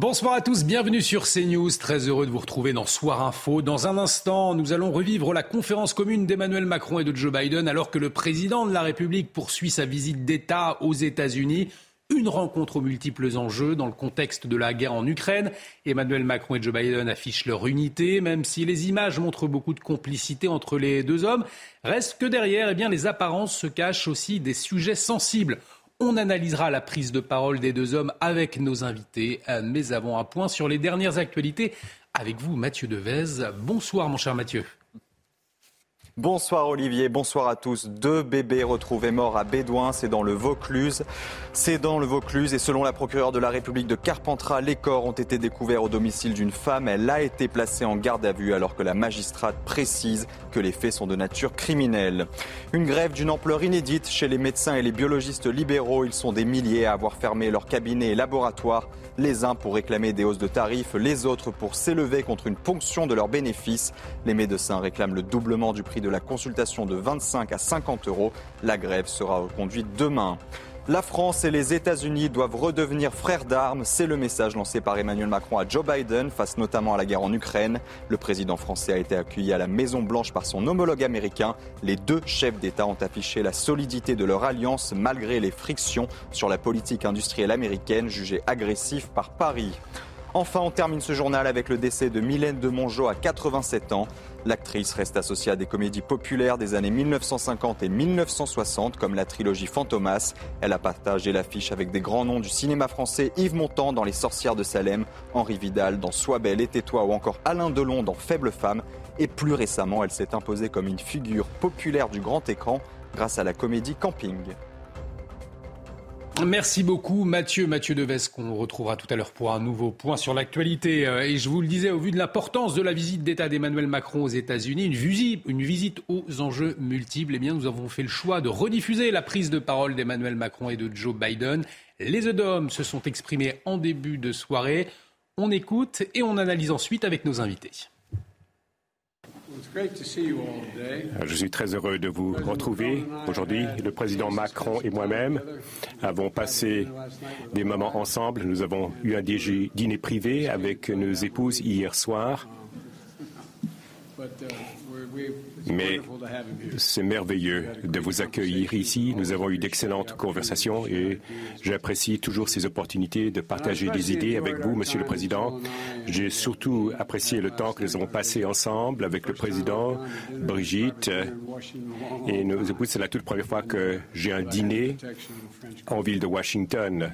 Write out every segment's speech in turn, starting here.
Bonsoir à tous, bienvenue sur CNews. Très heureux de vous retrouver dans Soir Info. Dans un instant, nous allons revivre la conférence commune d'Emmanuel Macron et de Joe Biden alors que le président de la République poursuit sa visite d'État aux États-Unis. Une rencontre aux multiples enjeux dans le contexte de la guerre en Ukraine. Emmanuel Macron et Joe Biden affichent leur unité, même si les images montrent beaucoup de complicité entre les deux hommes. Reste que derrière, eh bien, les apparences se cachent aussi des sujets sensibles. On analysera la prise de parole des deux hommes avec nos invités, euh, mais avant un point sur les dernières actualités avec vous, Mathieu Devez. Bonsoir, mon cher Mathieu. Bonsoir Olivier, bonsoir à tous. Deux bébés retrouvés morts à Bédouin, c'est dans le Vaucluse. C'est dans le Vaucluse et selon la procureure de la République de Carpentras, les corps ont été découverts au domicile d'une femme. Elle a été placée en garde à vue alors que la magistrate précise que les faits sont de nature criminelle. Une grève d'une ampleur inédite chez les médecins et les biologistes libéraux. Ils sont des milliers à avoir fermé leurs cabinets et laboratoires les uns pour réclamer des hausses de tarifs, les autres pour s'élever contre une ponction de leurs bénéfices. Les médecins réclament le doublement du prix de la consultation de 25 à 50 euros. La grève sera reconduite demain. La France et les États-Unis doivent redevenir frères d'armes. C'est le message lancé par Emmanuel Macron à Joe Biden face notamment à la guerre en Ukraine. Le président français a été accueilli à la Maison-Blanche par son homologue américain. Les deux chefs d'État ont affiché la solidité de leur alliance malgré les frictions sur la politique industrielle américaine jugée agressive par Paris. Enfin, on termine ce journal avec le décès de Mylène de Mongeau à 87 ans. L'actrice reste associée à des comédies populaires des années 1950 et 1960 comme la trilogie Fantomas. Elle a partagé l'affiche avec des grands noms du cinéma français, Yves Montand dans Les Sorcières de Salem, Henri Vidal dans Sois belle et tais-toi ou encore Alain Delon dans Faible femme. Et plus récemment, elle s'est imposée comme une figure populaire du grand écran grâce à la comédie Camping. Merci beaucoup Mathieu, Mathieu Deves, qu'on retrouvera tout à l'heure pour un nouveau point sur l'actualité. Euh, et je vous le disais, au vu de l'importance de la visite d'État d'Emmanuel Macron aux États-Unis, une visite, une visite aux enjeux multiples, eh bien nous avons fait le choix de rediffuser la prise de parole d'Emmanuel Macron et de Joe Biden. Les œufs se sont exprimés en début de soirée. On écoute et on analyse ensuite avec nos invités. Je suis très heureux de vous retrouver. Aujourd'hui, le président Macron et moi-même avons passé des moments ensemble. Nous avons eu un dîner privé avec nos épouses hier soir. Mais c'est merveilleux de vous accueillir ici. Nous avons eu d'excellentes conversations et j'apprécie toujours ces opportunités de partager des idées avec vous, Monsieur le Président. J'ai surtout apprécié le temps que nous avons passé ensemble avec le Président, Brigitte et. C'est la toute première fois que j'ai un dîner en ville de Washington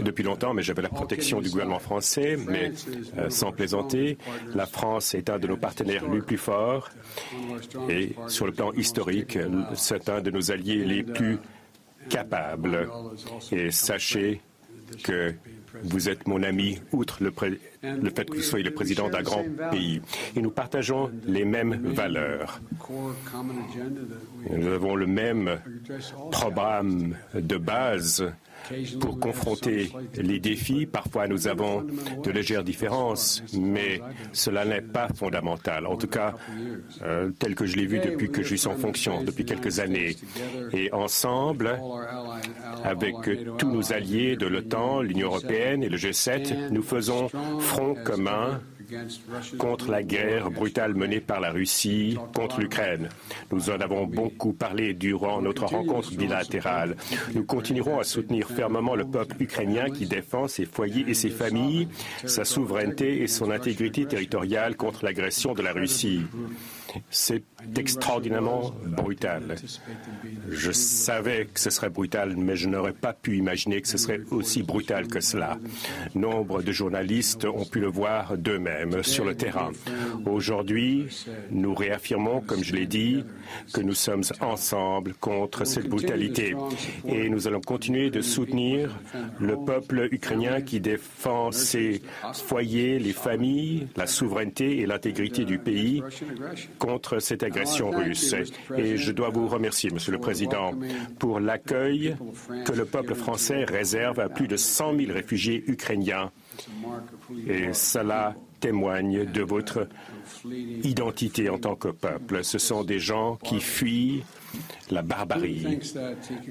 depuis longtemps, mais j'avais la protection du gouvernement français. Mais euh, sans plaisanter, la France est un de nos partenaires les plus forts et sur le plan historique, c'est un de nos alliés les plus capables. Et sachez que vous êtes mon ami, outre le, le, fait que vous soyez le président d'un grand pays. Et nous partageons les mêmes valeurs. Nous avons le même programme de base pour confronter les défis. Parfois, nous avons de légères différences, mais cela n'est pas fondamental. En tout cas, euh, tel que je l'ai vu depuis que je suis en fonction, depuis quelques années. Et ensemble, avec tous nos alliés de l'OTAN, l'Union européenne et le G7, nous faisons front commun contre la guerre brutale menée par la Russie contre l'Ukraine. Nous en avons beaucoup parlé durant notre rencontre bilatérale. Nous continuerons à soutenir fermement le peuple ukrainien qui défend ses foyers et ses familles, sa souveraineté et son intégrité territoriale contre l'agression de la Russie. Extraordinairement brutal. Je savais que ce serait brutal, mais je n'aurais pas pu imaginer que ce serait aussi brutal que cela. Nombre de journalistes ont pu le voir d'eux-mêmes sur le terrain. Aujourd'hui, nous réaffirmons, comme je l'ai dit, que nous sommes ensemble contre cette brutalité. Et nous allons continuer de soutenir le peuple ukrainien qui défend ses foyers, les familles, la souveraineté et l'intégrité du pays contre cette agression russe. Et je dois vous remercier, Monsieur le Président, pour l'accueil que le peuple français réserve à plus de 100 000 réfugiés ukrainiens. Et cela témoigne de votre identité en tant que peuple. Ce sont des gens qui fuient la barbarie.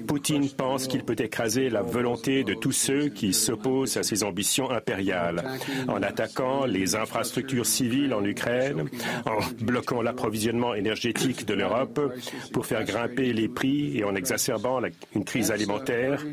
Poutine pense qu'il peut écraser la volonté de tous ceux qui s'opposent à ses ambitions impériales en attaquant les infrastructures civiles en Ukraine, en bloquant l'approvisionnement énergétique de l'Europe pour faire grimper les prix et en exacerbant une crise alimentaire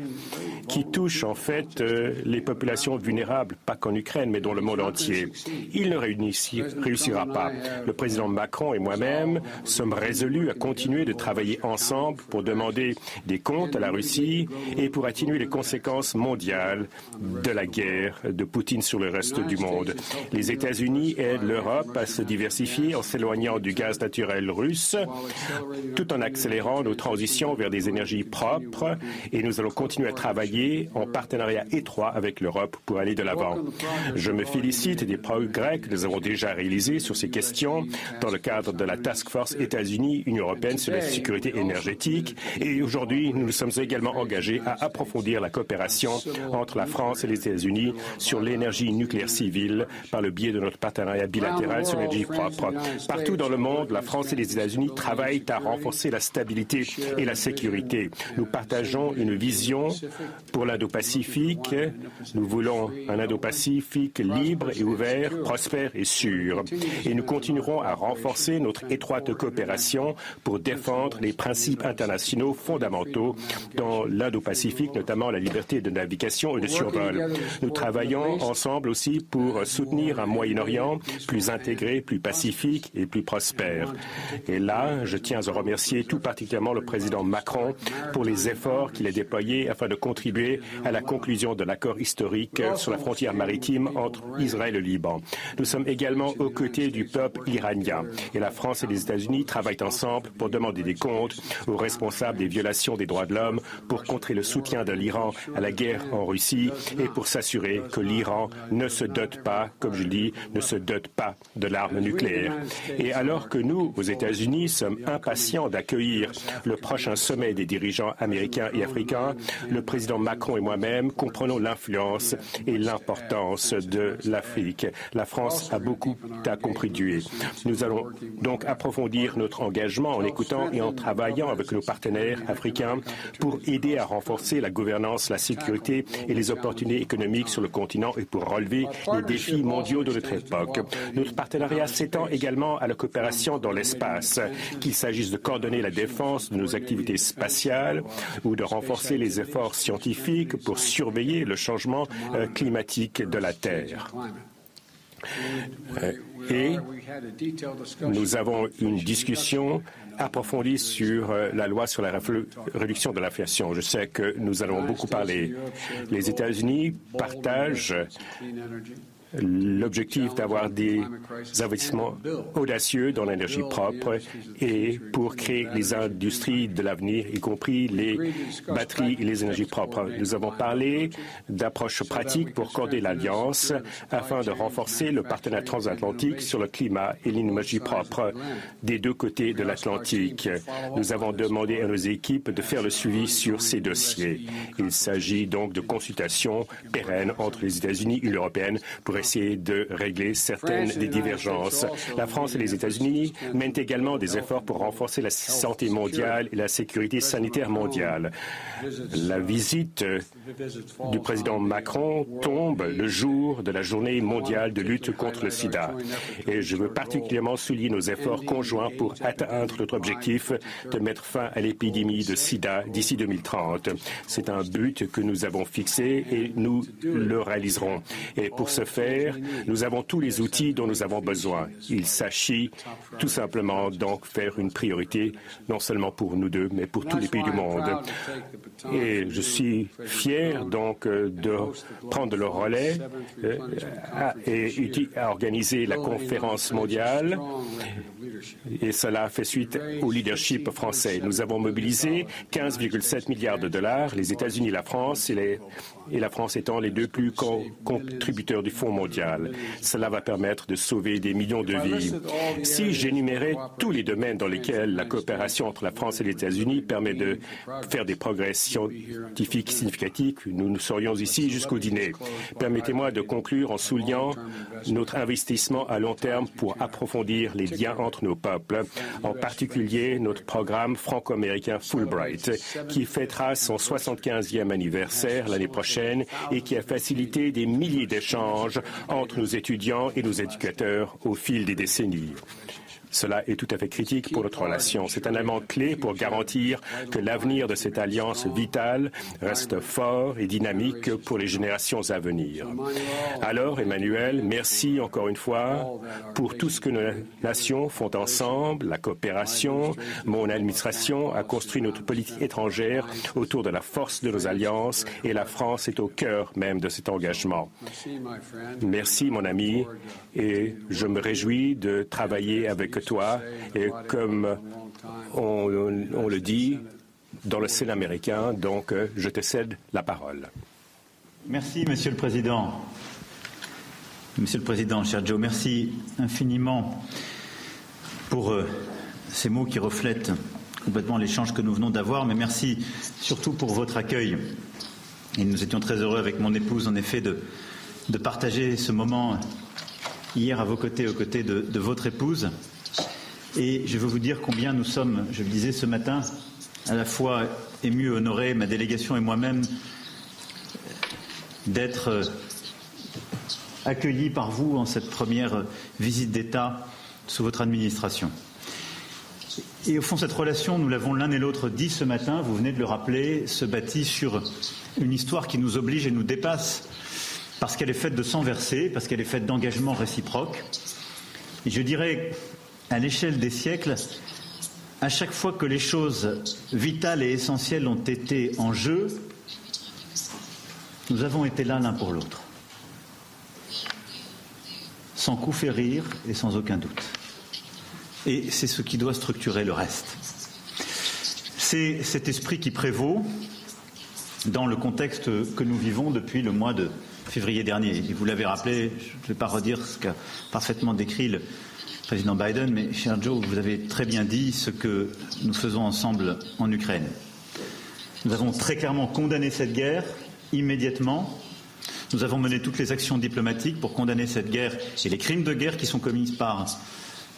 qui touche en fait euh, les populations vulnérables, pas qu'en Ukraine, mais dans le monde entier. Il ne réussira pas. Le président Macron et moi-même sommes résolus à continuer de travailler ensemble pour demander des comptes à la Russie et pour atténuer les conséquences mondiales de la guerre de Poutine sur le reste du monde. Les États-Unis aident l'Europe à se diversifier en s'éloignant du gaz naturel russe, tout en accélérant nos transitions vers des énergies propres et nous allons continuer à travailler en partenariat étroit avec l'Europe pour aller de l'avant. Je me félicite des progrès que nous avons déjà réalisés sur ces questions dans le cadre de la Task Force États-Unis-Union européenne sur la sécurité énergétique. Et aujourd'hui, nous nous sommes également engagés à approfondir la coopération entre la France et les États-Unis sur l'énergie nucléaire civile par le biais de notre partenariat bilatéral sur l'énergie propre. Partout dans le monde, la France et les États-Unis travaillent à renforcer la stabilité et la sécurité. Nous partageons une vision pour l'Indo-Pacifique. Nous voulons un Indo-Pacifique libre et ouvert, prospère et sûr. Et nous continuerons à renforcer notre étroite coopération pour défendre les principes internationaux fondamentaux dans l'Indo-Pacifique, notamment la liberté de navigation et de survol. Nous travaillons ensemble aussi pour soutenir un Moyen-Orient plus intégré, plus pacifique et plus prospère. Et là, je tiens à remercier tout particulièrement le président Macron pour les efforts qu'il a déployés afin de contribuer à la conclusion de l'accord historique sur la frontière maritime entre Israël et le Liban. Nous sommes également aux côtés du peuple iranien et la France et les États-Unis travaillent ensemble pour demander des comptes aux responsables des violations des droits de l'homme pour contrer le soutien de l'Iran à la guerre en Russie et pour s'assurer que l'Iran ne se dote pas, comme je dis, ne se dote pas de l'arme nucléaire. Et alors que nous, aux États-Unis, sommes impatients d'accueillir le prochain sommet des dirigeants américains et africains, le président Macron et moi-même comprenons l'influence et l'importance de l'Afrique. La France a beaucoup à contribuer. Nous allons donc approfondir notre engagement en écoutant et en travaillant avec nos partenaires africains pour aider à renforcer la gouvernance, la sécurité et les opportunités économiques sur le continent et pour relever les défis mondiaux de notre époque. Notre partenariat s'étend également à la coopération dans l'espace, qu'il s'agisse de coordonner la défense de nos activités spatiales ou de renforcer les efforts scientifiques pour surveiller le changement euh, climatique de la Terre. Euh, et nous avons une discussion approfondie sur euh, la loi sur la réduction de l'inflation. Je sais que nous allons beaucoup parler. Les États-Unis partagent l'objectif d'avoir des investissements audacieux dans l'énergie propre et pour créer les industries de l'avenir, y compris les batteries et les énergies propres. Nous avons parlé d'approches pratiques pour coordonner l'Alliance afin de renforcer le partenariat transatlantique sur le climat et l'énergie propre des deux côtés de l'Atlantique. Nous avons demandé à nos équipes de faire le suivi sur ces dossiers. Il s'agit donc de consultations pérennes entre les États-Unis et l'Europe pour essayer de régler certaines des divergences. La France et les États-Unis mènent également des efforts pour renforcer la santé mondiale et la sécurité sanitaire mondiale. La visite du président Macron tombe le jour de la journée mondiale de lutte contre le sida. Et je veux particulièrement souligner nos efforts conjoints pour atteindre notre objectif de mettre fin à l'épidémie de sida d'ici 2030. C'est un but que nous avons fixé et nous le réaliserons. Et pour ce faire, nous avons tous les outils dont nous avons besoin. Il s'agit tout simplement donc faire une priorité, non seulement pour nous deux, mais pour tous les pays du monde. Et je suis fier donc de prendre le relais euh, et à organiser la conférence mondiale et cela fait suite au leadership français. Nous avons mobilisé 15,7 milliards de dollars, les États-Unis et la France, et, la France étant les deux plus contributeurs du Fonds mondial. Cela va permettre de sauver des millions de vies. Si j'énumérais tous les domaines dans lesquels la coopération entre la France et les États-Unis permet de faire des progrès scientifiques significatifs, nous nous serions ici jusqu'au dîner. Permettez-moi de conclure en soulignant notre investissement à long terme pour approfondir les liens entre nos peuples, en particulier notre programme franco-américain Fulbright, qui fêtera son 75e anniversaire l'année prochaine et qui a facilité des milliers d'échanges entre nos étudiants et nos éducateurs au fil des décennies. Cela est tout à fait critique pour notre relation. C'est un élément clé pour garantir que l'avenir de cette alliance vitale reste fort et dynamique pour les générations à venir. Alors, Emmanuel, merci encore une fois pour tout ce que nos nations font ensemble, la coopération. Mon administration a construit notre politique étrangère autour de la force de nos alliances et la France est au cœur même de cet engagement. Merci, mon ami, et je me réjouis de travailler avec toi. Et comme on, le dit dans le Sénat américain, donc je te cède la parole. Merci, Monsieur le Président. Monsieur le Président, cher Joe, merci infiniment pour euh, ces mots qui reflètent complètement l'échange que nous venons d'avoir, mais merci surtout pour votre accueil. Et nous étions très heureux avec mon épouse, en effet, de, partager ce moment hier à vos côtés, aux côtés de votre épouse. Et je veux vous dire combien nous sommes, je le disais ce matin, à la fois émus, honorés, ma délégation et moi-même, d'être accueillis par vous en cette première visite d'État sous votre administration. Et au fond, cette relation, nous l'avons l'un et l'autre dit ce matin, vous venez de le rappeler, se bâtit sur une histoire qui nous oblige et nous dépasse parce qu'elle est faite de sang versé, parce qu'elle est faite d'engagements réciproques. Et je dirais, à l'échelle des siècles, à chaque fois que les choses vitales et essentielles ont été en jeu, nous avons été là l'un pour l'autre, sans coup férir et sans aucun doute. Et c'est ce qui doit structurer le reste. C'est cet esprit qui prévaut dans le contexte que nous vivons depuis le mois de février dernier. Et vous l'avez rappelé, je ne vais pas redire ce qu'a parfaitement décrit le président Biden, mais cher Joe, vous avez très bien dit ce que nous faisons ensemble en Ukraine. Nous avons très clairement condamné cette guerre immédiatement. Nous avons mené toutes les actions diplomatiques pour condamner cette guerre et les crimes de guerre qui sont commis par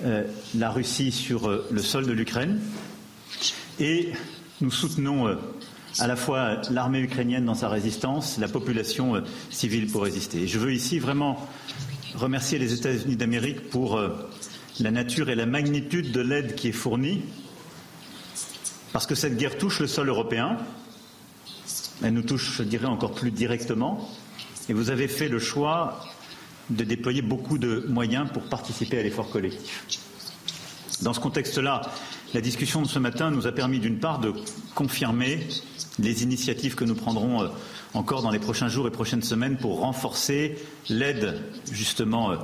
euh, la Russie sur euh, le sol de l'Ukraine. Et nous soutenons euh, à la fois l'armée ukrainienne dans sa résistance, la population civile pour résister. Je veux ici vraiment remercier les États-Unis d'Amérique pour la nature et la magnitude de l'aide qui est fournie, parce que cette guerre touche le sol européen, elle nous touche, je dirais, encore plus directement, et vous avez fait le choix de déployer beaucoup de moyens pour participer à l'effort collectif. Dans ce contexte-là, la discussion de ce matin nous a permis d'une part de confirmer les initiatives que nous prendrons euh, encore dans les prochains jours et prochaines semaines pour renforcer l'aide justement euh,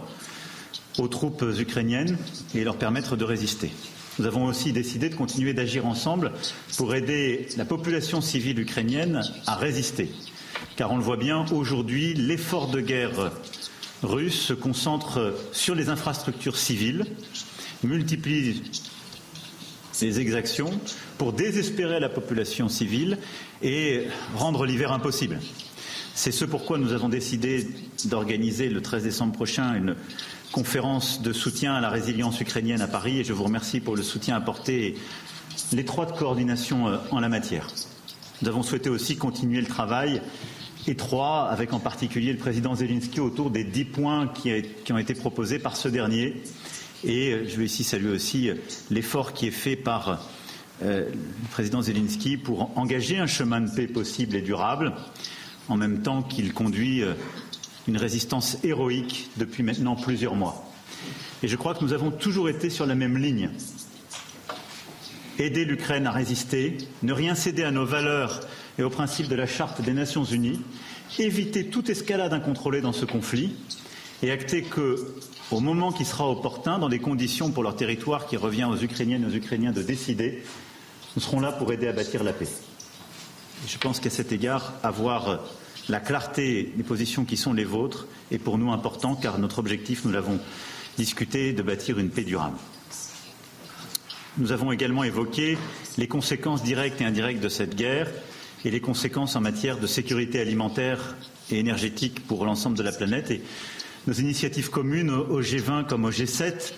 aux troupes ukrainiennes et leur permettre de résister. Nous avons aussi décidé de continuer d'agir ensemble pour aider la population civile ukrainienne à résister. Car on le voit bien, aujourd'hui, l'effort de guerre russe se concentre sur les infrastructures civiles, multiplie les exactions pour désespérer la population civile et rendre l'hiver impossible. C'est ce pourquoi nous avons décidé d'organiser le 13 décembre prochain une conférence de soutien à la résilience ukrainienne à Paris et je vous remercie pour le soutien apporté et l'étroite coordination euh, en la matière. Nous avons souhaité aussi continuer le travail étroit avec en particulier le président Zelensky autour des dix points qui, ont été proposés par ce dernier et euh, je veux ici saluer aussi euh, l'effort qui est fait par le président Zelensky pour engager un chemin de paix possible et durable, en même temps qu'il conduit une résistance héroïque depuis maintenant plusieurs mois. Et je crois que nous avons toujours été sur la même ligne. Aider l'Ukraine à résister, ne rien céder à nos valeurs et aux principes de la Charte des Nations Unies, éviter toute escalade incontrôlée dans ce conflit et acter que, au moment qui sera opportun, dans des conditions pour leur territoire qui revient aux Ukrainiennes et aux Ukrainiens de décider, nous serons là pour aider à bâtir la paix. je pense qu'à cet égard, avoir la clarté des positions qui sont les vôtres est pour nous important car notre objectif, nous l'avons discuté, de bâtir une paix durable. Nous avons également évoqué les conséquences directes et indirectes de cette guerre et les conséquences en matière de sécurité alimentaire et énergétique pour l'ensemble de la planète. Nos initiatives communes au G20 comme au G7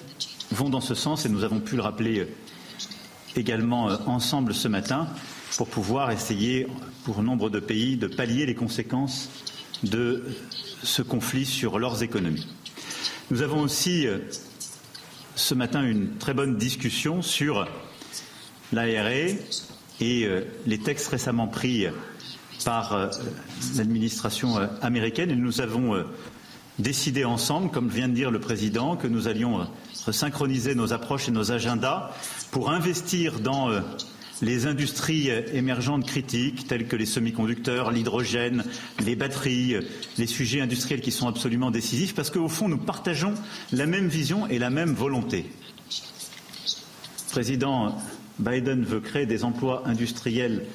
vont dans ce sens et nous avons pu le rappeler également euh, ensemble ce matin pour pouvoir essayer, pour nombre de pays, de pallier les conséquences de ce conflit sur leurs économies. Nous avons aussi euh, ce matin une très bonne discussion sur l'ARE et euh, les textes récemment pris par l'administration américaine et nous avons décidé ensemble, comme vient de dire le président, que nous allions synchroniser nos approches et nos agendas pour investir dans euh, les industries émergentes critiques telles que les semi-conducteurs, l'hydrogène, les batteries, les sujets industriels qui sont absolument décisifs parce qu'au fond, nous partageons la même vision et la même volonté. Le président Biden veut créer des emplois industriels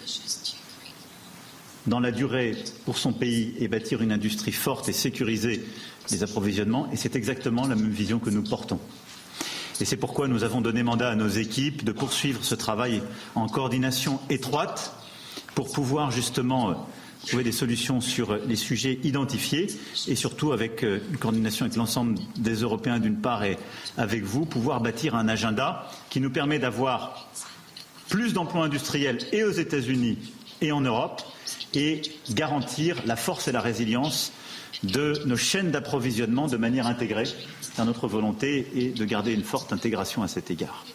dans la durée pour son pays et bâtir une industrie forte et sécuriser les approvisionnements. Et c'est exactement la même vision que nous portons. C'est pourquoi nous avons donné mandat à nos équipes de poursuivre ce travail en coordination étroite pour pouvoir justement euh, trouver des solutions sur les sujets identifiés et surtout avec euh, une coordination avec l'ensemble des Européens d'une part et avec vous, pouvoir bâtir un agenda qui nous permet d'avoir plus d'emplois industriels et aux États-Unis et en Europe et garantir la force et la résilience de nos chaînes d'approvisionnement de manière intégrée notre volonté est de garder une forte intégration à cet égard.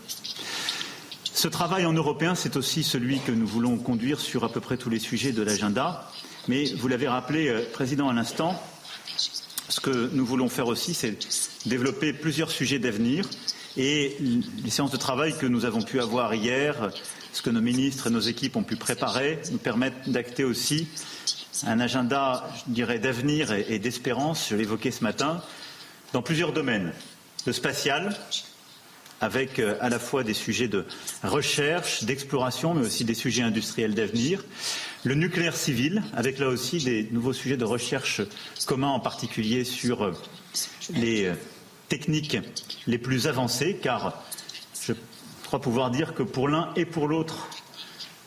Ce travail en européen, c'est aussi celui que nous voulons conduire sur à peu près tous les sujets de l'agenda. Mais vous l'avez rappelé, euh, Président, à l'instant, ce que nous voulons faire aussi, c'est développer plusieurs sujets d'avenir. Et les séances de travail que nous avons pu avoir hier, ce que nos ministres et nos équipes ont pu préparer, nous permettent d'acter aussi un agenda, je dirais, d'avenir et d'espérance, je l'évoquais ce matin, dans plusieurs domaines. Le spatial, avec euh, à la fois des sujets de recherche, d'exploration, mais aussi des sujets industriels d'avenir. Le nucléaire civil, avec là aussi des nouveaux sujets de recherche communs, en particulier sur euh, les euh, techniques les plus avancées, car je crois pouvoir dire que pour l'un et pour l'autre,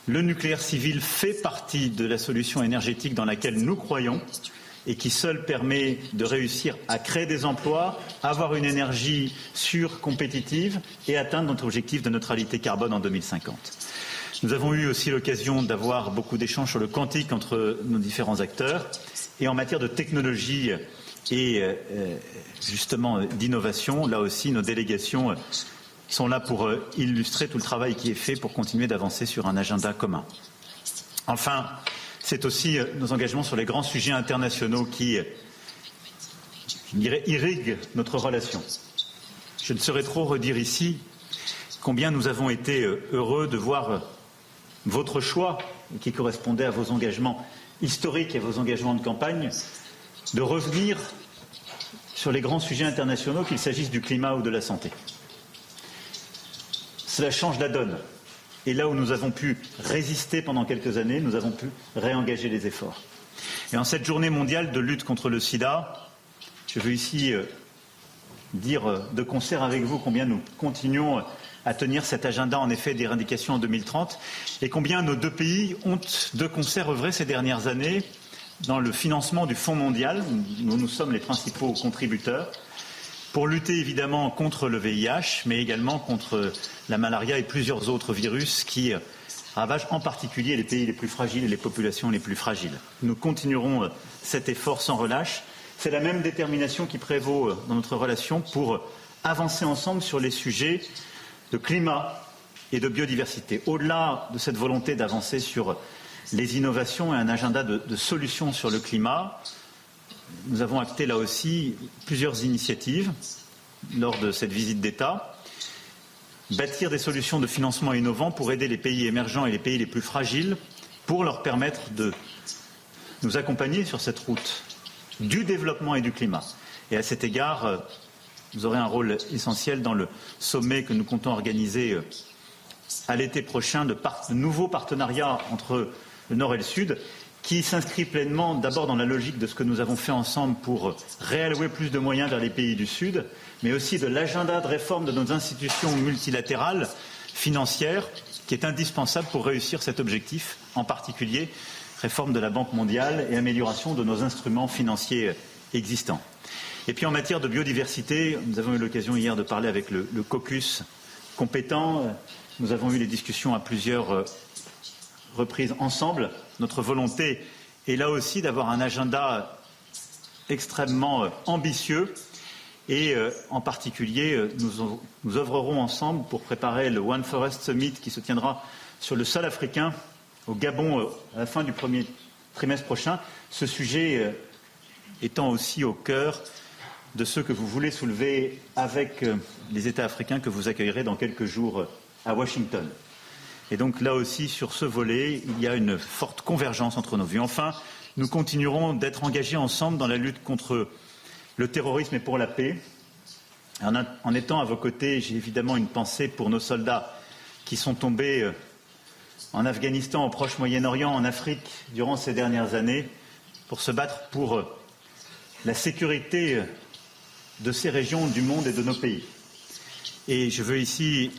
le nucléaire civil fait partie de la solution énergétique dans laquelle nous croyons et qui seul permet de réussir à créer des emplois, avoir une énergie sûre, compétitive et atteindre notre objectif de neutralité carbone en 2050. Nous avons eu aussi l'occasion d'avoir beaucoup d'échanges sur le quantique entre nos différents acteurs et en matière de technologie et euh, justement d'innovation, là aussi nos délégations sont là pour euh, illustrer tout le travail qui est fait pour continuer d'avancer sur un agenda commun. Enfin, c'est aussi euh, nos engagements sur les grands sujets internationaux qui, euh, irriguent notre relation. Je ne saurais trop redire ici combien nous avons été euh, heureux de voir votre choix, qui correspondait à vos engagements historiques et à vos engagements de campagne, de revenir sur les grands sujets internationaux, qu'il s'agisse du climat ou de la santé. Cela change la donne. Et là où nous avons pu résister pendant quelques années, nous avons pu réengager les efforts. Et en cette journée mondiale de lutte contre le sida, je veux ici euh, dire euh, de concert avec vous combien nous continuons à tenir cet agenda en effet d'éradication en 2030 et combien nos deux pays ont de concert œuvré ces dernières années dans le financement du Fonds mondial, où nous sommes les principaux contributeurs, pour lutter évidemment contre le VIH, mais également contre la malaria et plusieurs autres virus qui ravagent en particulier les pays les plus fragiles et les populations les plus fragiles. Nous continuerons cet effort sans relâche. C'est la même détermination qui prévaut dans notre relation pour avancer ensemble sur les sujets de climat et de biodiversité. Au-delà de cette volonté d'avancer sur les innovations et un agenda de, de solutions sur le climat, nous avons acté là aussi plusieurs initiatives lors de cette visite d'État. Bâtir des solutions de financement innovants pour aider les pays émergents et les pays les plus fragiles pour leur permettre de nous accompagner sur cette route du développement et du climat. Et à cet égard, euh, vous aurez un rôle essentiel dans le sommet que nous comptons organiser euh, à l'été prochain de, nouveaux partenariats entre le Nord et le Sud qui s'inscrit pleinement d'abord dans la logique de ce que nous avons fait ensemble pour réallouer plus de moyens vers les pays du Sud, mais aussi de l'agenda de réforme de nos institutions multilatérales financières qui est indispensable pour réussir cet objectif, en particulier réforme de la Banque mondiale et amélioration de nos instruments financiers existants. Et puis en matière de biodiversité, nous avons eu l'occasion hier de parler avec le, caucus compétent. Nous avons eu des discussions à plusieurs reprises ensemble. Notre volonté est là aussi d'avoir un agenda extrêmement euh, ambitieux et euh, en particulier, euh, nous, nous, œuvrerons ensemble pour préparer le One Forest Summit qui se tiendra sur le sol africain au Gabon à la fin du premier trimestre prochain. Ce sujet étant aussi au cœur de ce que vous voulez soulever avec les États africains que vous accueillerez dans quelques jours à Washington. Et donc là aussi, sur ce volet, il y a une forte convergence entre nos vues. Enfin, nous continuerons d'être engagés ensemble dans la lutte contre le terrorisme et pour la paix. En, étant à vos côtés, j'ai évidemment une pensée pour nos soldats qui sont tombés euh, en Afghanistan, au Proche Moyen-Orient, en Afrique durant ces dernières années pour se battre pour euh, la sécurité euh, de ces régions du monde et de nos pays. Et je veux ici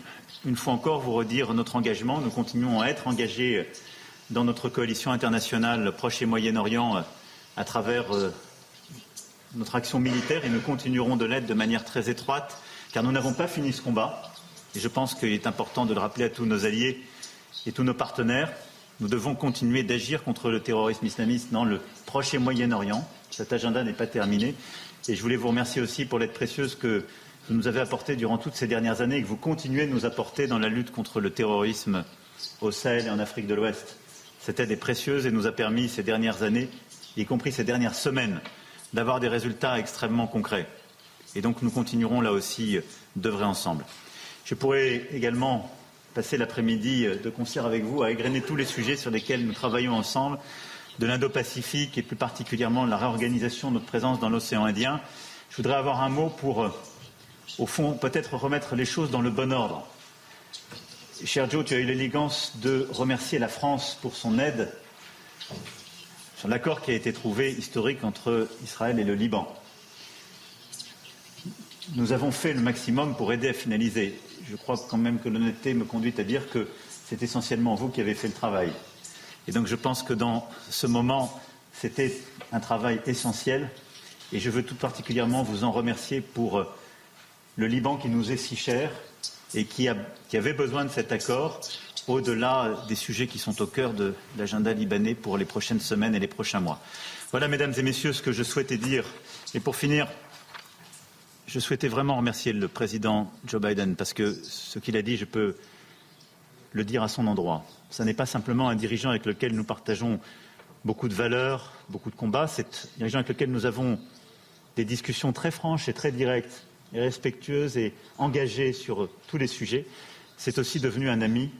une fois encore vous redire notre engagement. Nous continuons à être engagés dans notre coalition internationale Proche et Moyen-Orient à travers euh, notre action militaire et nous continuerons de l'aide de manière très étroite car nous n'avons pas fini ce combat. Et je pense qu'il est important de le rappeler à tous nos alliés et tous nos partenaires. Nous devons continuer d'agir contre le terrorisme islamiste dans le Proche et Moyen-Orient. Cet agenda n'est pas terminé. Et je voulais vous remercier aussi pour l'aide précieuse que vous nous avez apporté durant toutes ces dernières années et que vous continuez de nous apporter dans la lutte contre le terrorisme au Sahel et en Afrique de l'Ouest. Cette aide est précieuse et nous a permis ces dernières années, y compris ces dernières semaines, d'avoir des résultats extrêmement concrets. Et donc nous continuerons là aussi d'œuvrer ensemble. Je pourrais également passer l'après-midi de concert avec vous à égrener tous les sujets sur lesquels nous travaillons ensemble, de l'Indo-Pacifique et plus particulièrement de la réorganisation de notre présence dans l'océan Indien. Je voudrais avoir un mot pour au fond, peut-être remettre les choses dans le bon ordre. Cher Joe, tu as eu l'élégance de remercier la France pour son aide sur l'accord qui a été trouvé historique entre Israël et le Liban. Nous avons fait le maximum pour aider à finaliser. Je crois quand même que l'honnêteté me conduit à dire que c'est essentiellement vous qui avez fait le travail. Et donc je pense que dans ce moment, c'était un travail essentiel et je veux tout particulièrement vous en remercier pour le Liban qui nous est si cher et qui, avait besoin de cet accord au-delà des sujets qui sont au cœur de l'agenda libanais pour les prochaines semaines et les prochains mois. Voilà, mesdames et messieurs, ce que je souhaitais dire. Et pour finir, je souhaitais vraiment remercier le président Joe Biden parce que ce qu'il a dit, je peux le dire à son endroit. Ce n'est pas simplement un dirigeant avec lequel nous partageons beaucoup de valeurs, beaucoup de combats. C'est un dirigeant avec lequel nous avons des discussions très franches et très directes et respectueuse et engagée sur tous les sujets. C'est aussi devenu un ami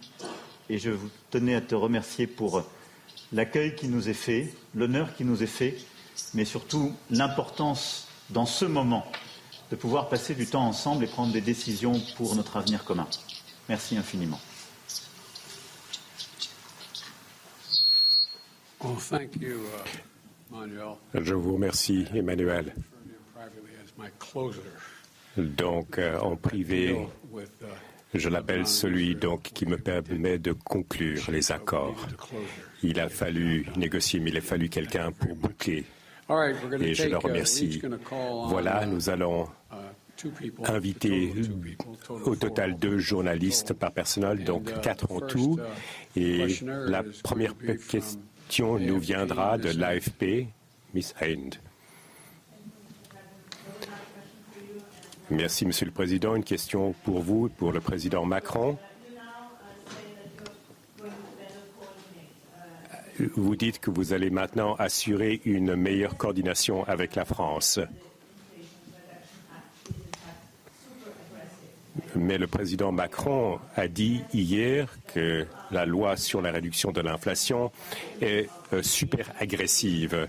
et je vous tenais à te remercier pour l'accueil qui nous est fait, l'honneur qui nous est fait, mais surtout l'importance dans ce moment de pouvoir passer du temps ensemble et prendre des décisions pour notre avenir commun. Merci infiniment. Uh, je vous remercie, Emmanuel. Donc, euh, en privé, je l'appelle celui donc qui me permet de conclure les accords. Il a fallu négocier, mais il a fallu quelqu'un pour boucler. Et je le remercie. Voilà, nous allons inviter au total deux journalistes par personnel, donc quatre en tout. Et la première question nous viendra de l'AFP, Miss Hind. Merci, Monsieur le Président. Une question pour vous, pour le Président Macron. vous dites que vous allez maintenant assurer une meilleure coordination avec la France. Mais le président Macron a dit hier que la loi sur la réduction de l'inflation est euh, super agressive.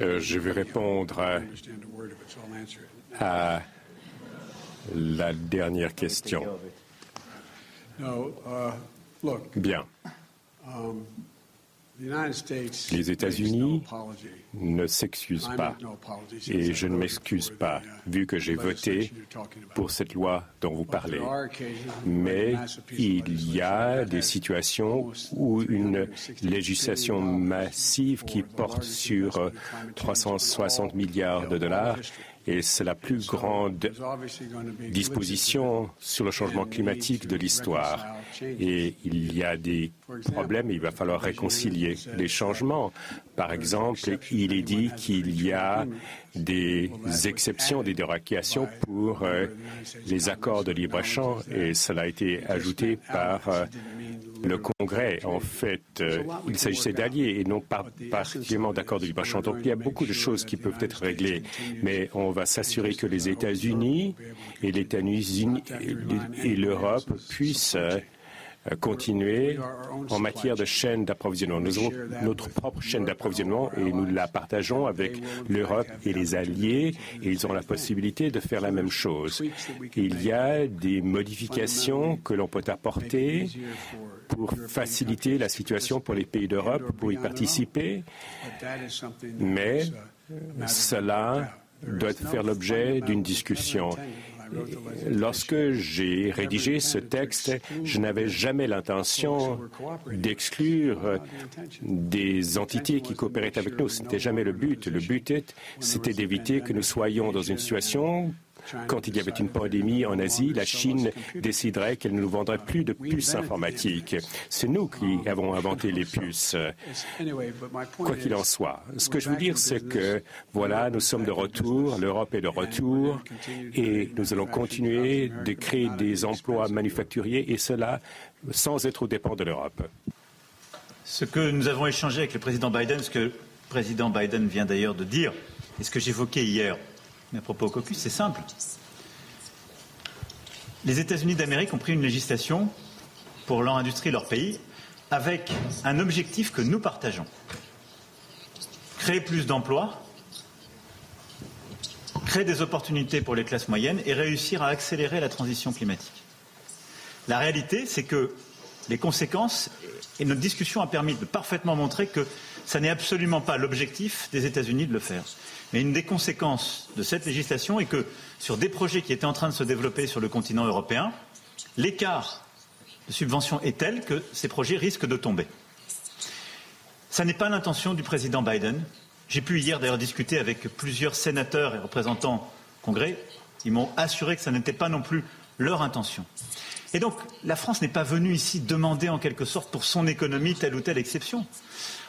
euh, je vais répondre à, la dernière question. Uh, Bien. Les États-Unis ne s'excusent pas. Et je ne m'excuse pas, vu que j'ai voté pour cette loi dont vous parlez. Mais il y a des situations où une législation massive qui porte sur 360 milliards de dollars et c'est la plus grande disposition sur le changement climatique de l'histoire. Et il y a des problèmes, il va falloir réconcilier les changements. Par exemple, il est dit qu'il y a des exceptions, des dérogations pour euh, les accords de libre-échange et cela a été ajouté par euh, le Congrès. En fait, euh, il s'agissait d'alliés et non pas particulièrement d'accords de libre-échange. Donc il y a beaucoup de choses qui peuvent être réglées, mais on s'assurer que les États-Unis et et l'Europe puissent euh, continuer en matière de chaîne d'approvisionnement. Nous avons notre propre chaîne d'approvisionnement et nous la partageons avec l'Europe et les alliés et ils ont la possibilité de faire la même chose. Il y a des modifications que l'on peut apporter pour faciliter la situation pour les pays d'Europe pour y participer, mais cela doit faire l'objet d'une discussion. Lorsque j'ai rédigé ce texte, je n'avais jamais l'intention d'exclure des entités qui coopéraient avec nous. Ce n'était jamais le but. Le but, c'était d'éviter que nous soyons dans une situation quand il y avait une pandémie en Asie, la Chine déciderait qu'elle ne nous vendrait plus de puces informatiques. C'est nous qui avons inventé les puces. Quoi qu'il en soit, ce que je veux dire, c'est que voilà, nous sommes de retour, l'Europe est de retour, et nous allons continuer de créer des emplois manufacturiers, et cela sans être au dépend de l'Europe. Ce que nous avons échangé avec le président Biden, ce que le président Biden vient d'ailleurs de dire, et ce que j'évoquais hier, mais à propos au caucus, c'est simple. Les États-Unis d'Amérique ont pris une législation pour leur industrie, leur pays, avec un objectif que nous partageons. Créer plus d'emplois, créer des opportunités pour les classes moyennes et réussir à accélérer la transition climatique. La réalité, c'est que les conséquences, et notre discussion a permis de parfaitement montrer que ce n'est absolument pas l'objectif des États-Unis de le faire. Mais une des conséquences de cette législation est que sur des projets qui étaient en train de se développer sur le continent européen, l'écart de subvention est tel que ces projets risquent de tomber. Ce n'est pas l'intention du président Biden. J'ai pu hier d'ailleurs discuter avec plusieurs sénateurs et représentants Congrès. Ils m'ont assuré que ce n'était pas non plus leur intention. Et donc, la France n'est pas venue ici demander en quelque sorte pour son économie telle ou telle exception.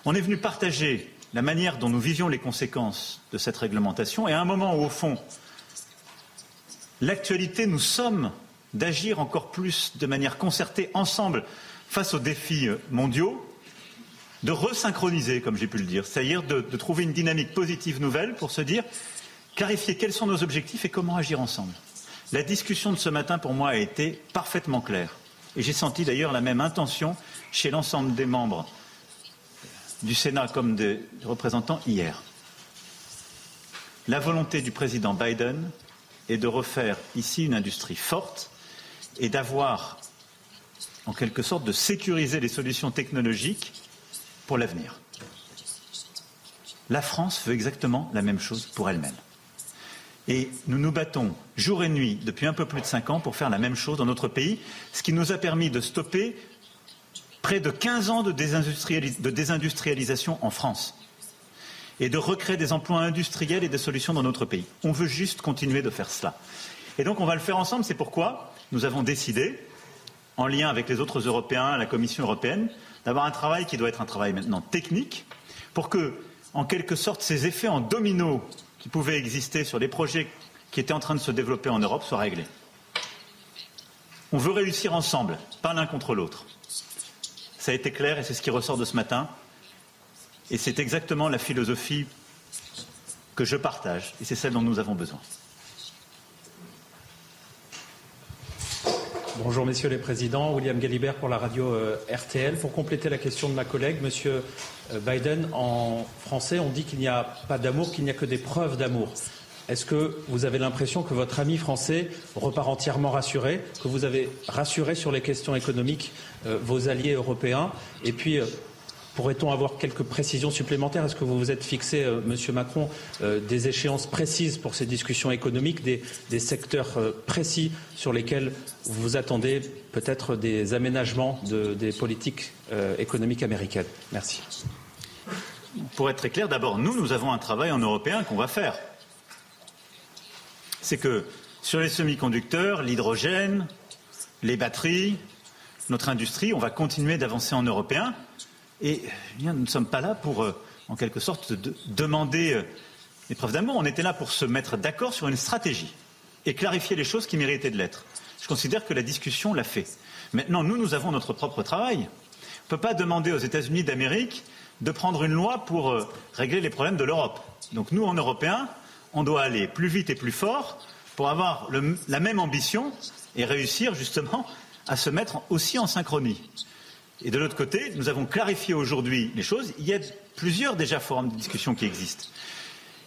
On est venu partager la manière dont nous vivions les conséquences de cette réglementation et à un moment où, au fond, l'actualité nous somme d'agir encore plus de manière concertée ensemble face aux défis euh, mondiaux, de resynchroniser, comme j'ai pu le dire, c'est-à-dire de, trouver une dynamique positive nouvelle pour se dire, clarifier quels sont nos objectifs et comment agir ensemble. La discussion de ce matin, pour moi, a été parfaitement claire. Et j'ai senti d'ailleurs la même intention chez l'ensemble des membres du Sénat comme des représentants hier. La volonté du président Biden est de refaire ici une industrie forte et d'avoir, en quelque sorte, de sécuriser les solutions technologiques pour l'avenir. La France veut exactement la même chose pour elle-même. Et nous nous battons jour et nuit depuis un peu plus de cinq ans pour faire la même chose dans notre pays, ce qui nous a permis de stopper près de 15 ans de, désindustrialisation en France et de recréer des emplois industriels et des solutions dans notre pays. On veut juste continuer de faire cela. Et donc on va le faire ensemble. C'est pourquoi nous avons décidé, en lien avec les autres Européens, la Commission européenne, d'avoir un travail qui doit être un travail maintenant technique, pour que, en quelque sorte, ces effets en domino qui pouvaient exister sur les projets qui étaient en train de se développer en Europe soient réglés. On veut réussir ensemble, pas l'un contre l'autre. Ça a été clair et c'est ce qui ressort de ce matin. Et c'est exactement la philosophie que je partage et c'est celle dont nous avons besoin. Bonjour messieurs les présidents, William Galibert pour la radio euh, RTL. Pour compléter la question de ma collègue, monsieur euh, Biden, en français on dit qu'il n'y a pas d'amour, qu'il n'y a que des preuves d'amour. Est-ce que vous avez l'impression que votre ami français repart entièrement rassuré, que vous avez rassuré sur les questions économiques euh, vos alliés européens Et puis, Pourrait-on avoir quelques précisions supplémentaires Est-ce que vous vous êtes fixé, euh, Monsieur Macron, euh, des échéances précises pour ces discussions économiques, des, secteurs euh, précis sur lesquels vous attendez peut-être des aménagements des politiques économiques américaines? Merci. Pour être très clair, d'abord, nous, nous avons un travail en européen qu'on va faire. C'est que sur les semi-conducteurs, l'hydrogène, les batteries, notre industrie, on va continuer d'avancer en européen et eh nous ne sommes pas là pour, euh, en quelque sorte, demander euh, des preuves d'amour. On était là pour se mettre d'accord sur une stratégie et clarifier les choses qui méritaient de l'être. Je considère que la discussion l'a fait. Maintenant, nous, nous avons notre propre travail. On ne peut pas demander aux États-Unis d'Amérique de prendre une loi pour euh, régler les problèmes de l'Europe. Donc nous, en Européens, on doit aller plus vite et plus fort pour avoir la même ambition et réussir justement à se mettre aussi en synchronie. Et de l'autre côté, nous avons clarifié aujourd'hui les choses. Il y a plusieurs déjà forums de discussion qui existent.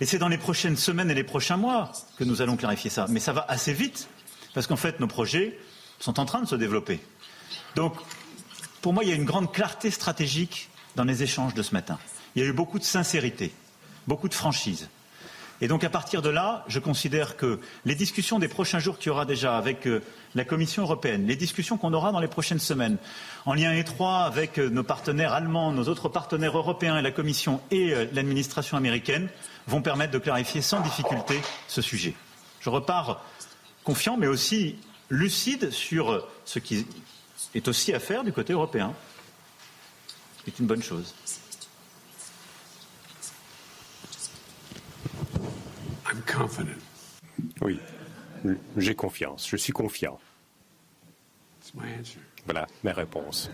Et c'est dans les prochaines semaines et les prochains mois que nous allons clarifier ça. Mais ça va assez vite, parce qu'en fait, nos projets sont en train de se développer. Donc, pour moi, il y a une grande clarté stratégique dans les échanges de ce matin. Il y a eu beaucoup de sincérité, beaucoup de franchise. Et donc à partir de là, je considère que les discussions des prochains jours qu'il y aura déjà avec euh, la Commission européenne, les discussions qu'on aura dans les prochaines semaines, en lien étroit avec euh, nos partenaires allemands, nos autres partenaires européens et la Commission et euh, l'administration américaine, vont permettre de clarifier sans difficulté ce sujet. Je repars confiant, mais aussi lucide sur ce qui est aussi à faire du côté européen. C'est une bonne chose. Oui, j'ai confiance, je suis confiant. Voilà ma réponse.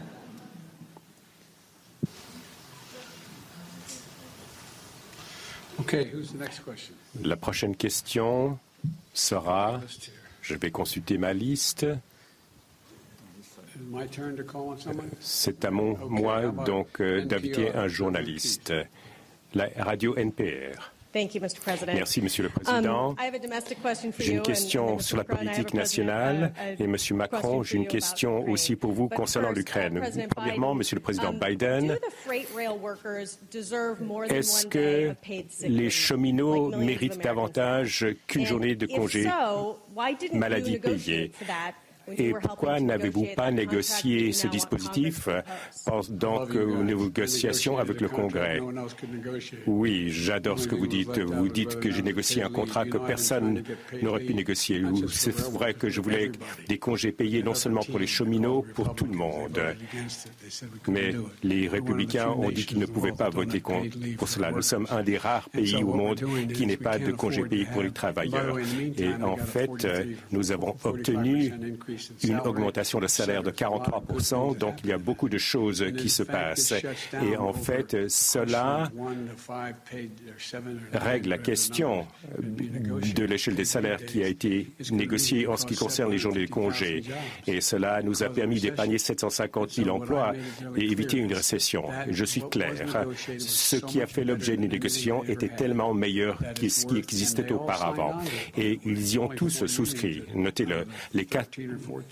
La prochaine question sera, je vais consulter ma liste. C'est à mon, moi donc euh, d'inviter un journaliste. La radio NPR. Merci, Monsieur le Président. Um, j'ai une question sur la politique nationale et Monsieur Macron, j'ai une question aussi pour vous concernant l'Ukraine. Premièrement, Monsieur le Président um, Biden, est-ce que les cheminots méritent davantage qu'une journée de congé? maladie payée et pourquoi n'avez-vous pas négocié ce dispositif pendant que vos négociations avec le Congrès Oui, j'adore ce que vous dites. Vous dites que j'ai négocié un contrat que personne n'aurait pu négocier. C'est vrai que je voulais des congés payés non seulement pour les cheminots, pour tout le monde. Mais les républicains ont dit qu'ils ne pouvaient pas voter pour cela. Nous sommes un des rares pays au monde qui n'ait pas de congés payés pour les travailleurs. Et en fait, nous avons obtenu une augmentation de salaire de 43 donc il y a beaucoup de choses qui se passent. Et en fait, cela règle la question de l'échelle des salaires qui a été négociée en ce qui concerne les journées de congé. Et cela nous a permis d'épargner 750 000 emplois et éviter une récession. Je suis clair. Ce qui a fait l'objet d'une négociation était tellement meilleur que ce qui existait auparavant. Et ils y ont tous souscrit. Notez-le. Les quatre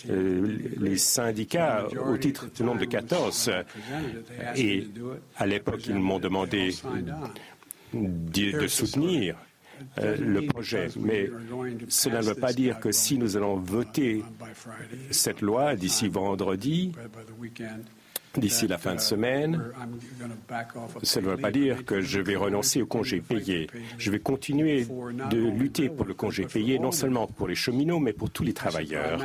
les syndicats au titre du nombre de 14. Et à l'époque, ils m'ont demandé de, soutenir euh, le projet. Mais cela ne veut pas dire que si nous allons voter cette loi d'ici vendredi, d'ici la fin de semaine. Cela ne veut pas dire que je vais renoncer au congé payé. Je vais continuer de lutter pour le congé payé, non seulement pour les cheminots, mais pour tous les travailleurs.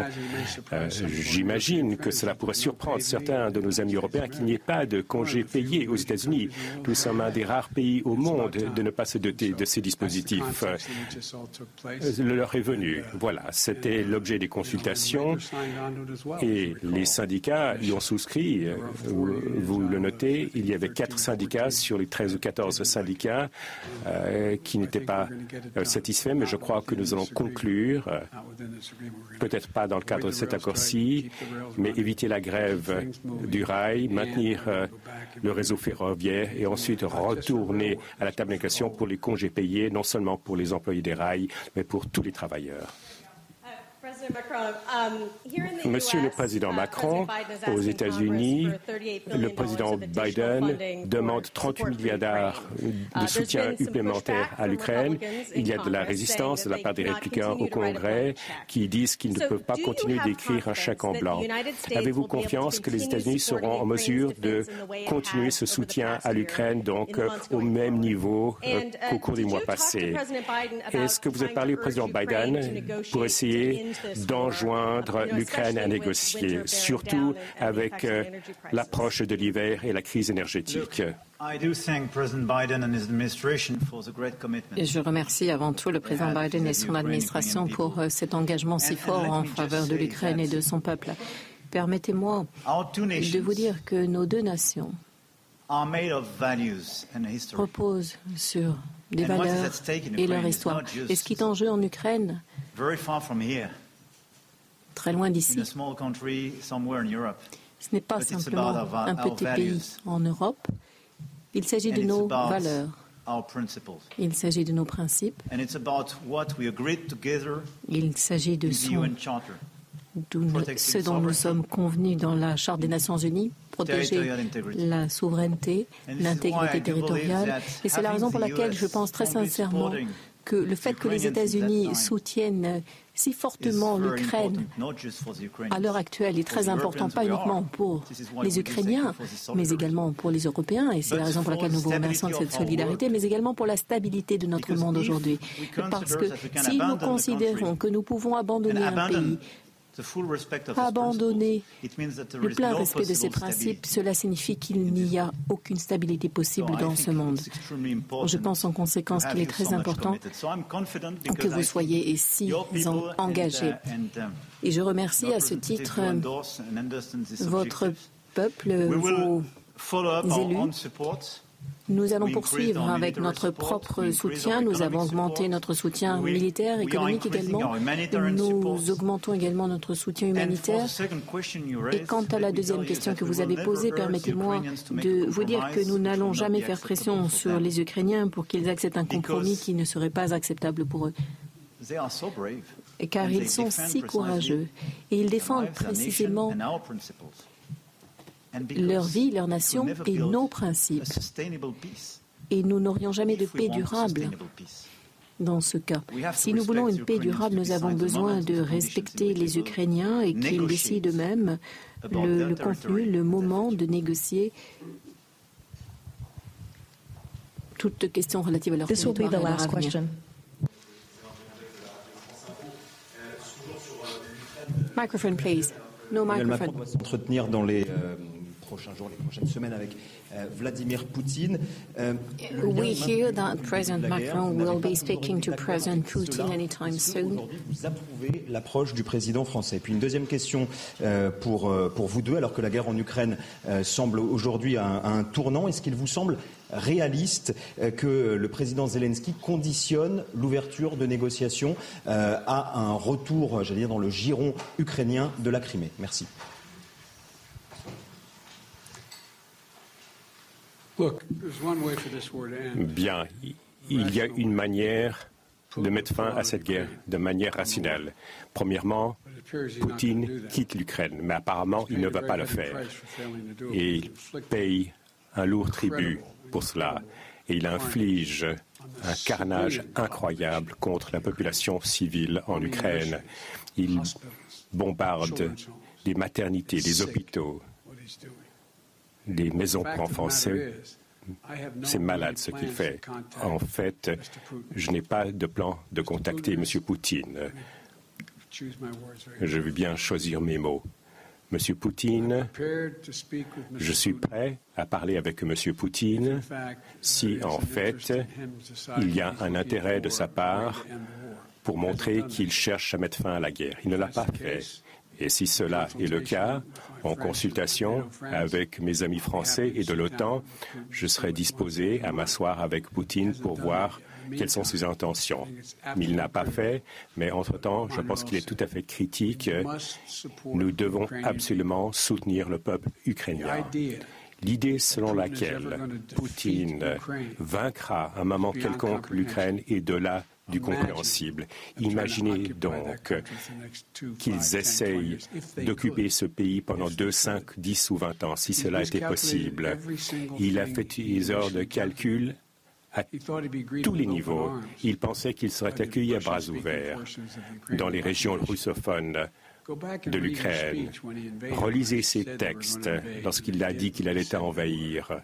Euh, j'imagine que cela pourrait surprendre certains de nos amis européens qu'il n'y ait pas de congé payé aux États-Unis. Nous sommes un des rares pays au monde de ne pas se doter de ces dispositifs. Euh, L'heure est venue. Voilà, c'était l'objet des consultations et les syndicats y ont souscrit euh, vous le notez, il y avait quatre syndicats sur les 13 ou 14 syndicats euh, qui n'étaient pas euh, satisfaits, mais je crois que nous allons conclure, euh, peut-être pas dans le cadre de cet accord-ci, mais éviter la grève du rail, maintenir le réseau ferroviaire et ensuite retourner à la table négociation pour les congés payés, non seulement pour les employés des rails, mais pour tous les travailleurs. Um, Monsieur le Président uh, Macron, aux États-Unis, le président Biden demande 38 milliards uh, de soutien supplémentaire à l'Ukraine. Il y a de la résistance de la part des républicains au Congrès qui disent qu'ils ne peuvent pas continuer d'écrire un chèque en blanc? Avez-vous confiance que les États-Unis seront en mesure de continuer ce soutien à l'Ukraine, donc au même niveau euh, qu'au cours des mois passés? Est-ce que vous avez parlé au président Biden pour essayer d'enjoindre l'Ukraine à négocier, surtout avec euh, l'approche de l'hiver et la crise énergétique. Et je remercie avant tout le président Biden et son administration pour euh, cet engagement si fort en faveur de l'Ukraine et de son peuple. Permettez-moi de vous dire que nos deux nations reposent sur des valeurs et leur histoire. Et ce qui est en jeu en Ukraine, très loin d'ici. Ce n'est pas simplement un petit pays en Europe. Il s'agit de nos valeurs. Il s'agit de nos principes. Il s'agit de ce dont nous sommes convenus dans la Charte des Nations Unies, protéger la souveraineté, l'intégrité territoriale. Et c'est la raison pour laquelle je pense très sincèrement que le fait que les États-Unis soutiennent si fortement l'Ukraine à l'heure actuelle est très important, pas uniquement pour les Ukrainiens, mais également pour les Européens, et c'est la raison pour laquelle nous vous remercions de cette solidarité, mais également pour la stabilité de notre monde aujourd'hui. Parce que si nous considérons que nous pouvons abandonner un pays Abandonner le plein respect de ces principes, cela signifie qu'il n'y a aucune stabilité possible dans ce monde. Je pense en conséquence qu'il est très important que vous soyez si engagés. Um, Et je remercie à ce titre votre peuple, vos élus nous allons poursuivre avec notre propre soutien. Nous avons augmenté notre soutien militaire, économique également. Nous augmentons également notre soutien humanitaire. Et quant à la deuxième question que vous avez posée, permettez-moi de vous dire que nous n'allons jamais faire pression sur les Ukrainiens pour qu'ils acceptent un compromis qui ne serait pas acceptable pour eux car ils sont si courageux et ils défendent précisément leur vie, leur nation et nos principes. Et nous n'aurions jamais de paix durable dans ce cas. Si nous voulons une paix durable, nous avons besoin de respecter les Ukrainiens et qu'ils décident eux-mêmes le, contenu, le moment de négocier toutes questions relatives à leur territoire et à leur avenir. Microphone, please. No microphone. va s'entretenir dans les euh, prochains jours, les prochaines semaines avec euh, Vladimir Poutine. Euh, We hear that President Macron will be speaking to President Putin anytime soon? Vous approuvez l'approche du président français? Puis une deuxième question euh, pour, pour vous deux, alors que la guerre en Ukraine semble aujourd'hui à, à, un tournant, est-ce qu'il vous semble réaliste que le président Zelensky conditionne l'ouverture de négociations à un retour, j'allais dire, dans le giron ukrainien de la Crimée? Merci. Bien, il y a une manière de mettre fin à cette guerre de manière rationnelle. Premièrement, Poutine quitte l'Ukraine, mais apparemment il ne va pas le faire. Et il paye un lourd tribut pour cela. Et il inflige un carnage incroyable contre la population civile en Ukraine. Il bombarde des maternités, des hôpitaux, des maisons pour enfants. C'est malade ce qu'il fait. En fait, je n'ai pas de plan de contacter M. Poutine. Je veux bien choisir mes mots. Monsieur Poutine, je suis prêt à parler avec Monsieur Poutine si, en fait, il y a un intérêt de sa part pour montrer qu'il cherche à mettre fin à la guerre. Il ne l'a pas fait. Et si cela est le cas, en consultation avec mes amis français et de l'OTAN, je serai disposé à m'asseoir avec Poutine pour voir quelles sont ses intentions. Il n'a pas fait, mais entre-temps, je pense qu'il est tout à fait critique. Nous devons absolument soutenir le peuple ukrainien. L'idée selon laquelle Poutine vaincra à un moment quelconque l'Ukraine est de là du compréhensible. Imaginez donc qu'ils essayent d'occuper ce pays pendant 2, 5, 10 ou 20 ans, si cela était possible. Il a fait des heures de calcul à tous les niveaux. Il pensait qu'il serait accueilli à bras ouverts dans les régions russophones de l'Ukraine. Relisez ces textes lorsqu'il a dit qu'il allait envahir.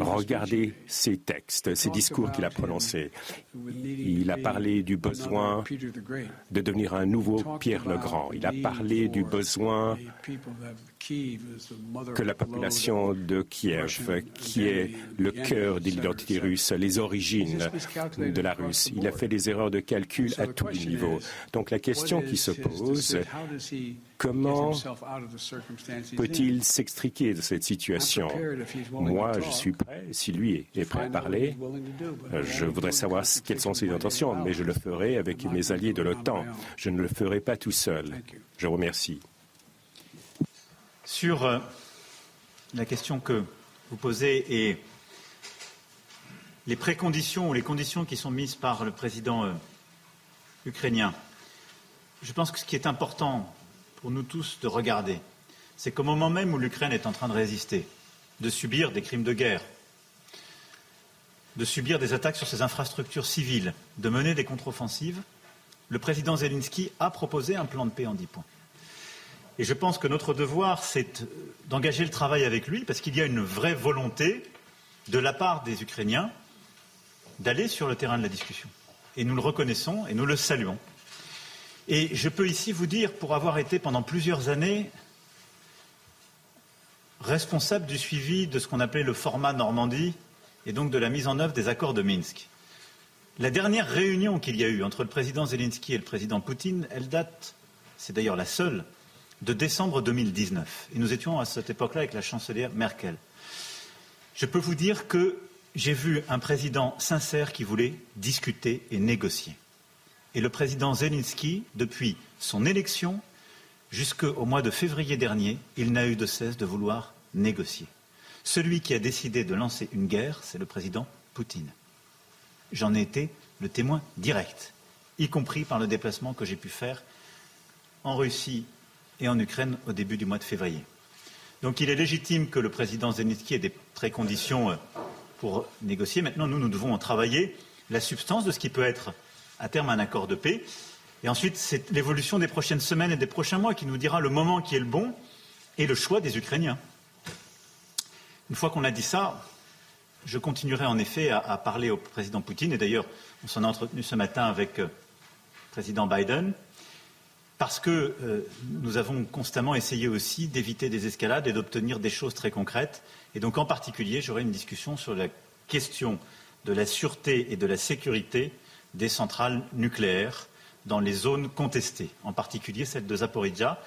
Regardez ces textes, ces discours qu'il a prononcés. Il a parlé du besoin de devenir un nouveau Pierre le Grand. Il a parlé du besoin que la population de Kiev, qui est le cœur de l'identité russe, les origines de la Russie, il a fait des erreurs de calcul à tous les niveaux. Donc la question qui se pose, comment peut-il s'extriquer de cette situation? Moi, je suis prêt, si lui est prêt à parler, je voudrais savoir quelles sont ses intentions, mais je le ferai avec mes alliés de l'OTAN. Je ne le ferai pas tout seul. Je vous remercie. Sur euh, la question que vous posez et les préconditions ou les conditions qui sont mises par le président euh, ukrainien, je pense que ce qui est important pour nous tous de regarder, c'est qu'au moment même où l'Ukraine est en train de résister, de subir des crimes de guerre, de subir des attaques sur ses infrastructures civiles, de mener des contre-offensives, le président Zelensky a proposé un plan de paix en dix points. Et je pense que notre devoir, c'est d'engager le travail avec lui, parce qu'il y a une vraie volonté de la part des Ukrainiens d'aller sur le terrain de la discussion. Et nous le reconnaissons et nous le saluons. Et je peux ici vous dire, pour avoir été pendant plusieurs années responsable du suivi de ce qu'on appelait le format Normandie et donc de la mise en œuvre des accords de Minsk. La dernière réunion qu'il y a eu entre le président Zelensky et le président Poutine, elle date, c'est d'ailleurs la seule, de décembre 2019. Et nous étions à cette époque-là avec la chancelière Merkel. Je peux vous dire que j'ai vu un président sincère qui voulait discuter et négocier. Et le président Zelensky, depuis son élection jusqu'au mois de février dernier, il n'a eu de cesse de vouloir négocier. Celui qui a décidé de lancer une guerre, c'est le président Poutine. J'en ai été le témoin direct, y compris par le déplacement que j'ai pu faire en Russie et en Ukraine au début du mois de février. Donc il est légitime que le président Zelensky ait des préconditions euh, pour négocier. Maintenant, nous, nous devons en travailler la substance de ce qui peut être à terme un accord de paix. Et ensuite, c'est l'évolution des prochaines semaines et des prochains mois qui nous dira le moment qui est le bon et le choix des Ukrainiens. Une fois qu'on a dit ça, je continuerai en effet à, parler au président Poutine. Et d'ailleurs, on s'en a entretenu ce matin avec euh, le président Biden parce que euh, nous avons constamment essayé aussi d'éviter des escalades et d'obtenir des choses très concrètes. Et donc, en particulier, j'aurai une discussion sur la question de la sûreté et de la sécurité des centrales nucléaires dans les zones contestées, en particulier celle de Zaporizhia,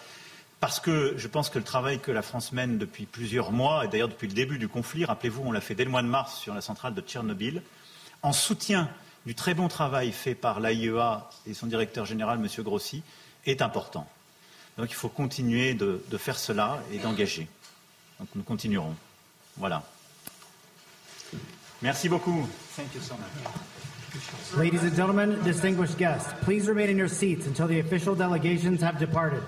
parce que je pense que le travail que la France mène depuis plusieurs mois, et d'ailleurs depuis le début du conflit, rappelez-vous, on l'a fait dès le mois de mars sur la centrale de Tchernobyl, en soutien du très bon travail fait par l'AIEA et son directeur général, M. Grossi, est important. Donc il faut continuer de, de faire cela et d'engager. Donc nous continuerons. Voilà. Merci beaucoup. Thank you so much. Ladies and gentlemen, distinguished guests, please remain in your seats until the official delegations have departed.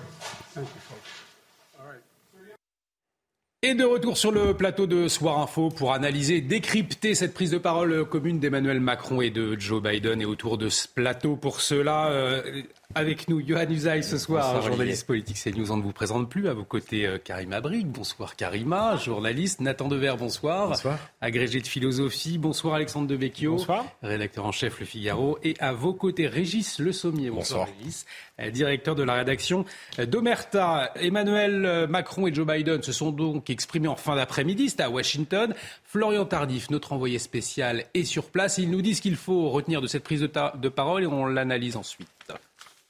Et de retour sur le plateau de Soir Info pour analyser, décrypter cette prise de parole commune d'Emmanuel Macron et de Joe Biden. Et autour de ce plateau, pour cela, euh, avec nous, Johan Usaï ce soir, journaliste politique CNews. On ne vous présente plus. À vos côtés, euh, Karima Brick. Bonsoir Karima, journaliste. Nathan Dever, bonsoir. Bonsoir. Agrégé de philosophie. Bonsoir Alexandre Devecchio. Bonsoir. Rédacteur en chef Le Figaro. Et à vos côtés, Régis Le Sommier. Bonsoir. Régis. Euh, directeur de la rédaction d'Omerta. Emmanuel euh, Macron et Joe Biden se sont donc exprimés en fin d'après-midi. C'était à Washington. Florian Tardif, notre envoyé spécial, est sur place. Il nous dit ce qu'il faut retenir de cette prise de, de parole et on l'analyse ensuite.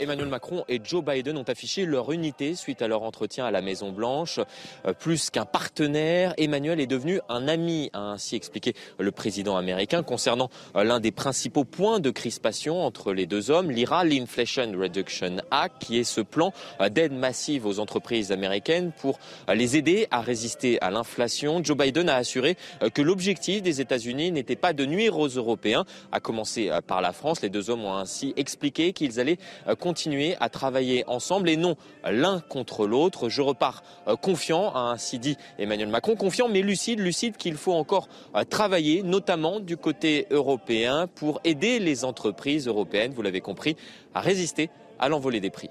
Emmanuel Macron et Joe Biden ont affiché leur unité suite à leur entretien à la Maison Blanche. Euh, plus qu'un partenaire, Emmanuel est devenu un ami, a ainsi expliqué le président américain concernant euh, l'un des principaux points de crispation entre les deux hommes, l'IRA, l'Inflation Reduction Act, qui est ce plan euh, d'aide massive aux entreprises américaines pour les aider à résister à l'inflation. Joe Biden a assuré que l'objectif des États-Unis n'était pas de nuire aux Européens, à commencer par la France. Les deux hommes ont ainsi expliqué qu'ils allaient à travailler ensemble et non l'un contre l'autre. Je repars euh, confiant, a ainsi dit Emmanuel Macron, confiant mais lucide, lucide qu'il faut encore euh, travailler, notamment du côté européen, pour aider les entreprises européennes, vous l'avez compris, à résister à l'envolée des prix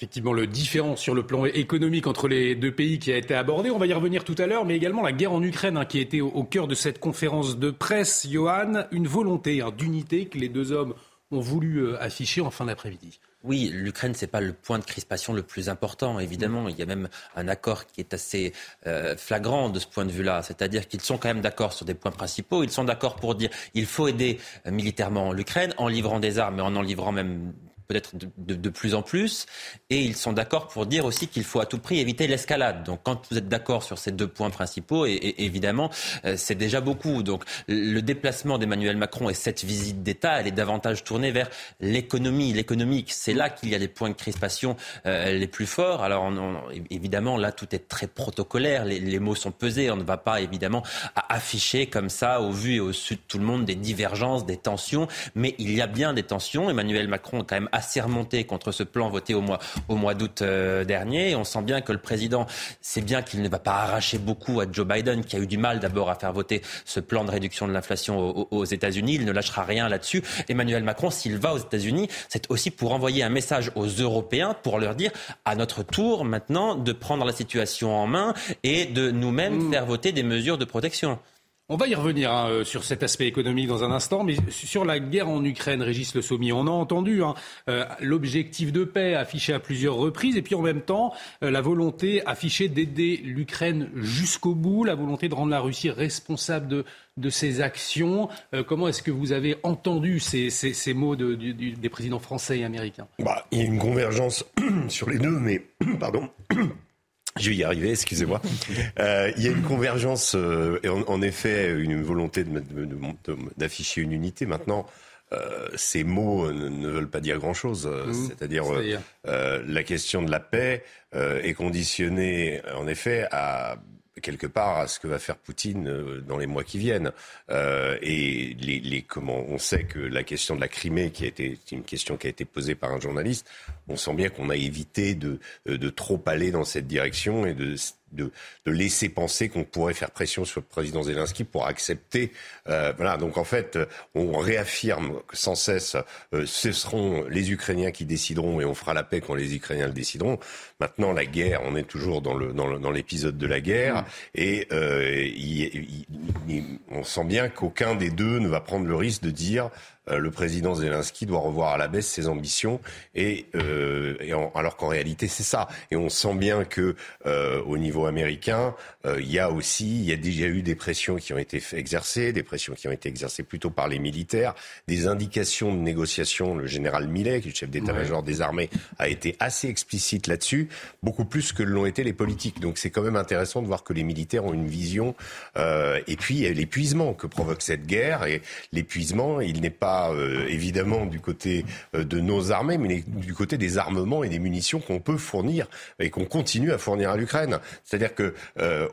effectivement le différent sur le plan économique entre les deux pays qui a été abordé. On va y revenir tout à l'heure, mais également la guerre en Ukraine hein, qui a été au, cœur de cette conférence de presse. Johan, une volonté hein, d'unité que les deux hommes ont voulu euh, afficher en fin d'après-midi. Oui, l'Ukraine, c'est pas le point de crispation le plus important, évidemment. Il y a même un accord qui est assez euh, flagrant de ce point de vue-là. C'est-à-dire qu'ils sont quand même d'accord sur des points principaux. Ils sont d'accord pour dire qu'il faut aider euh, militairement l'Ukraine en livrant des armes et en en livrant même peut-être de, plus en plus. Et ils sont d'accord pour dire aussi qu'il faut à tout prix éviter l'escalade. Donc quand vous êtes d'accord sur ces deux points principaux, et, évidemment, euh, c'est déjà beaucoup. Donc le déplacement d'Emmanuel Macron et cette visite d'État, elle est davantage tournée vers l'économie, l'économique. C'est là qu'il y a les points de crispation euh, les plus forts. Alors évidemment, là, tout est très protocolaire. Les, les, mots sont pesés. On ne va pas évidemment afficher comme ça, au vu et au su de tout le monde, des divergences, des tensions. Mais il y a bien des tensions. Emmanuel Macron, quand même, assez remonté contre ce plan voté au mois, au mois d'août euh, dernier. on sent bien que le président sait bien qu'il ne va pas arracher beaucoup à Joe Biden, qui a eu du mal d'abord à faire voter ce plan de réduction de l'inflation aux, aux États-Unis. Il ne lâchera rien là-dessus. Emmanuel Macron, s'il va aux États-Unis, c'est aussi pour envoyer un message aux Européens pour leur dire à notre tour maintenant de prendre la situation en main et de nous-mêmes mmh. faire voter des mesures de protection. On va y revenir hein, euh, sur cet aspect économique dans un instant, mais sur la guerre en Ukraine, Régis Le Sommier, on a entendu hein, euh, l'objectif de paix affiché à plusieurs reprises, et puis en même temps euh, la volonté affichée d'aider l'Ukraine jusqu'au bout, la volonté de rendre la Russie responsable de, ses actions. comment est-ce que vous avez entendu ces, mots des présidents français et américains? Bah, Il y a une convergence sur les deux, mais pardon. Je vais y arriver, excusez-moi. Euh, il y a une convergence, euh, et en, effet, une volonté d'afficher une unité. Maintenant, euh, ces mots ne, veulent pas dire grand-chose. Mmh. C'est-à-dire, euh, la question de la paix est conditionnée, en effet, à quelque part à ce que va faire Poutine euh, dans les mois qui viennent. Euh, et les, les, comment on sait que la question de la Crimée, qui a été une question qui a été posée par un journaliste, on sent bien qu'on a évité de, de trop aller dans cette direction et de de, de laisser penser qu'on pourrait faire pression sur le président Zelensky pour accepter. Euh, voilà, donc en fait, on réaffirme sans cesse, euh, ce seront les Ukrainiens qui décideront et on fera la paix quand les Ukrainiens le décideront. Maintenant, la guerre, on est toujours dans le dans l'épisode de la guerre mm. et euh, on sent bien qu'aucun des deux ne va prendre le risque de dire euh, le président Zelensky doit revoir à la baisse ses ambitions, et, euh, alors qu'en réalité c'est ça. Et on sent bien que euh, au niveau américain, il y a aussi, il y a déjà eu des pressions qui ont été exercées, des pressions qui ont été exercées plutôt par les militaires, des indications de négociation. Le général Millet, qui est le chef d'état-major des armées, a été assez explicite là-dessus, beaucoup plus que l'ont été les politiques. Donc c'est quand même intéressant de voir que les militaires ont une vision. et puis l'épuisement que provoque cette guerre, et l'épuisement, il n'est pas pas évidemment du côté de nos armées, mais du côté des armements et des munitions qu'on peut fournir et qu'on continue à fournir à l'Ukraine. C'est-à-dire que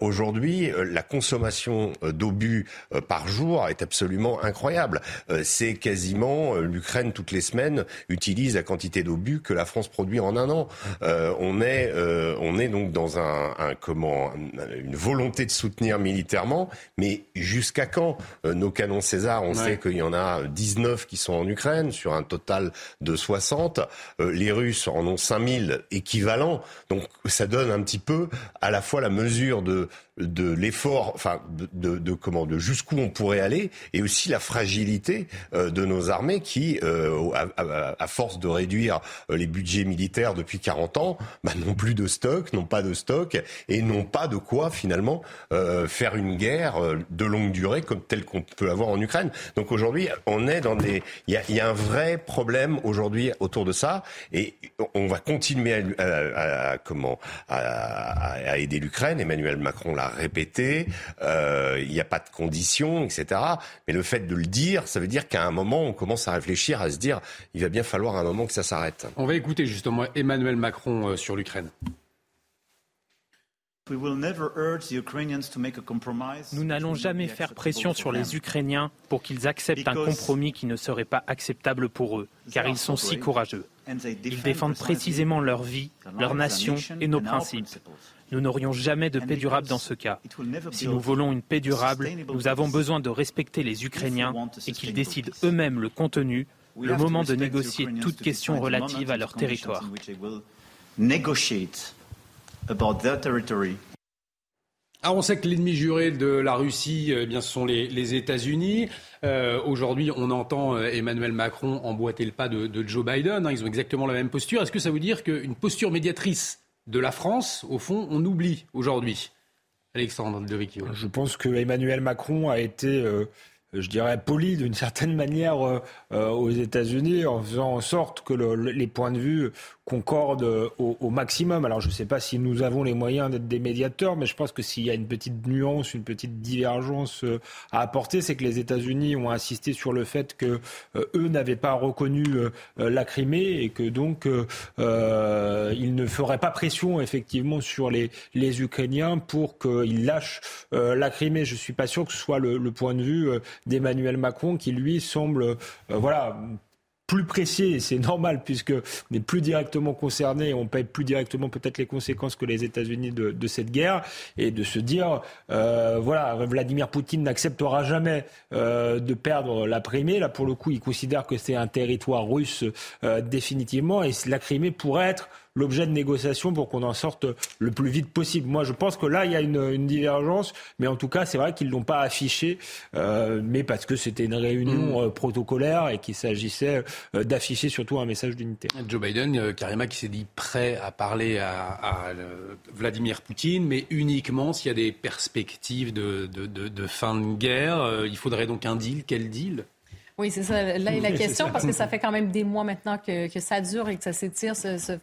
aujourd'hui, la consommation d'obus par jour est absolument incroyable. C'est quasiment l'Ukraine toutes les semaines utilise la quantité d'obus que la France produit en un an. on est on est donc dans un, un comment une volonté de soutenir militairement, mais jusqu'à quand euh, Nos canons César, on sait qu'il y en a 19 qui sont en Ukraine sur un total de 60. Euh, les Russes en ont 5000 équivalents. Donc ça donne un petit peu à la fois la mesure de de l'effort, enfin de, comment, de jusqu'où on pourrait aller, et aussi la fragilité euh, de nos armées qui, euh, à, force de réduire les budgets militaires depuis 40 ans, bah, n'ont plus de stock, n'ont pas de stock, et n'ont pas de quoi finalement faire une guerre de longue durée comme telle qu'on peut avoir en Ukraine. Donc aujourd'hui, on est dans il y a, un vrai problème aujourd'hui autour de ça, et on va continuer à, à comment à, aider l'Ukraine. Emmanuel Macron l'a répéter, euh, il n'y a pas de conditions, etc. Mais le fait de le dire, ça veut dire qu'à un moment, on commence à réfléchir, à se dire, il va bien falloir un moment que ça s'arrête. On va écouter justement Emmanuel Macron euh, sur l'Ukraine. Nous n'allons jamais faire pression sur les Ukrainiens pour qu'ils acceptent un compromis qui ne serait pas acceptable pour eux, car ils sont si courageux. Ils défendent précisément leur vie, leur nation et nos principes. Nous n'aurions jamais de paix durable dans ce cas. Si nous voulons une paix durable, nous avons besoin de respecter les Ukrainiens et qu'ils décident eux-mêmes le contenu, le moment de négocier toute question relative à leur territoire. Alors on sait que l'ennemi juré de la Russie, eh bien, ce sont les, États-Unis. Euh, aujourd'hui, on entend euh, Emmanuel Macron emboîter le pas de, Joe Biden. Hein. ils ont exactement la même posture. Est-ce que ça veut dire qu'une posture médiatrice de la France, au fond, on oublie aujourd'hui? Alexandre de Vecchio. Je pense que Emmanuel Macron a été, euh, je dirais, poli d'une certaine manière euh, euh, aux États-Unis en faisant en sorte que les points de vue concorde au, maximum. Alors je ne sais pas si nous avons les moyens d'être des médiateurs, mais je pense que s'il y a une petite nuance, une petite divergence euh, à apporter, c'est que les États-Unis ont insisté sur le fait que euh, eux n'avaient pas reconnu euh, la Crimée et que donc ils ne feraient pas pression effectivement sur les, les Ukrainiens pour qu'ils lâchent la Crimée. Je suis pas sûr que ce soit le point de vue d'Emmanuel Macron qui lui semble voilà plus précis, c'est normal puisque on est plus directement concerné on paye plus directement peut-être les conséquences que les États-Unis de, de, cette guerre, et de se dire, euh, voilà, Vladimir Poutine n'acceptera jamais euh, de perdre la Crimée. Là, pour le coup, il considère que c'est un territoire russe euh, définitivement, et la Crimée pourrait être l'objet de négociations pour qu'on en sorte le plus vite possible. Moi, je pense que là, il y a une, divergence, mais en tout cas, c'est vrai qu'ils ne l'ont pas affiché, euh, mais parce que c'était une réunion mm. euh, protocolaire et qu'il s'agissait euh, d'afficher surtout un message d'unité. Joe Biden, carrément, qui s'est dit prêt à parler à, Vladimir Poutine, mais uniquement s'il y a des perspectives de, fin de guerre. il faudrait donc un deal. Quel deal? Oui, c'est ça. Là est la question, parce que ça fait quand même des mois maintenant que, ça dure et que ça s'étire, ce, ce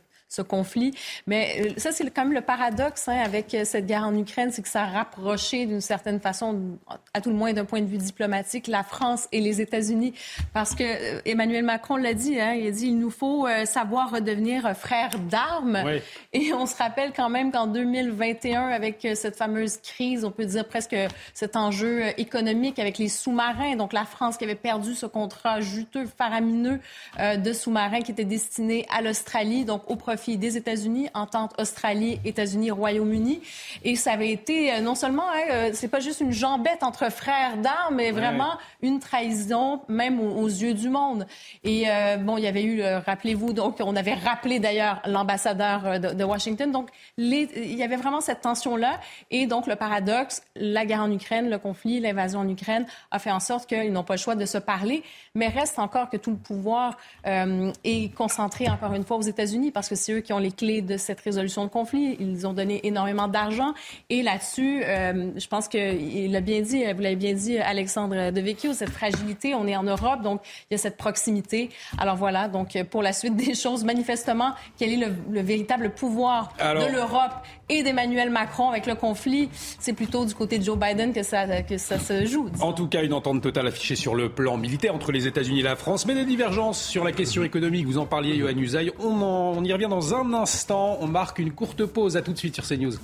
conflit. Mais euh, ça, c'est quand même le paradoxe hein, avec euh, cette guerre en Ukraine, c'est que ça a rapproché d'une certaine façon, à tout le moins d'un point de vue diplomatique, la France et les États-Unis. Parce que euh, Emmanuel Macron l'a dit, hein, il a dit il nous faut savoir redevenir frères d'armes. Et on se rappelle quand même qu'en 2021, avec cette fameuse crise, on peut dire presque cet enjeu économique avec les sous-marins, donc la France qui avait perdu ce contrat juteux, faramineux de sous-marins qui était destiné à l'Australie, donc au profit des États-Unis, entente Australie, États-Unis, Royaume-Uni. Et ça avait été euh, non seulement, hein, euh, c'est pas juste une jambette entre frères d'armes, mais vraiment une trahison, même aux, yeux du monde. Et euh, bon, il y avait eu, rappelez-vous, donc on avait rappelé d'ailleurs l'ambassadeur de, Washington. Donc les, il y avait vraiment cette tension-là. Et donc le paradoxe, la guerre en Ukraine, le conflit, l'invasion en Ukraine a fait en sorte qu'ils n'ont pas le choix de se parler. Mais reste encore que tout le pouvoir est concentré encore une fois aux États-Unis parce que c'est eux qui ont les clés de cette résolution de conflit. Ils ont donné énormément d'argent. Et là-dessus, euh, je pense qu'il l'a bien dit, vous l'avez bien dit, Alexandre Devecchio, cette fragilité, on est en Europe, donc il y a cette proximité. Alors voilà, donc pour la suite des choses, manifestement, quel est le, véritable pouvoir de l'Europe et d'Emmanuel Macron avec le conflit? C'est plutôt du côté de Joe Biden que ça, que ça se joue. En tout cas, une entente totale affichée sur le plan militaire entre les États-Unis et la France, mais des divergences sur la question économique. Vous en parliez, Johan Usaï. On, on y revient dans un instant. On marque une courte pause. À tout de suite sur CNews.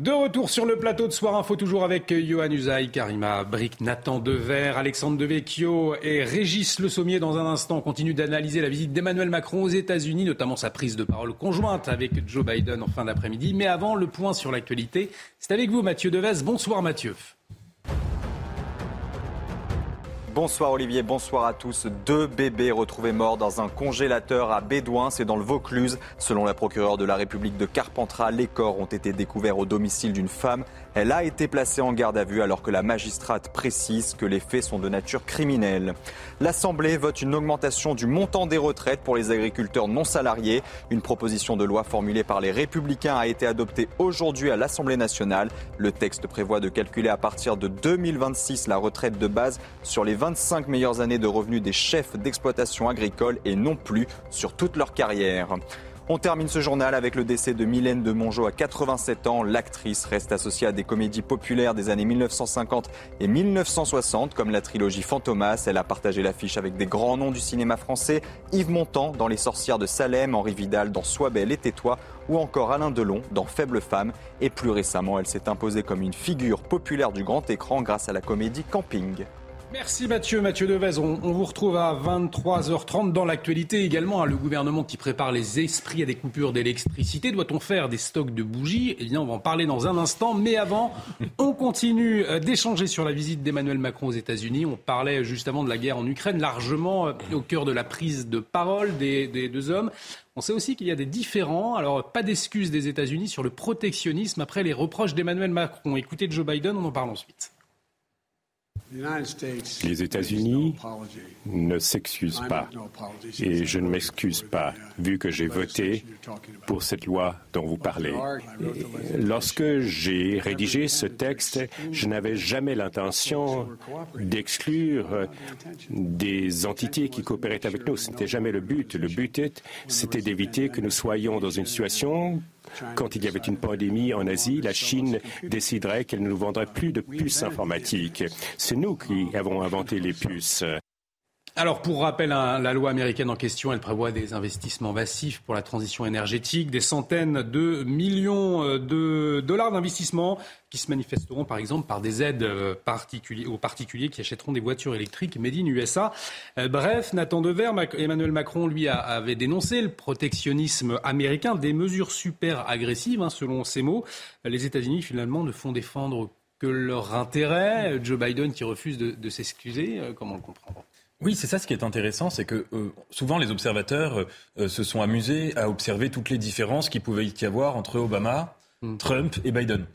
De retour sur le plateau de Soir Info, toujours avec Johan Usaï, Karima Brick, Nathan Dever, Alexandre Devecchio et Régis Le Sommier. Dans un instant, on continue d'analyser la visite d'Emmanuel Macron aux États-Unis, notamment sa prise de parole conjointe avec Joe Biden en fin d'après-midi. Mais avant, le point sur l'actualité, c'est avec vous, Mathieu Devez. Bonsoir, Mathieu. Bonsoir Olivier, bonsoir à tous. Deux bébés retrouvés morts dans un congélateur à Bédouin, c'est dans le Vaucluse. Selon la procureure de la République de Carpentras, les corps ont été découverts au domicile d'une femme elle a été placée en garde à vue alors que la magistrate précise que les faits sont de nature criminelle. L'Assemblée vote une augmentation du montant des retraites pour les agriculteurs non salariés. Une proposition de loi formulée par les Républicains a été adoptée aujourd'hui à l'Assemblée nationale. Le texte prévoit de calculer à partir de 2026 la retraite de base sur les 25 meilleures années de revenus des chefs d'exploitation agricole et non plus sur toute leur carrière. On termine ce journal avec le décès de Mylène de Mongeau à 87 ans. L'actrice reste associée à des comédies populaires des années 1950 et 1960, comme la trilogie Fantomas. Elle a partagé l'affiche avec des grands noms du cinéma français, Yves Montand dans Les Sorcières de Salem, Henri Vidal dans Sois belle et tais-toi, ou encore Alain Delon dans Faible femme. Et plus récemment, elle s'est imposée comme une figure populaire du grand écran grâce à la comédie Camping. Merci Mathieu. Mathieu Devez, on, vous retrouve à 23h30 dans l'actualité également. Hein, le gouvernement qui prépare les esprits à des coupures d'électricité. Doit-on faire des stocks de bougies? Eh bien, on va en parler dans un instant. Mais avant, on continue euh, d'échanger sur la visite d'Emmanuel Macron aux États-Unis. On parlait justement de la guerre en Ukraine, largement euh, au cœur de la prise de parole des, des deux hommes. On sait aussi qu'il y a des différends. Alors, pas d'excuses des États-Unis sur le protectionnisme après les reproches d'Emmanuel Macron. Écoutez Joe Biden, on en parle ensuite. Les États-Unis ne s'excusent pas. Et je ne m'excuse pas, vu que j'ai voté pour cette loi dont vous parlez. Lorsque j'ai rédigé ce texte, je n'avais jamais l'intention d'exclure des entités qui coopéraient avec nous. Ce n'était jamais le but. Le but, c'était d'éviter que nous soyons dans une situation quand il y avait une pandémie en Asie, la Chine déciderait qu'elle ne nous vendrait plus de puces informatiques. C'est nous qui avons inventé les puces. Alors, pour rappel, hein, la loi américaine en question, elle prévoit des investissements massifs pour la transition énergétique, des centaines de millions euh, de dollars d'investissements qui se manifesteront, par exemple, par des aides euh, aux particuliers qui achèteront des voitures électriques made in USA. Euh, bref, Nathan Dever, Emmanuel Macron, lui, avait dénoncé le protectionnisme américain, des mesures super agressives, hein, selon ses mots. Les États-Unis, finalement, ne font défendre que leur intérêt. Joe Biden qui refuse de s'excuser, comment le comprendre oui, c'est ça ce qui est intéressant, c'est que euh, souvent les observateurs euh, se sont amusés à observer toutes les différences qu'il pouvait y avoir entre Obama, hmm. Trump et Biden.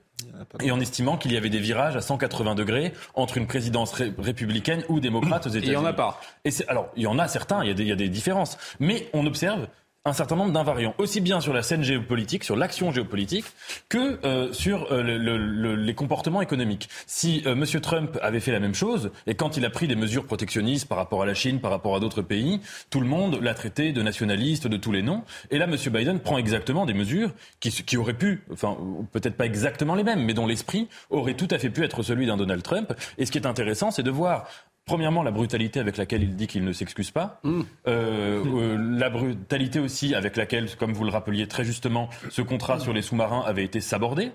Et en estimant qu'il y avait des virages à 180 degrés entre une présidence républicaine ou démocrate aux États-Unis. il y en a pas. Et alors, il y en a certains, il y a, des, il y a des différences. Mais on observe un certain nombre d'invariants, aussi bien sur la scène géopolitique, sur l'action géopolitique, que euh, sur euh, le, les comportements économiques. Si euh, M. Trump avait fait la même chose, et quand il a pris des mesures protectionnistes par rapport à la Chine, par rapport à d'autres pays, tout le monde l'a traité de nationaliste, de tous les noms. Et là, M. Biden prend exactement des mesures qui, qui auraient pu, enfin peut-être pas exactement les mêmes, mais dont l'esprit aurait tout à fait pu être celui d'un Donald Trump. Et ce qui est intéressant, c'est de voir Premièrement, la brutalité avec laquelle il dit qu'il ne s'excuse pas. Mm. Euh, euh, la brutalité aussi avec laquelle, comme vous le rappeliez très justement, ce contrat sur les sous-marins avait été sabordé.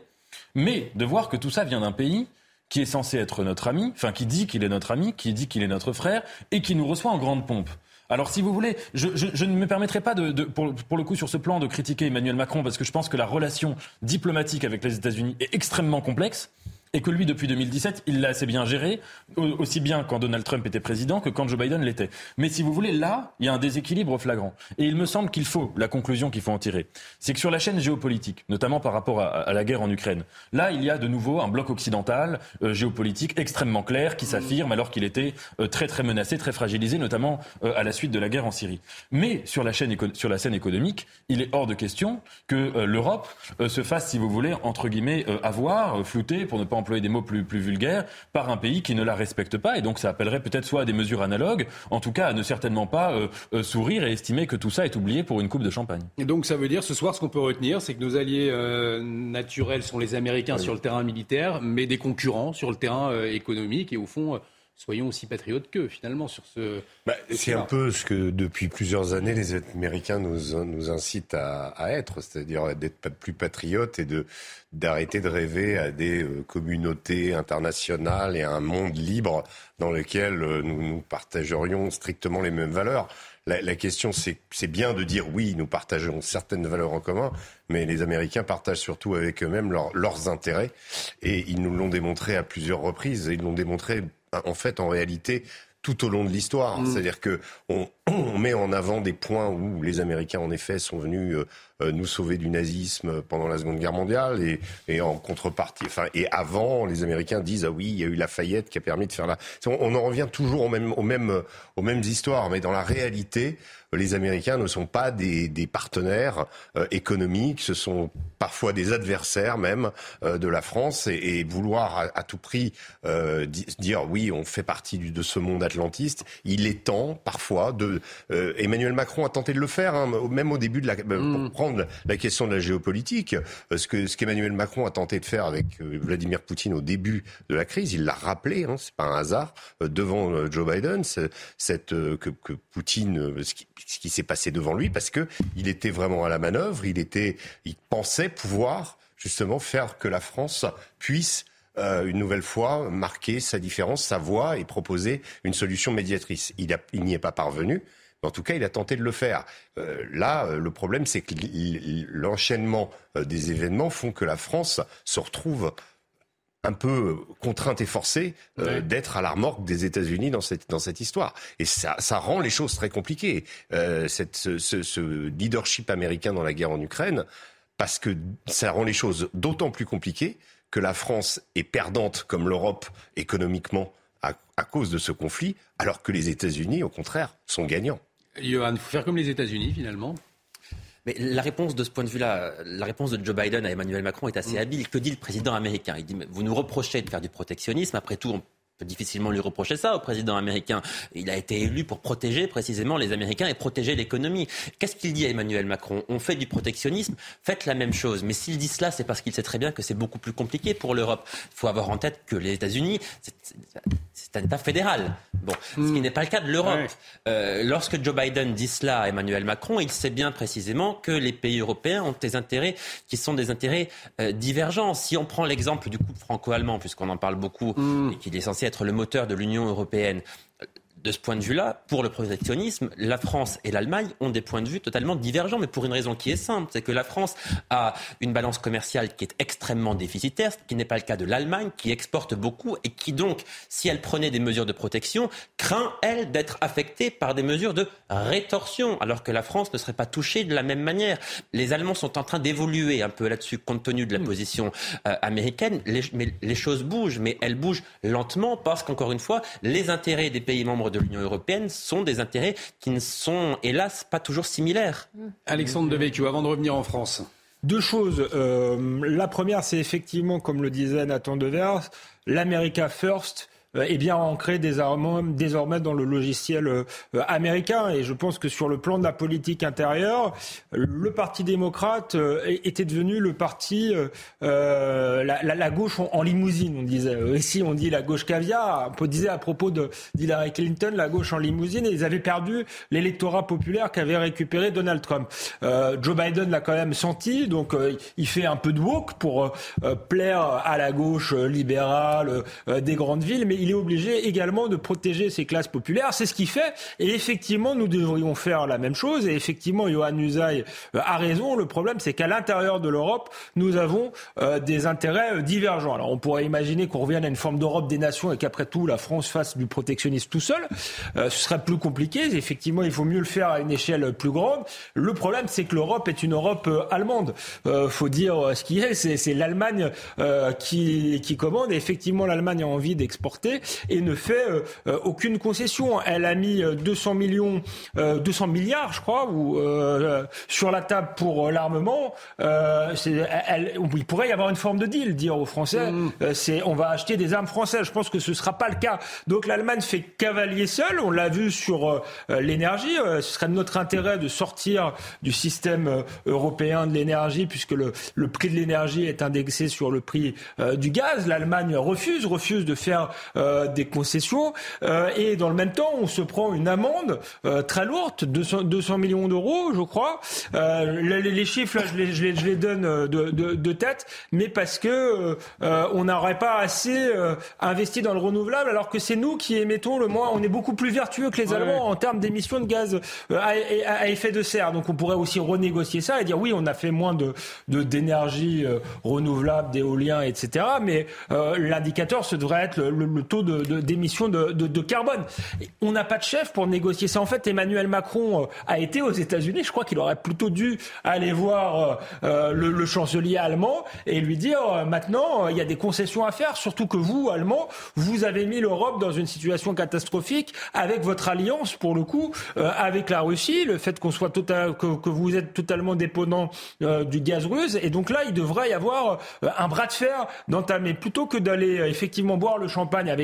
Mais de voir que tout ça vient d'un pays qui est censé être notre ami, enfin qui dit qu'il est notre ami, qui dit qu'il est notre frère, et qui nous reçoit en grande pompe. Alors, si vous voulez, je, ne me permettrai pas, de, pour, pour, le coup, sur ce plan, de critiquer Emmanuel Macron, parce que je pense que la relation diplomatique avec les États-Unis est extrêmement complexe. Et que lui, depuis 2017, il l'a assez bien géré, aussi bien quand Donald Trump était président que quand Joe Biden l'était. Mais si vous voulez, là, il y a un déséquilibre flagrant. Et il me semble qu'il faut, la conclusion qu'il faut en tirer, c'est que sur la chaîne géopolitique, notamment par rapport à, la guerre en Ukraine, là, il y a de nouveau un bloc occidental euh, géopolitique extrêmement clair qui s'affirme alors qu'il était euh, très très menacé, très fragilisé, notamment euh, à la suite de la guerre en Syrie. Mais sur la, chaîne sur la scène économique, il est hors de question que l'Europe se fasse, si vous voulez, entre guillemets, avoir, flouter, pour ne pas employer des mots plus, plus vulgaires, par un pays qui ne la respecte pas. Et donc ça appellerait peut-être soit à des mesures analogues, en tout cas à ne certainement pas euh, euh, sourire et estimer que tout ça est oublié pour une coupe de champagne. Et donc ça veut dire ce soir, ce qu'on peut retenir, c'est que nos alliés euh, naturels sont les Américains sur le terrain militaire, mais des concurrents sur le terrain économique. Et au fond, soyons aussi patriotes qu'eux, finalement, sur ce. Bah, c'est un peu ce que depuis plusieurs années les Américains nous, nous incitent à, être, c'est-à-dire d'être plus patriotes et de d'arrêter de rêver à des euh, communautés internationales et à un monde libre dans lequel euh, nous, nous partagerions strictement les mêmes valeurs. La, la question, c'est bien de dire oui, nous partageons certaines valeurs en commun, mais les Américains partagent surtout avec eux-mêmes leurs intérêts, et ils nous l'ont démontré à plusieurs reprises. Ils l'ont démontré en fait, en réalité, tout au long de l'histoire. Mm. C'est-à-dire que on, met en avant des points où les Américains, en effet, sont venus euh, euh, nous sauver du nazisme pendant la Seconde Guerre mondiale et, et, en contrepartie, enfin, et avant, les Américains disent ah oui, il y a eu Lafayette qui a permis de faire la. On, en revient toujours aux mêmes, aux mêmes, aux mêmes histoires, mais dans la réalité, les Américains ne sont pas des, des partenaires euh, économiques, ce sont parfois des adversaires même euh, de la France et, et vouloir à, à, tout prix euh, dire oui, on fait partie du, de ce monde atlantiste. Il est temps parfois de. Emmanuel Macron a tenté de le faire, hein, même au début de la. Mm. Pour prendre la question de la géopolitique, ce que ce qu'Emmanuel Macron a tenté de faire avec Vladimir Poutine au début de la crise, il l'a rappelé, hein, c'est pas un hasard, devant Joe Biden, cette que, que Poutine, ce qui, ce qui s'est passé devant lui parce que il était vraiment à la manœuvre, il était, il pensait pouvoir justement faire que la France puisse euh, une nouvelle fois marquer sa différence, sa voix et proposer une solution médiatrice. Il, n'y est pas parvenu. Mais en tout cas, il a tenté de le faire. Euh, là, euh, le problème, c'est que l'enchaînement des événements font que la France se retrouve un peu contrainte et forcée euh, d'être à la remorque des États-Unis dans cette, dans cette histoire. Et ça, ça rend les choses très compliquées. Euh, cette, ce, ce, leadership américain dans la guerre en Ukraine, parce que ça rend les choses d'autant plus compliquées que la France est perdante comme l'Europe économiquement à, à, cause de ce conflit, alors que les États-Unis, au contraire, sont gagnants. Johan, il faut faire comme les États-Unis finalement mais la réponse de ce point de vue-là, la réponse de Joe Biden à Emmanuel Macron est assez mm. habile. Que dit le président américain? Il dit Vous nous reprochez de faire du protectionnisme. Après tout, on peut difficilement lui reprocher ça au président américain. Il a été élu pour protéger précisément les Américains et protéger l'économie. Qu'est-ce qu'il dit à Emmanuel Macron? On fait du protectionnisme, faites la même chose. Mais s'il dit cela, c'est parce qu'il sait très bien que c'est beaucoup plus compliqué pour l'Europe. Il faut avoir en tête que les États-Unis, c'est un État fédéral. Bon, ce qui hmm. n'est pas le cas de l'Europe. Euh, lorsque Joe Biden dit cela à Emmanuel Macron, il sait bien précisément que les pays européens ont des intérêts qui sont des intérêts euh, divergents. Si on prend l'exemple du couple franco-allemand, puisqu'on en parle beaucoup hmm. et qu'il est censé être le moteur de l'Union européenne, de ce point de vue-là, pour le protectionnisme, la France et l'Allemagne ont des points de vue totalement divergents, mais pour une raison qui est simple, c'est que la France a une balance commerciale qui est extrêmement déficitaire, ce qui n'est pas le cas de l'Allemagne, qui exporte beaucoup et qui donc, si elle prenait des mesures de protection, craint, elle, d'être affectée par des mesures de rétorsion, alors que la France ne serait pas touchée de la même manière. Les Allemands sont en train d'évoluer un peu là-dessus, compte tenu de la hmm. position euh, américaine, les, mais les choses bougent, mais elles bougent lentement parce qu'encore une fois, les intérêts des pays membres de l'Union européenne sont des intérêts qui ne sont, hélas, pas toujours similaires. Alexandre Devecchio, avant de revenir en France. Deux choses. Euh, la première, c'est effectivement, comme le disait Nathan Devers, l'America First euh, est bien ancré désormais dans le logiciel euh, américain. Et je pense que sur le plan de la politique intérieure, le Parti démocrate euh, était devenu le parti, la, la, gauche en, limousine, on disait. Ici, on dit la gauche caviar. On disait à propos d'Hillary Clinton, la gauche en limousine. Et ils avaient perdu l'électorat populaire qu'avait récupéré Donald Trump. Joe Biden l'a quand même senti, donc il fait un peu de woke pour plaire à la gauche libérale des grandes villes, mais il est obligé également de protéger ses classes populaires. C'est ce qu'il fait. Et effectivement, nous devrions faire la même chose. Et effectivement, Johan Usaï euh, a raison. Le problème, c'est qu'à l'intérieur de l'Europe, nous avons euh, des intérêts euh, divergents. Alors, on pourrait imaginer qu'on revienne à une forme d'Europe des nations et qu'après tout, la France fasse du protectionnisme tout seul. ce serait plus compliqué. Effectivement, il faut mieux le faire à une échelle plus grande. Le problème, c'est que l'Europe est une Europe allemande. Euh, faut dire ce qui est. C'est l'Allemagne qui, qui commande. Et effectivement, l'Allemagne a envie d'exporter et ne fait aucune concession. Elle a mis 200 millions, 200 milliards, je crois, ou, sur la table pour l'armement. il pourrait y avoir une forme de deal, dire aux Français, mm. c'est on va acheter des armes françaises. Je pense que ce sera pas le cas. Donc l'Allemagne fait cavalier seul. On l'a vu sur l'énergie. ce serait de notre intérêt de sortir du système européen de l'énergie, puisque le, le prix de l'énergie est indexé sur le prix du gaz. L'Allemagne refuse, refuse de faire des concessions. et dans le même temps, on se prend une amende euh, très lourde, 200, 200 millions d'euros, je crois. Euh, les, chiffres, là, je les, je les, je les donne euh, de, de, de, tête, mais parce que euh, on n'aurait pas assez euh, investi dans le renouvelable, alors que c'est nous qui émettons le moins. On est beaucoup plus vertueux que les Allemands en termes d'émissions de gaz à, à, effet de serre. Donc on pourrait aussi renégocier ça et dire oui, on a fait moins de d'énergie renouvelable, d'éolien, etc. Mais l'indicateur, ce devrait être le, le, taux d'émission de, de, de, carbone. On n'a pas de chef pour négocier ça. En fait, Emmanuel Macron euh, a été aux États-Unis. Je crois qu'il aurait plutôt dû aller voir euh, euh, le, le, chancelier allemand et lui dire maintenant, il y a des concessions à faire, surtout que vous, Allemands, vous avez mis l'Europe dans une situation catastrophique avec votre alliance, pour le coup, avec la Russie, le fait qu'on soit total, que, que, vous êtes totalement dépendant du gaz russe. Et donc là, il devrait y avoir un bras de fer d'entamer. Plutôt que d'aller effectivement boire le champagne avec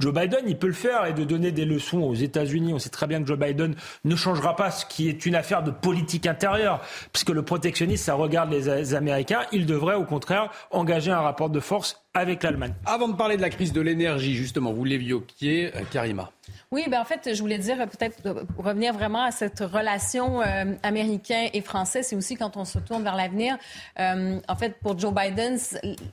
Joe Biden, il peut le faire et de donner des leçons aux États-Unis. On sait très bien que Joe Biden ne changera pas, ce qui est une affaire de politique intérieure, puisque le protectionnisme, ça regarde les Américains. Il devrait au contraire engager un rapport de force avec l'Allemagne. Avant de parler de la crise de l'énergie, justement, vous l'évoquiez, euh, Karima. Oui, ben en fait, je voulais dire peut-être euh, revenir vraiment à cette relation euh, américain et français. C'est aussi quand on se tourne vers l'avenir. Euh, en fait, pour Joe Biden,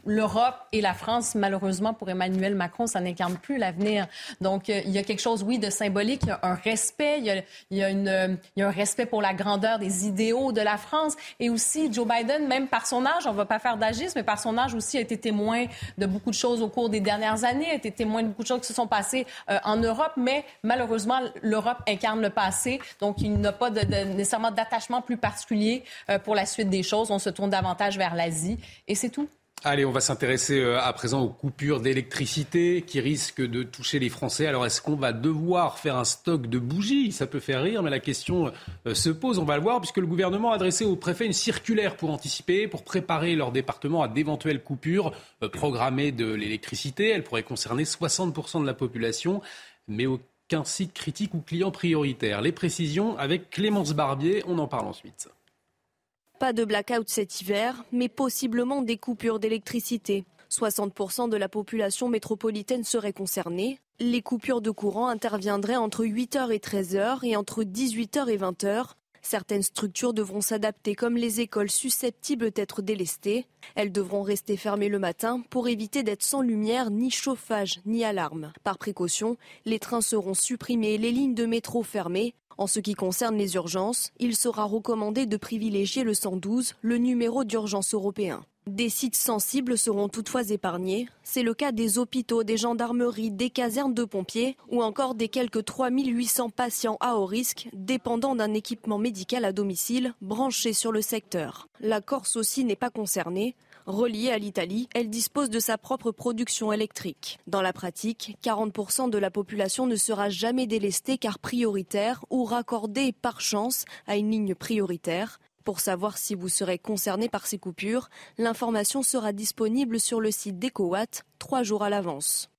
l'Europe et la France, malheureusement pour Emmanuel Macron, ça n'incarne plus l'avenir. Donc, il y a quelque chose, oui, de symbolique. Il y a un respect. Il y a, il y a, une, il y a un respect pour la grandeur des idéaux de la France. Et aussi, Joe Biden, même par son âge, on va pas faire d'agisme, mais par son âge aussi, a été témoin de beaucoup de choses au cours des dernières années, a été témoin de beaucoup de choses qui se sont passées en Europe. Mais malheureusement, l'Europe incarne le passé, donc il n'a pas nécessairement d'attachement plus particulier euh, pour la suite des choses. On se tourne davantage vers l'Asie et c'est tout. Allez, on va s'intéresser euh, à présent aux coupures d'électricité qui risquent de toucher les Français. Alors, est-ce qu'on va devoir faire un stock de bougies? Ça peut faire rire, mais la question euh, se pose. On va le voir, puisque le gouvernement a adressé au préfet une circulaire pour anticiper, pour préparer leur département à d'éventuelles coupures programmées de l'électricité. Elle pourrait concerner 60% de la population, mais au site critique ou client prioritaire. Les précisions avec Clémence Barbier, on en parle ensuite. Pas de blackout cet hiver, mais possiblement des coupures d'électricité. 60% de la population métropolitaine serait concernée. Les coupures de courant interviendraient entre 8h et 13h et entre 18h et 20h. Certaines structures devront s'adapter comme les écoles susceptibles d'être délestées. Elles devront rester fermées le matin pour éviter d'être sans lumière, ni chauffage, ni alarme. Par précaution, les trains seront supprimés les lignes de métro fermées. En ce qui concerne les urgences, il sera recommandé de privilégier le 112, le numéro d'urgence européen. Des sites sensibles seront toutefois épargnés. C'est le cas des hôpitaux, des gendarmeries, des casernes de pompiers ou encore des quelques 3800 patients à haut risque dépendant d'un équipement médical à domicile branché sur le secteur. La Corse aussi n'est pas concernée. Reliée à l'Italie, elle dispose de sa propre production électrique. Dans la pratique, 40% de la population ne sera jamais délestée car prioritaire ou raccordée par chance à une ligne prioritaire. Pour savoir si vous serez concerné par ces coupures, l'information sera disponible sur le site d'EcoWatt trois jours à l'avance.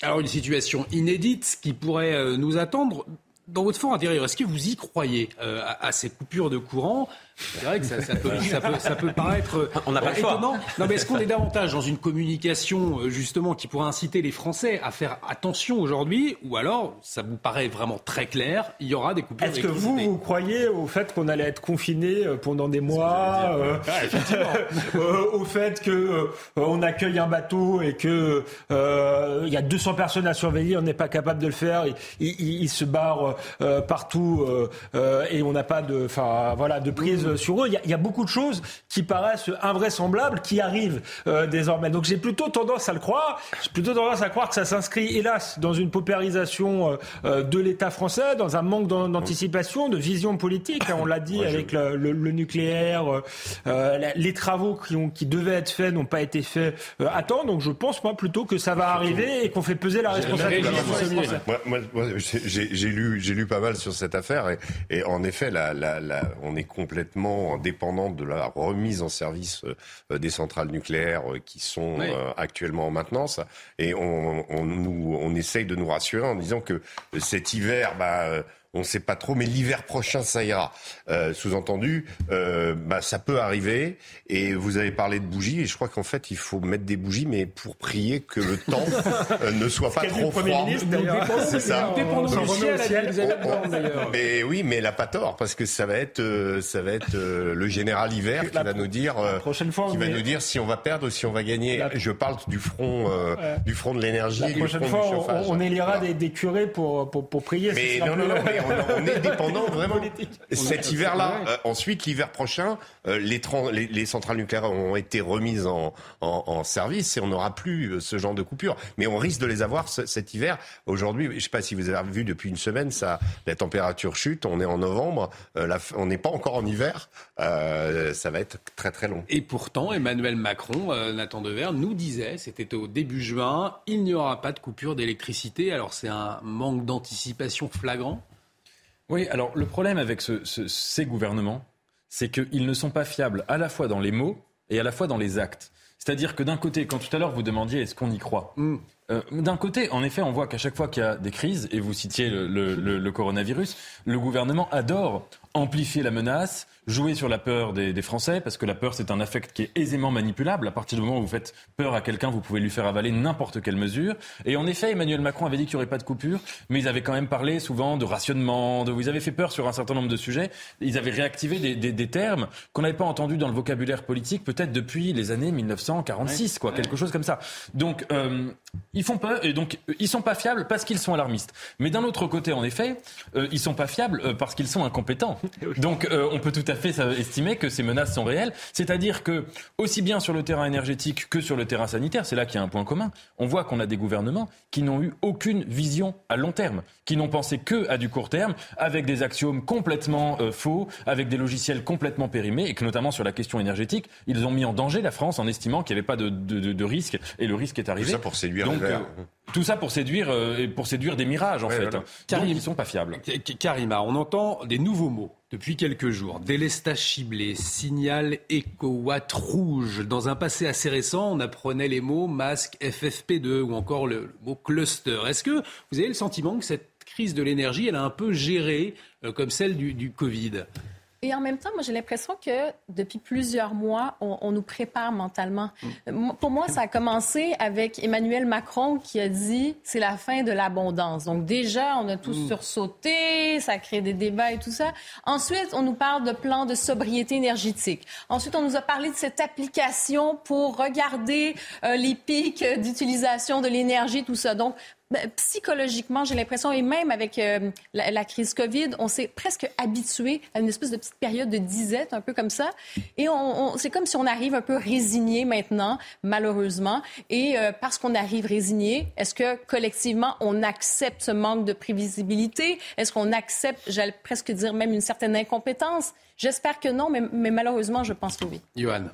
Alors une situation inédite qui pourrait euh, nous attendre dans votre fort intérieur, est-ce que vous y croyez euh, à, ces coupures de courant? C'est vrai que ça, peut, ça, peut, paraître On n'a pas le étonnant. Non, mais est-ce qu'on est davantage dans une communication euh, justement qui pourrait inciter les Français à faire attention aujourd'hui, ou alors ça vous paraît vraiment très clair, il y aura des coupures Est-ce que vous, vous croyez au fait qu'on allait être confiné euh, pendant des mois, ah, au fait que on accueille un bateau et que il y a 200 personnes à surveiller, on n'est pas capable de le faire, il se barre euh, partout euh, euh, et on n'a pas de, enfin voilà, de prise sur eux. Il y, a, il y, a, beaucoup de choses qui paraissent invraisemblables qui arrivent désormais. Donc j'ai plutôt tendance à le croire. J'ai plutôt tendance à croire que ça s'inscrit, hélas, dans une paupérisation de l'État français, dans un manque d'anticipation, de vision politique. On l'a dit avec le, le, nucléaire, les travaux qui, ont, qui devaient être faits n'ont pas été faits à temps. Donc je pense moi plutôt que ça va arriver et qu'on fait peser la responsabilité. Moi, moi, moi j'ai lu, pas mal sur cette affaire et, et en effet, la, la, la, on est complètement dépendant de la remise en service euh, des centrales nucléaires euh, qui sont euh, actuellement en maintenance. Et on, on, nous, on essaye de nous rassurer en disant que cet hiver, bah, on ne sait pas trop, mais l'hiver prochain, ça ira. Euh, Sous-entendu, euh, bah, ça peut arriver. Et vous avez parlé de bougies, et je crois qu'en fait, il faut mettre des bougies, mais pour prier que le temps euh, ne soit pas trop froid. C'est ça. Mais oui, mais elle n'a pas tort, parce que ça va être, euh, ça va être euh, le général hiver qui va nous dire, prochaine fois, qui va nous dire si on va perdre ou si on va gagner. Je parle du front, du front de l'énergie, du front fois, du chauffage. On, élira des, curés pour, pour, pour prier. Mais non, non, non, on, est dépendant vraiment. Cet hiver-là, euh, ensuite l'hiver prochain, euh, les, les, centrales nucléaires ont été remises en, en, service et on n'aura plus euh, ce genre de coupure. Mais on risque de les avoir cet hiver. Aujourd'hui, je ne sais pas si vous avez vu depuis une semaine, ça, la température chute. On est en novembre, on n'est pas encore en hiver. ça va être très très long. Et pourtant, Emmanuel Macron, Nathan Dever, nous disait, c'était au début juin, il n'y aura pas de coupure d'électricité. Alors c'est un manque d'anticipation flagrant oui, alors le problème avec ces gouvernements, c'est qu'ils ne sont pas fiables à la fois dans les mots et à la fois dans les actes. C'est-à-dire que d'un côté, quand tout à l'heure vous demandiez est-ce qu'on y croit? Mm. Euh, D'un côté, en effet, on voit qu'à chaque fois qu'il y a des crises, et vous citiez le, coronavirus, le gouvernement adore amplifier la menace, jouer sur la peur des, des Français, parce que la peur, c'est un affect qui est aisément manipulable. À partir du moment où vous faites peur à quelqu'un, vous pouvez lui faire avaler n'importe quelle mesure. Et en effet, Emmanuel Macron avait dit qu'il n'y aurait pas de coupure, mais ils avaient quand même parlé souvent de rationnement, de, vous avez fait peur sur un certain nombre de sujets. Ils avaient réactivé des, des, des termes qu'on n'avait pas entendus dans le vocabulaire politique peut-être depuis les années 1946, quoi, quelque chose comme ça. Donc, euh, ils font peur, et donc, ils sont pas fiables parce qu'ils sont alarmistes. Mais d'un autre côté, en effet, euh, ils sont pas fiables euh, parce qu'ils sont incompétents. Donc, euh, on peut tout à fait estimer que ces menaces sont réelles. C'est-à-dire que, aussi bien sur le terrain énergétique que sur le terrain sanitaire, c'est là qu'il y a un point commun. On voit qu'on a des gouvernements qui n'ont eu aucune vision à long terme, qui n'ont pensé que à du court terme, avec des axiomes complètement euh, faux, avec des logiciels complètement périmés, et que notamment sur la question énergétique, ils ont mis en danger la France en estimant qu'il n'y avait pas de, de, de, risque, et le risque est arrivé. Tout ça pour séduire Donc, euh, tout ça pour séduire, pour séduire des mirages, en fait. Car ils ne sont pas fiables. Karima, on entend des nouveaux mots depuis quelques jours, délestage ciblé, signal éco-watt rouge. Dans un passé assez récent, on apprenait les mots masque, FFP2 ou encore le mot cluster. Est-ce que vous avez le sentiment que cette crise de l'énergie, elle a un peu géré euh, comme celle du, du Covid? Et en même temps, moi, j'ai l'impression que depuis plusieurs mois, on, nous prépare mentalement. Mm. Pour moi, ça a commencé avec Emmanuel Macron qui a dit c'est la fin de l'abondance. Donc déjà, on a tous mm. sursauté, ça crée des débats et tout ça. Ensuite, on nous parle de plan de sobriété énergétique. Ensuite, on nous a parlé de cette application pour regarder euh, les pics d'utilisation de l'énergie, tout ça. Donc, ben, psychologiquement, j'ai l'impression, et même avec euh, la, crise COVID, on s'est presque habitué à une espèce de petite période de disette, un peu comme ça. Et on, c'est comme si on arrive un peu résigné maintenant, malheureusement. Et euh, parce qu'on arrive résigné, est-ce que collectivement, on accepte ce manque de prévisibilité? Est-ce qu'on accepte, j'allais presque dire même une certaine incompétence? J'espère que non, mais, mais, malheureusement, je pense que oui. Johan.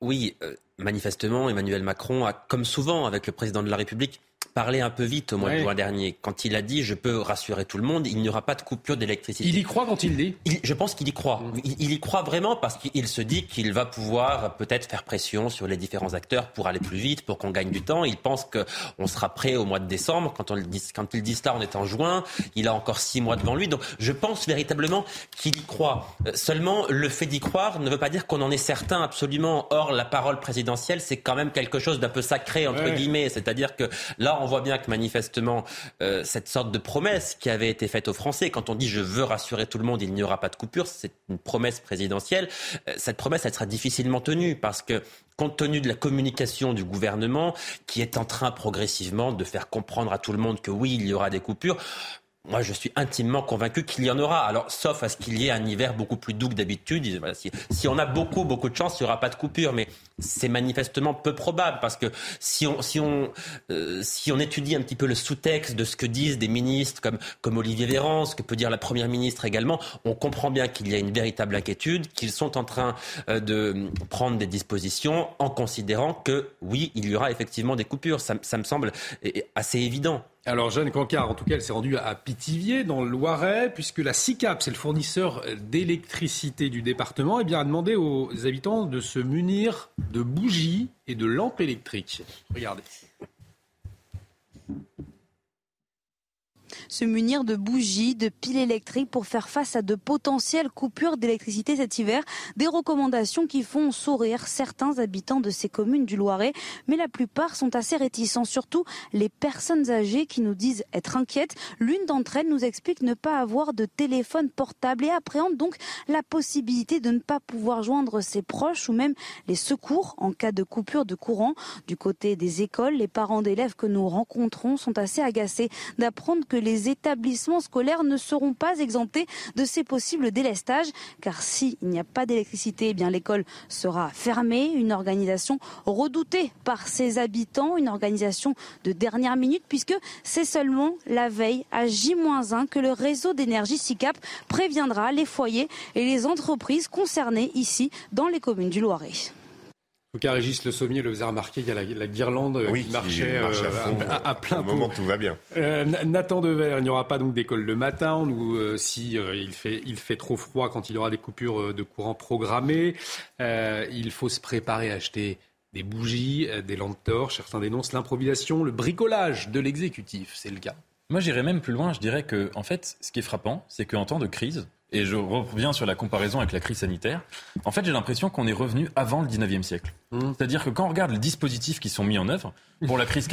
Oui, euh, manifestement, Emmanuel Macron a, comme souvent avec le président de la République, parlé un peu vite au mois de juin dernier. Quand il a dit je peux rassurer tout le monde, il n'y aura pas de coupure d'électricité. Il y croit quand il dit Je pense qu'il y croit. Mm. Il, y croit vraiment parce qu'il se dit qu'il va pouvoir peut-être faire pression sur les différents acteurs pour aller plus vite, pour qu'on gagne du temps. Il pense qu'on sera prêt au mois de décembre. Quand, on dit, quand il dit cela, on est en juin. Il a encore six mois devant lui. Donc je pense véritablement qu'il y croit. Euh, seulement, le fait d'y croire ne veut pas dire qu'on en est certain absolument. Or, la parole présidentielle, c'est quand même quelque chose d'un peu sacré, entre guillemets. C'est-à-dire que là, on voit bien que manifestement, euh, cette sorte de promesse qui avait été faite aux Français, quand on dit je veux rassurer tout le monde, il n'y aura pas de coupure, c'est une promesse présidentielle. Euh, cette promesse, elle sera difficilement tenue parce que compte tenu de la communication du gouvernement qui est en train progressivement de faire comprendre à tout le monde que oui, il y aura des coupures, moi, je suis intimement convaincu qu'il y en aura. Alors, sauf à ce qu'il y ait un hiver beaucoup plus doux que d'habitude. si, on a beaucoup, beaucoup de chance, il n'y aura pas de coupure. Mais c'est manifestement peu probable parce que euh, si on étudie un petit peu le sous-texte de ce que disent des ministres comme, Olivier Véran, ce que peut dire la première ministre également, on comprend bien qu'il y a une véritable inquiétude, qu'ils sont en train euh, de prendre des dispositions en considérant que oui, il y aura effectivement des coupures. Ça me semble assez évident. Alors Jeanne Cancard, en tout cas, elle s'est rendue à Pithiviers, dans le Loiret, puisque la SICAP, c'est le fournisseur d'électricité du département, eh bien, a demandé aux habitants de se munir de bougies et de lampes électriques. Regardez. Se munir de bougies, de piles électriques pour faire face à de potentielles coupures d'électricité cet hiver. Des recommandations qui font sourire certains habitants de ces communes du Loiret, mais la plupart sont assez réticents, surtout les personnes âgées qui nous disent être inquiètes. L'une d'entre elles nous explique ne pas avoir de téléphone portable et appréhende donc la possibilité de ne pas pouvoir joindre ses proches ou même les secours en cas de coupure de courant. Du côté des écoles, les parents d'élèves que nous rencontrons sont assez agacés d'apprendre que les établissements scolaires ne seront pas exemptés de ces possibles délestages, car s'il n'y a pas d'électricité, eh l'école sera fermée, une organisation redoutée par ses habitants, une organisation de dernière minute, puisque c'est seulement la veille à J-1 que le réseau d'énergie SICAP préviendra les foyers et les entreprises concernées ici dans les communes du Loiret tout cas, Régis Le Sommier le faisait remarquer, il y a la, guirlande qui marchait euh, à, plein pot. moment, tout va bien. Euh, Nathan Dever, il n'y aura pas donc d'école le matin, ou euh, si il, fait, il fait trop froid quand il y aura des coupures de courant programmées. il faut se préparer à acheter des bougies, des lampes torches. Certains dénoncent l'improvisation, le bricolage de l'exécutif. C'est le cas. Moi, j'irais même plus loin. Je dirais que, en fait, ce qui est frappant, c'est qu'en temps de crise, et je reviens sur la comparaison avec la crise sanitaire, en fait j'ai l'impression qu'on est revenu avant le 19e siècle. Mmh. C'est-à-dire que quand on regarde les dispositifs qui sont mis en œuvre, pour la crise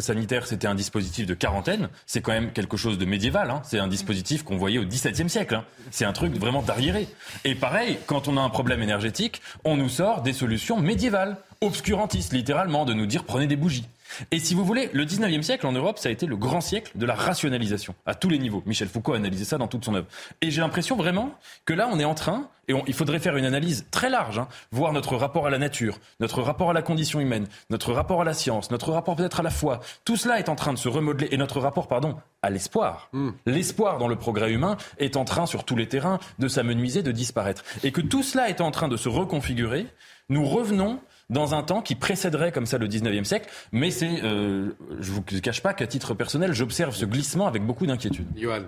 sanitaire, c'était un dispositif de quarantaine, c'est quand même quelque chose de médiéval, hein. c'est un dispositif qu'on voyait au XVIIe siècle, hein. c'est un truc vraiment d'arriéré. Et pareil, quand on a un problème énergétique, on nous sort des solutions médiévales, obscurantistes littéralement, de nous dire prenez des bougies. Et si vous voulez, le 19e siècle en Europe, ça a été le grand siècle de la rationalisation, à tous les niveaux. Michel Foucault a analysé ça dans toute son œuvre. Et j'ai l'impression vraiment que là, on est en train, et il faudrait faire une analyse très large, hein, voir notre rapport à la nature, notre rapport à la condition humaine, notre rapport à la science, notre rapport peut-être à la foi. Tout cela est en train de se remodeler, et notre rapport, pardon, à l'espoir. Hmm. L'espoir dans le progrès humain est en train, sur tous les terrains, de s'amenuiser, de disparaître. Et que tout cela est en train de se reconfigurer, nous revenons dans un temps qui précéderait comme ça le 19e siècle. Mais c'est, euh, je vous cache pas qu'à titre personnel, j'observe ce glissement avec beaucoup d'inquiétude.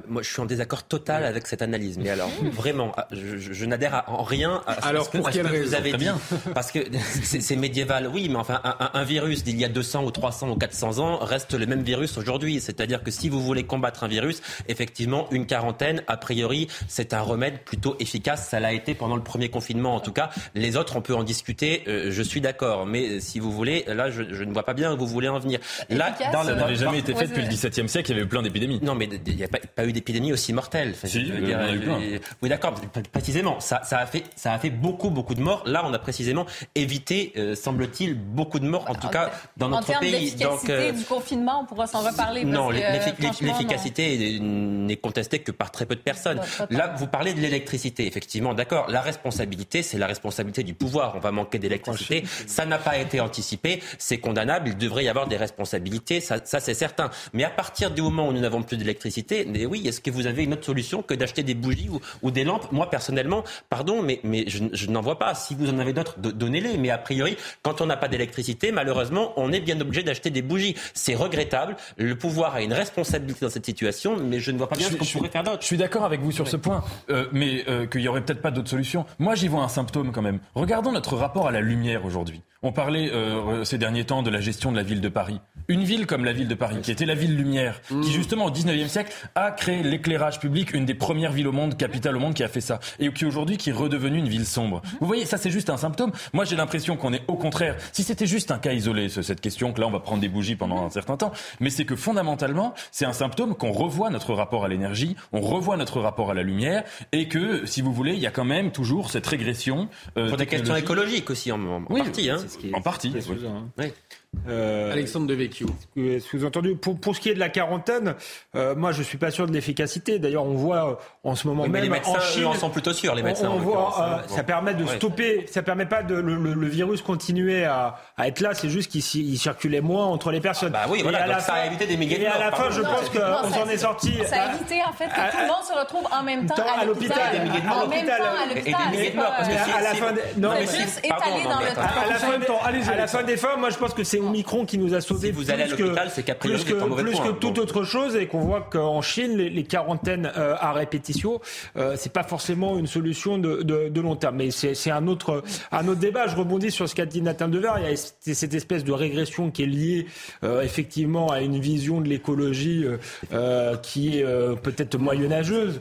Moi, je suis en désaccord total avec cette analyse. Mais alors, vraiment, ah, je, n'adhère en rien à, alors, ce, pour que, vous avez dit. Parce que c'est médiéval, oui, mais enfin, un, virus d'il y a 200 ou 300 ou 400 ans reste le même virus aujourd'hui. C'est-à-dire que si vous voulez combattre un virus, effectivement, une quarantaine, a priori, c'est un remède plutôt efficace. Ça l'a été pendant le premier confinement, en tout cas. Les autres, on peut en discuter. Euh, je suis d'accord d'accord, mais si vous voulez, là, je, ne vois pas bien où vous voulez en venir. Là, dans, ça n'avait jamais été fait depuis le XVIIe siècle, il y avait eu plein d'épidémies. Non, mais il n'y a pas, eu d'épidémie aussi mortelle. oui, d'accord, précisément, ça, ça, a fait, ça a fait beaucoup, beaucoup de morts. Là, on a précisément évité, euh, semble-t-il, beaucoup de morts, en tout cas dans notre pays. Donc, euh, du confinement, on pourra s'en reparler. Non, l'efficacité n'est contestée que par très peu de personnes. Là, vous parlez de l'électricité, effectivement, d'accord. La responsabilité, c'est la responsabilité du pouvoir. On va manquer d'électricité Ça n'a pas été anticipé, c'est condamnable, il devrait y avoir des responsabilités, ça, ça c'est certain. Mais à partir du moment où nous n'avons plus d'électricité, mais oui, est-ce que vous avez une autre solution que d'acheter des bougies ou, ou, des lampes? Moi, personnellement, pardon, mais, mais je, je n'en vois pas. Si vous en avez d'autres, donnez-les. Mais a priori, quand on n'a pas d'électricité, malheureusement, on est bien obligé d'acheter des bougies. C'est regrettable. Le pouvoir a une responsabilité dans cette situation, mais je ne vois pas bien ce qu'on pourrait faire d'autre. Je suis d'accord avec vous sur ce point, euh, mais euh, qu'il y aurait peut-être pas d'autres solutions. Moi, j'y vois un symptôme quand même. Regardons notre rapport à la lumière aujourd'hui aujourd'hui. On parlait euh, ces derniers temps de la gestion de la ville de Paris. Une ville comme la ville de Paris, qui était la ville lumière, qui mmh. justement au 19e siècle a créé l'éclairage public, une des premières villes au monde, capitale au monde qui a fait ça, et qui aujourd'hui qui est redevenue une ville sombre. Vous voyez, ça c'est juste un symptôme. Moi j'ai l'impression qu'on est au contraire, si c'était juste un cas isolé, cette question, que là on va prendre des bougies pendant un certain temps, mais c'est que fondamentalement c'est un symptôme qu'on revoit notre rapport à l'énergie, on revoit notre rapport à la lumière, et que si vous voulez, il y a quand même toujours cette régression. Euh, Pour des questions écologiques aussi en, en partie. Hein. En partie. Oui. Euh, Alexandre Devecchio. Sous-entendu, pour, pour ce qui est de la quarantaine, euh, moi je suis pas sûr de l'efficacité. D'ailleurs, on voit euh, en ce moment même les médecins, en Chine, en sont plutôt sûrs. Les médecins, on, voit, ça permet de stopper, ça permet pas de le, le, virus continuer à, à être là. C'est juste qu'il circulait moins entre les personnes. bah oui, voilà, donc ça a évité des milliers Et à la fin, je pense qu'on s'en est sorti. Ça a évité en fait que tout le monde se retrouve en même temps à l'hôpital. En même temps à l'hôpital. Et des milliers de morts. À la fin, non, mais étalé dans le temps. À la fin des fins, moi je pense que c'est Omicron qui nous a si vous allez à l'hôpital, c'est plus que, plus que toute autre chose et qu'on voit qu'en Chine, les, quarantaines euh, à répétition, euh, c'est pas forcément une solution de, de, de long terme. Mais c'est un autre, un autre débat. Je rebondis sur ce qu'a dit Nathan Dever. Il y a cette espèce de régression qui est liée euh, effectivement à une vision de l'écologie euh, qui est peut-être moyenâgeuse,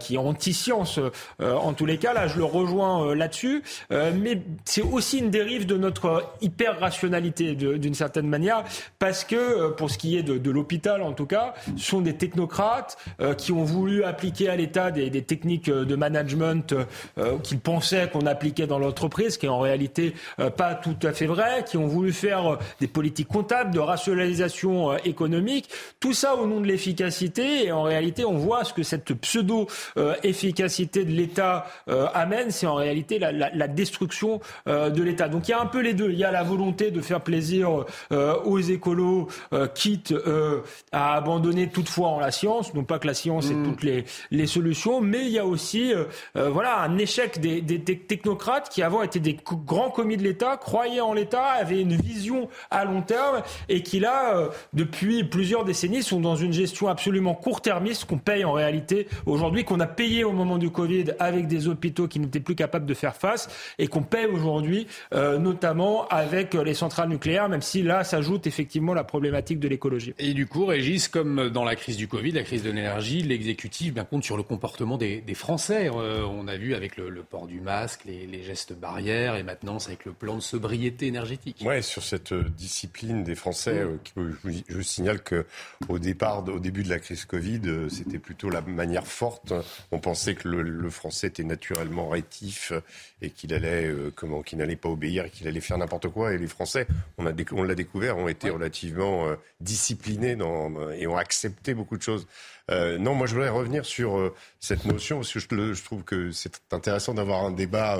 qui est anti-science. en tous les cas, là, je le rejoins là-dessus. mais c'est aussi une dérive de notre hyper-rationalité d'une certaine manière, parce que euh, pour ce qui est de, l'hôpital en tout cas, ce sont des technocrates euh, qui ont voulu appliquer à l'État des, techniques euh, de management euh, qu'ils pensaient qu'on appliquait dans l'entreprise, qui est en réalité pas tout à fait vrai, qui ont voulu faire des politiques comptables, de rationalisation économique, tout ça au nom de l'efficacité, et en réalité on voit ce que cette pseudo-efficacité de l'État amène, c'est en réalité la, la destruction de l'État. Donc il y a un peu les deux, il y a la volonté de faire plaisir euh, aux écolos, euh, quitte euh, à abandonner toutefois en la science. Non pas que la science ait mm. toutes les, les solutions, mais il y a aussi voilà un échec des, des, technocrates qui avant étaient des grands commis de l'État, croyaient en l'État, avaient une vision à long terme et qui là, depuis plusieurs décennies, sont dans une gestion absolument court-termiste qu'on paye en réalité aujourd'hui, qu'on a payé au moment du Covid avec des hôpitaux qui n'étaient plus capables de faire face et qu'on paye aujourd'hui, notamment avec les centrales nucléaires, même si là s'ajoute effectivement la problématique de l'écologie. Et du coup, Régis, comme dans la crise du Covid, la crise de l'énergie, l'exécutif bien compte sur le comportement des, Français. Euh, on a vu avec le, port du masque, les, gestes barrières, et maintenant c'est avec le plan de sobriété énergétique. Ouais, sur cette euh, discipline des Français, mm. euh, je, je, signale que au départ, au début de la crise Covid, c'était plutôt la manière forte. On pensait que le, le Français était naturellement rétif et qu'il allait, comment, qu'il n'allait pas obéir, qu'il allait faire n'importe quoi. Et les Français, on a, on l'a découvert ont été relativement euh, disciplinés dans, et ont accepté beaucoup de choses. Euh, non, moi je voudrais revenir sur euh, cette notion parce que je, trouve que c'est intéressant d'avoir un débat,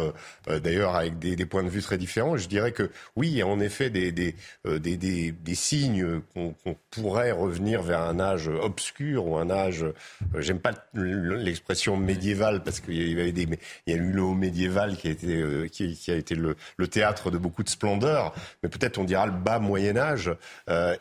euh, d'ailleurs avec des, des, points de vue très différents. Je dirais que oui, il y a en effet des, des, des, des, des signes qu'on pourrait revenir vers un âge obscur ou un âge. J'aime pas l'expression médiévale parce qu'il y y a eu le haut médiéval qui a été qui, qui, a été le, le, théâtre de beaucoup de splendeur, mais peut-être on dira le bas Moyen Âge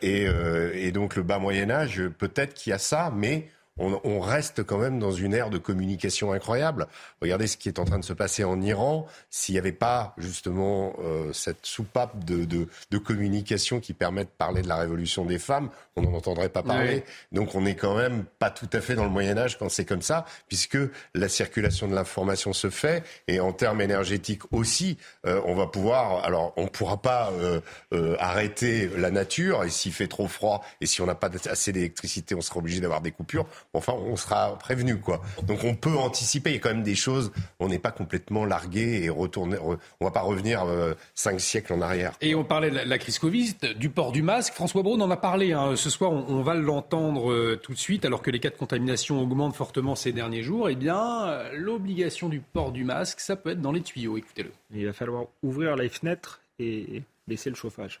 et, et donc le bas Moyen Âge, peut-être qu'il y a ça, mais on, reste quand même dans une ère de communication incroyable. Regardez ce qui est en train de se passer en Iran. S'il n'y avait pas justement euh, cette soupape de, communication qui permet de parler de la révolution des femmes, on n'en entendrait pas parler. Donc on n'est quand même pas tout à fait dans le Moyen Âge quand c'est comme ça, puisque la circulation de l'information se fait et en termes énergétiques aussi, euh, on va pouvoir. Alors on ne pourra pas euh, arrêter la nature et s'il fait trop froid et si on n'a pas assez d'électricité, on sera obligé d'avoir des coupures enfin, on sera prévenu, quoi. Donc on peut anticiper. Il y a quand même des choses. On n'est pas complètement largué et retourner. On va pas revenir euh, cinq siècles en arrière. Et on parlait de la, crise Covid, du port du masque. François Braun en a parlé. Hein. Ce soir, on, va l'entendre euh, tout de suite, alors que les cas de contamination augmentent fortement ces derniers jours. Eh bien, euh, l'obligation du port du masque, ça peut être dans les tuyaux. Écoutez-le. Il va falloir ouvrir les fenêtres et baisser le chauffage.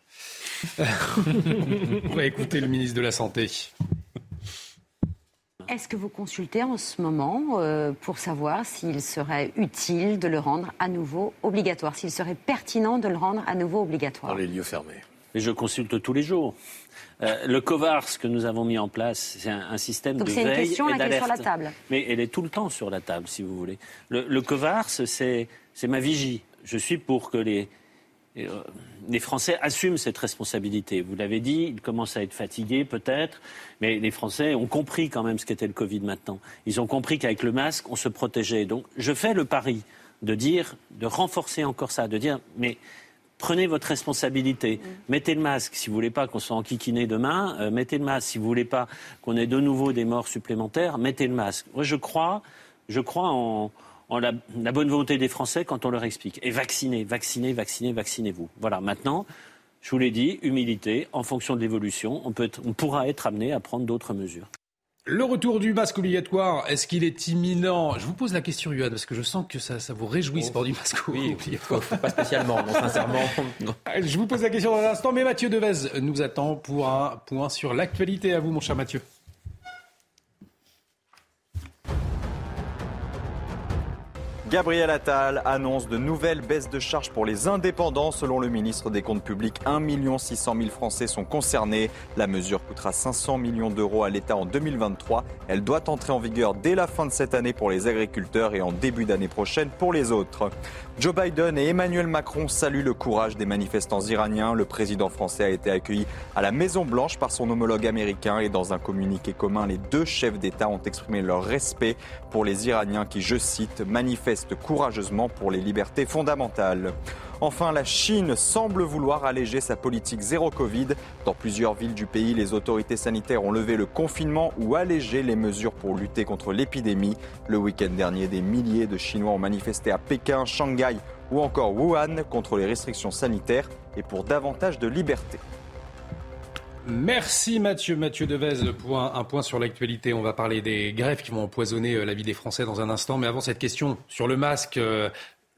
On va écouter le ministre de la Santé. Est-ce que vous consultez en ce moment euh, pour savoir s'il serait utile de le rendre à nouveau obligatoire, s'il serait pertinent de le rendre à nouveau obligatoire Dans les lieux fermés. Mais je consulte tous les jours. Euh, le COVARS que nous avons mis en place, c'est un, système Donc de veille et d'alerte. c'est une question qui est sur la table. Mais elle est tout le temps sur la table, si vous voulez. Le, le COVARS, c'est ma vigie. Je suis pour que les, les Français assument cette responsabilité. Vous l'avez dit, ils commencent à être fatigués peut-être, mais les Français ont compris quand même ce qu'était le Covid maintenant. Ils ont compris qu'avec le masque, on se protégeait. Donc je fais le pari de dire, de renforcer encore ça, de dire, mais prenez votre responsabilité. Mettez le masque. Si vous voulez pas qu'on soit enquiquiné demain, euh, mettez le masque. Si vous voulez pas qu'on ait de nouveau des morts supplémentaires, mettez le masque. Moi, je crois, je crois en, en la, la, bonne volonté des Français quand on leur explique. Et vaccinez, vaccinez, vaccinez, vaccinez-vous. Voilà, maintenant, je vous l'ai dit, humilité, en fonction de l'évolution, on, peut on pourra être amené à prendre d'autres mesures. Le retour du masque obligatoire, est-ce qu'il est imminent? Je vous pose la question, Yuan, parce que je sens que ça, ça vous réjouit, ce port du masque oui, obligatoire. Pas spécialement, non, sincèrement. Non. Je vous pose la question dans un instant, mais Mathieu Devez nous attend pour un point sur l'actualité. À vous, mon cher Mathieu. Gabriel Attal annonce de nouvelles baisses de charges pour les indépendants. Selon le ministre des Comptes publics, 1 600 000 Français sont concernés. La mesure coûtera 500 millions d'euros à l'État en 2023. Elle doit entrer en vigueur dès la fin de cette année pour les agriculteurs et en début d'année prochaine pour les autres. Joe Biden et Emmanuel Macron saluent le courage des manifestants iraniens. Le président français a été accueilli à la Maison-Blanche par son homologue américain et dans un communiqué commun, les deux chefs d'État ont exprimé leur respect pour les Iraniens qui, je cite, manifestent courageusement pour les libertés fondamentales. Enfin, la Chine semble vouloir alléger sa politique zéro Covid. Dans plusieurs villes du pays, les autorités sanitaires ont levé le confinement ou allégé les mesures pour lutter contre l'épidémie. Le week-end dernier, des milliers de Chinois ont manifesté à Pékin, Shanghai ou encore Wuhan contre les restrictions sanitaires et pour davantage de liberté. Merci Mathieu. Mathieu Devez un point sur l'actualité. On va parler des grèves qui vont empoisonner euh, la vie des Français dans un instant. Mais avant cette question sur le masque, euh,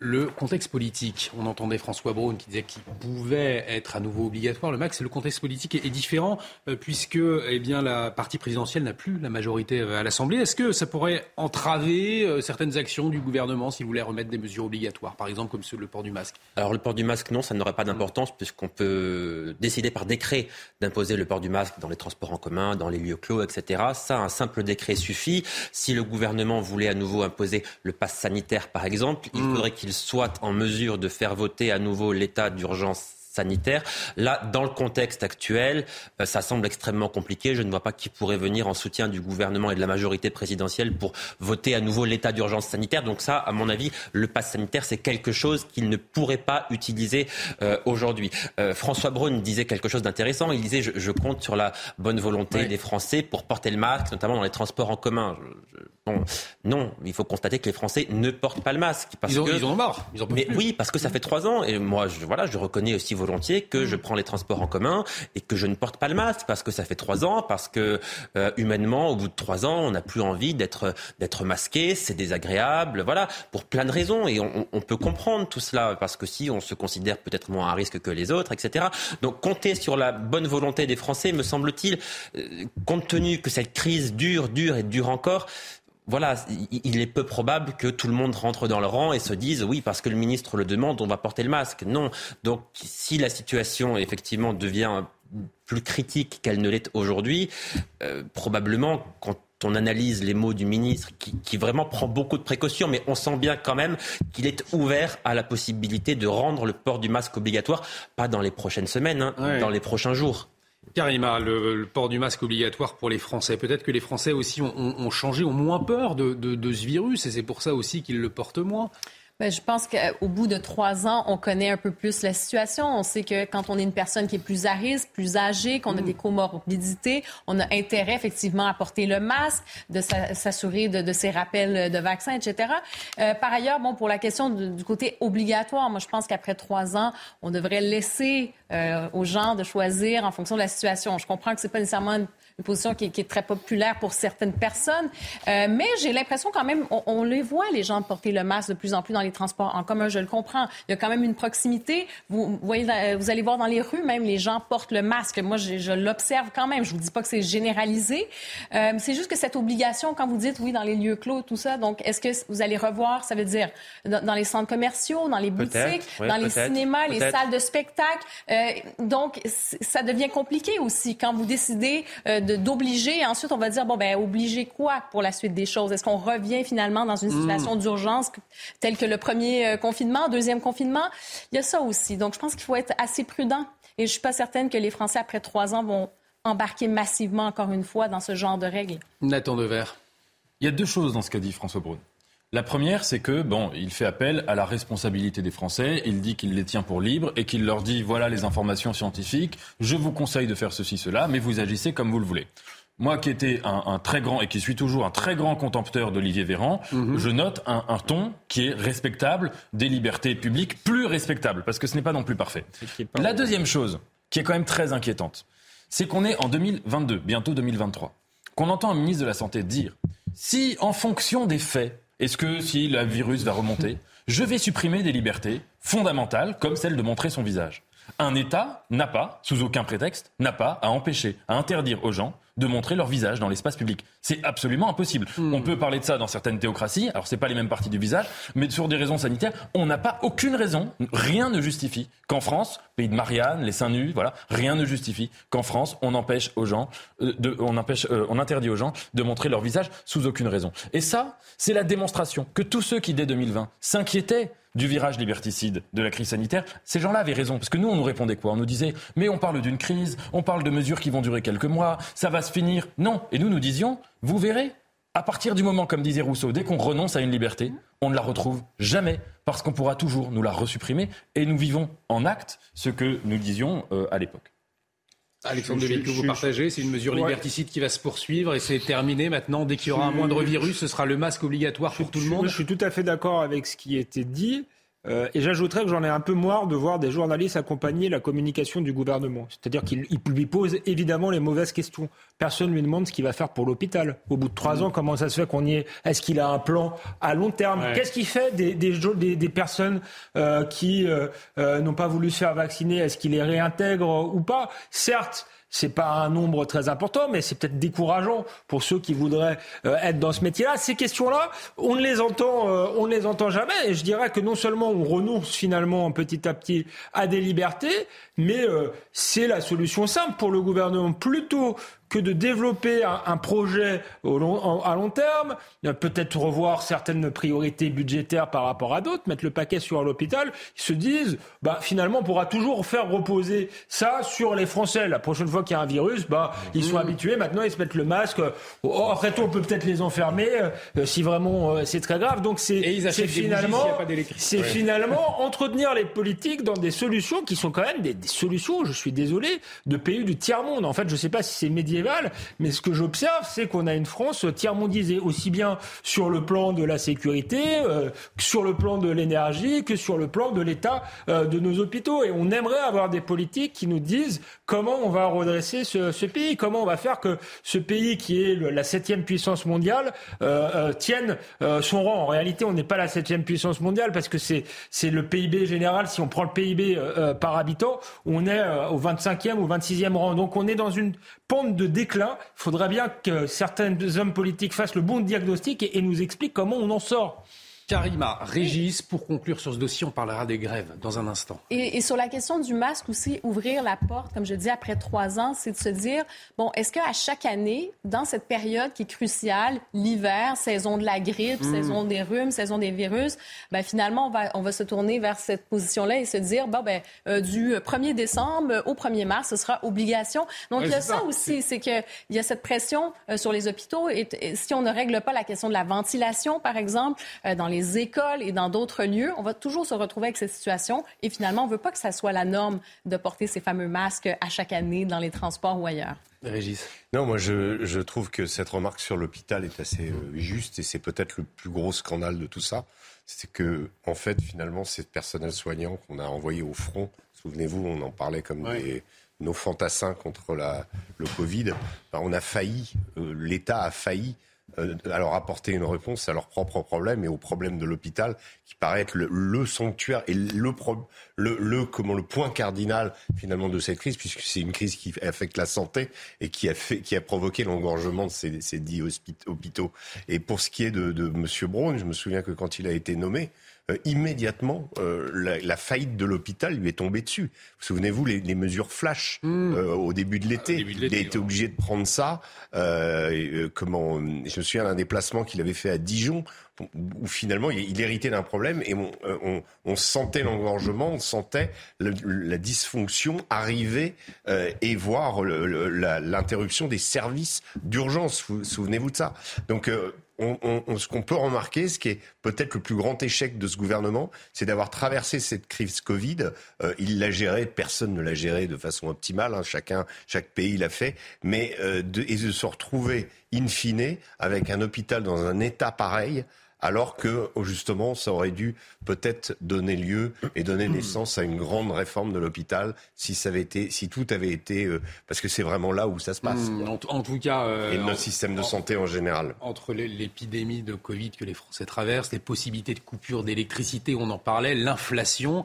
le contexte politique. On entendait François Braun qui disait qu'il pouvait être à nouveau obligatoire. Le max, le contexte politique est, différent euh, puisque eh bien, la partie présidentielle n'a plus la majorité euh, à l'Assemblée. Est-ce que ça pourrait entraver euh, certaines actions du gouvernement s'il voulait remettre des mesures obligatoires, par exemple comme le port du masque? Alors le port du masque, non, ça n'aurait pas d'importance puisqu'on peut décider par décret d'imposer le port du masque dans les transports en commun, dans les lieux clos, etc. Ça, un simple décret suffit. Si le gouvernement voulait à nouveau imposer le pass sanitaire, par exemple, il mmh. faudrait qu'il soit en mesure de faire voter à nouveau l'état d'urgence sanitaire. Là, dans le contexte actuel, euh, ça semble extrêmement compliqué. Je ne vois pas qui pourrait venir en soutien du gouvernement et de la majorité présidentielle pour voter à nouveau l'état d'urgence sanitaire. Donc ça, à mon avis, le pass sanitaire, c'est quelque chose qu'il ne pourrait pas utiliser euh, aujourd'hui. Euh, François Braun disait quelque chose d'intéressant. Il disait, je, je, compte sur la bonne volonté oui. des Français pour porter le masque, notamment dans les transports en commun. Je, je, bon, non, il faut constater que les Français ne portent pas le masque. Parce ils, ont, que, ils ont marre. Ils ont mais oui, parce que ça fait trois ans. Et moi, je, voilà, je reconnais aussi que je prends les transports en commun et que je ne porte pas le masque parce que ça fait trois ans, parce que euh, humainement, au bout de trois ans, on n'a plus envie d'être masqué, c'est désagréable, voilà, pour plein de raisons et on, on, peut comprendre tout cela parce que si on se considère peut-être moins à risque que les autres, etc. Donc compter sur la bonne volonté des Français, me semble-t-il, euh, compte tenu que cette crise dure, dure et dure encore, voilà, il est peu probable que tout le monde rentre dans le rang et se dise oui, parce que le ministre le demande, on va porter le masque. Non. Donc, si la situation effectivement devient plus critique qu'elle ne l'est aujourd'hui, euh, probablement quand on analyse les mots du ministre, qui, qui, vraiment prend beaucoup de précautions, mais on sent bien quand même qu'il est ouvert à la possibilité de rendre le port du masque obligatoire, pas dans les prochaines semaines, hein, ouais. dans les prochains jours. Karima, le, port du masque obligatoire pour les Français. Peut-être que les Français aussi ont, changé, ont moins peur de, de, de ce virus et c'est pour ça aussi qu'ils le portent moins. Bien, je pense qu'au bout de trois ans, on connaît un peu plus la situation. On sait que quand on est une personne qui est plus à risque, plus âgée, qu'on a des comorbidités, on a intérêt effectivement à porter le masque, de s'assurer de, de, ces rappels de vaccins, etc. Euh, par ailleurs, bon, pour la question du, du côté obligatoire, moi je pense qu'après trois ans, on devrait laisser euh, aux gens de choisir en fonction de la situation. Je comprends que c'est pas nécessairement une position qui, est très populaire pour certaines personnes. Euh, mais j'ai l'impression quand même, on, les voit, les gens porter le masque de plus en plus dans les transports en commun, je le comprends. Il y a quand même une proximité. Vous, voyez, vous allez voir dans les rues, même les gens portent le masque. Moi, je, je l'observe quand même. Je vous dis pas que c'est généralisé. Euh, c'est juste que cette obligation, quand vous dites, oui, dans les lieux clos, tout ça, donc est-ce que vous allez revoir, ça veut dire dans, les centres commerciaux, dans les boutiques, dans les cinémas, les salles de spectacle? Euh, donc, ça devient compliqué aussi quand vous décidez euh, d'obliger. Ensuite, on va dire, bon, ben, obliger quoi pour la suite des choses? Est-ce qu'on revient finalement dans une hmm. situation d'urgence telle que le premier euh, confinement, deuxième confinement? Il y a ça aussi. Donc, je pense qu'il faut être assez prudent. Et je suis pas certaine que les Français, après trois ans, vont embarquer massivement, encore une fois, dans ce genre de règles. Nathan Devers. Il y a deux choses dans ce qu'a dit François Braun. La première, c'est que bon, il fait appel à la responsabilité des Français. Il dit qu'il les tient pour libres et qu'il leur dit voilà les informations scientifiques. Je vous conseille de faire ceci, cela, mais vous agissez comme vous le voulez. Moi qui étais un, très grand et qui suis toujours un très grand contempteur d'Olivier Véran, mhm. je note un, un, ton qui est respectable, des libertés publiques plus respectables, parce que ce n'est pas non plus parfait. La deuxième chose, qui est quand même très inquiétante, c'est qu'on est en 2022, bientôt 2023, qu'on entend un ministre de la Santé dire si, en fonction des faits, est-ce que si le virus va remonter, je vais supprimer des libertés fondamentales comme celle de montrer son visage? Un État n'a pas, sous aucun prétexte, n'a pas à empêcher, à interdire aux gens de montrer leur visage dans l'espace public. C'est absolument impossible. Hmm. On peut parler de ça dans certaines théocraties, alors c'est pas les mêmes parties du visage, mais sur des raisons sanitaires, on n'a pas aucune raison, rien ne justifie qu'en France, pays de Marianne, les seins nus, voilà, rien ne justifie qu'en France, on empêche aux gens, euh, de, on empêche, euh, on interdit aux gens de montrer leur visage sous aucune raison. Et ça, c'est la démonstration que tous ceux qui dès 2020 s'inquiétaient du virage liberticide de la crise sanitaire, ces gens-là avaient raison. Parce que nous, on nous répondait quoi? On nous disait, mais on parle d'une crise, on parle de mesures qui vont durer quelques mois, ça va se finir. Non. Et nous, nous disions, vous verrez, à partir du moment, comme disait Rousseau, dès qu'on renonce à une liberté, on ne la retrouve jamais, parce qu'on pourra toujours nous la resupprimer, et nous vivons en acte ce que nous disions euh, à l'époque. Alexandre Deville, que vous partagez, c'est une mesure liberticide qui va se poursuivre et c'est terminé maintenant. Dès qu'il y aura un moindre virus, ce sera le masque obligatoire pour tout le monde. Je suis tout à fait d'accord avec ce qui a été dit. Euh, et j'ajouterais que j'en ai un peu marre de voir des journalistes accompagner la communication du gouvernement. C'est-à-dire qu'il lui pose évidemment les mauvaises questions. Personne ne lui demande ce qu'il va faire pour l'hôpital. Au bout de trois ans, comment ça se fait qu'on y est? Est-ce qu'il a un plan à long terme? Qu'est-ce qu'il fait des, des, des personnes euh, qui euh, n'ont pas voulu se faire vacciner? Est-ce qu'il les réintègre ou pas? Certes, c'est pas un nombre très important, mais c'est peut-être décourageant pour ceux qui voudraient euh, être dans ce métier-là. Ces questions-là, on ne les entend, euh, on ne les entend jamais. Et je dirais que non seulement on renonce finalement petit à petit à des libertés, mais euh, c'est la solution simple pour le gouvernement. Plutôt que de développer un, projet au long, à long terme, peut-être revoir certaines priorités budgétaires par rapport à d'autres, mettre le paquet sur l'hôpital, ils se disent, bah, finalement, on pourra toujours faire reposer ça sur les Français. La prochaine fois qu'il y a un virus, bah, ils sont mmh. habitués, maintenant ils se mettent le masque. Oh, après tout, on peut peut-être les enfermer euh, si vraiment euh, c'est très grave. Donc c'est finalement, c'est finalement entretenir les politiques dans des solutions qui sont quand même des, des solutions, je suis désolé, de pays du tiers-monde. En fait, je ne sais pas si c'est mais ce que j'observe, c'est qu'on a une France tiers-mondisée, aussi bien sur le plan de la sécurité, euh, sur le plan de l'énergie, que sur le plan de l'état euh, de nos hôpitaux. Et on aimerait avoir des politiques qui nous disent comment on va redresser ce, pays, comment on va faire que ce pays qui est la septième puissance mondiale euh, tienne son rang. En réalité, on n'est pas la septième puissance mondiale parce que c'est le PIB général. Si on prend le PIB par habitant, on est au 25e ou 26e rang. Donc on est dans une pente de déclin. Il faudrait bien que certains hommes politiques fassent le bon diagnostic et nous expliquent comment on en sort. Karima, Régis, pour conclure sur ce dossier, on parlera des grèves dans un instant. Et, sur la question du masque aussi, ouvrir la porte, comme je dis, après trois ans, c'est de se dire, bon, est-ce qu'à chaque année, dans cette période qui est cruciale, l'hiver, saison de la grippe, hmm. saison des rhumes, saison des virus, ben, finalement, on va, on va se tourner vers cette position-là et se dire, bon, ben, euh, du 1er décembre au 1er mars, ce sera obligation. Donc, il y a ça, aussi, c'est qu'il y a cette pression euh, sur les hôpitaux. Et, si on ne règle pas la question de la ventilation, par exemple, euh, dans les les écoles et dans d'autres lieux, on va toujours se retrouver avec cette situation. Et finalement, on ne veut pas que ça soit la norme de porter ces fameux masques à chaque année dans les transports ou ailleurs. Régis. Non, moi je, trouve que cette remarque sur l'hôpital est assez euh, juste et c'est peut-être le plus gros scandale de tout ça. C'est que, en fait, finalement, ces personnels soignants qu'on a envoyés au front, souvenez-vous, on en parlait comme des nos fantassins contre la, le Covid, ben, on a failli, l'État a failli euh, alors apporter une réponse à leurs propres problèmes et aux problèmes de l'hôpital, qui paraît être le, sanctuaire et le, le, comment, le point cardinal finalement de cette crise, puisque c'est une crise qui affecte la santé et qui a, fait, qui a provoqué l'engorgement de ces, ces dix hôpitaux. Et pour ce qui est de, de M. Braun, je me souviens que quand il a été nommé, euh, immédiatement, euh, la, faillite de l'hôpital lui est tombée dessus. Vous souvenez-vous les, les, mesures flash mmh. euh, au début de l'été Il a été obligé de prendre ça. comment Je me souviens d'un déplacement qu'il avait fait à Dijon où finalement il, héritait d'un problème et on, on sentait l'engorgement, on sentait la dysfonction arriver et voir l'interruption des services d'urgence. Souvenez-vous de ça? Donc on, ce qu'on peut remarquer, ce qui est peut-être le plus grand échec de ce gouvernement, c'est d'avoir traversé cette crise Covid. Euh, il l'a géré, personne ne l'a géré de façon optimale, hein, chaque pays l'a fait, mais euh, et de se retrouver in fine avec un hôpital dans un état pareil alors que justement ça aurait dû peut-être donner lieu et donner naissance à une grande réforme de l'hôpital si ça avait été, si tout avait été, euh, parce que c'est vraiment là où ça se passe. Hmm, en, tout cas, euh, et notre système de santé en général. Entre l'épidémie de Covid que les Français traversent, les possibilités de coupure d'électricité, on en parlait, l'inflation.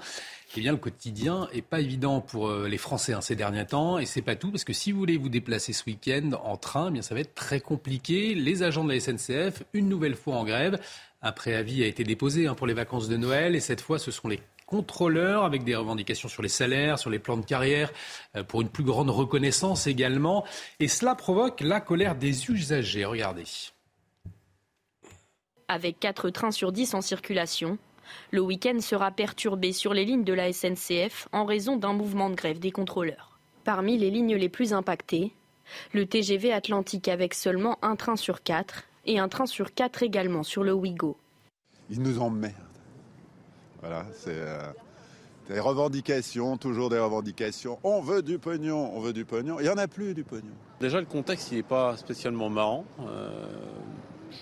Eh bien, le quotidien est pas évident pour euh, les Français hein, ces derniers temps. Et c'est pas tout, parce que si vous voulez vous déplacer ce week-end en train, eh bien, ça va être très compliqué. Les agents de la SNCF, une nouvelle fois en grève, un préavis a été déposé hein, pour les vacances de Noël et cette fois, ce sont les contrôleurs avec des revendications sur les salaires, sur les plans de carrière, euh, pour une plus grande reconnaissance également. Et cela provoque la colère des usagers. Regardez. Avec 4 trains sur 10 en circulation, le week-end sera perturbé sur les lignes de la SNCF en raison d'un mouvement de grève des contrôleurs. Parmi les lignes les plus impactées, le TGV Atlantique avec seulement un train sur 4 et un train sur quatre également sur le Ouigo. Ils nous emmerdent. Voilà, c'est euh, des revendications, toujours des revendications. On veut du pognon, on veut du pognon. Il n'y en a plus du pognon. Déjà, le contexte, il n'est pas spécialement marrant. Euh,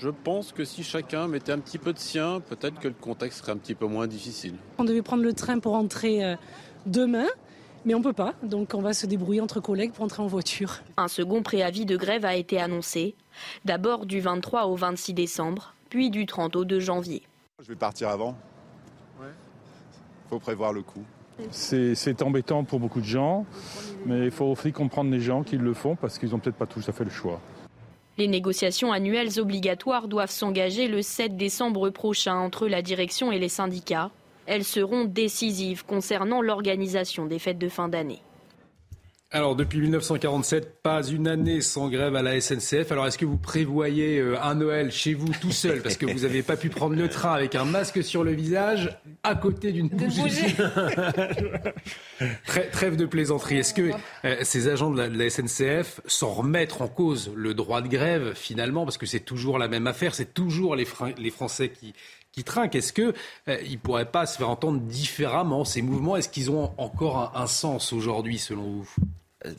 je pense que si chacun mettait un petit peu de sien, peut-être que le contexte serait un petit peu moins difficile. On devait prendre le train pour entrer euh, demain. Mais on ne peut pas, donc on va se débrouiller entre collègues pour entrer en voiture. Un second préavis de grève a été annoncé, d'abord du 23 au 26 décembre, puis du 30 au 2 janvier. Je vais partir avant. Il faut prévoir le coup. C'est embêtant pour beaucoup de gens, mais il faut aussi comprendre les gens qui le font parce qu'ils n'ont peut-être pas tous à fait le choix. Les négociations annuelles obligatoires doivent s'engager le 7 décembre prochain entre la direction et les syndicats. Elles seront décisives concernant l'organisation des fêtes de fin d'année. Alors, depuis 1947, pas une année sans grève à la SNCF. Alors, est-ce que vous prévoyez euh, un Noël chez vous tout seul? Parce que vous n'avez pas pu prendre le train avec un masque sur le visage à côté d'une bougie. Trêve de plaisanterie. Est-ce que euh, ces agents de la, SNCF, sans remettre en cause le droit de grève finalement, parce que c'est toujours la même affaire, c'est toujours les, les Français qui, qui trinquent. Est-ce qu'ils euh, ne pourraient pas se faire entendre différemment Ces mouvements, est-ce qu'ils ont encore un, sens aujourd'hui, selon vous? Euh,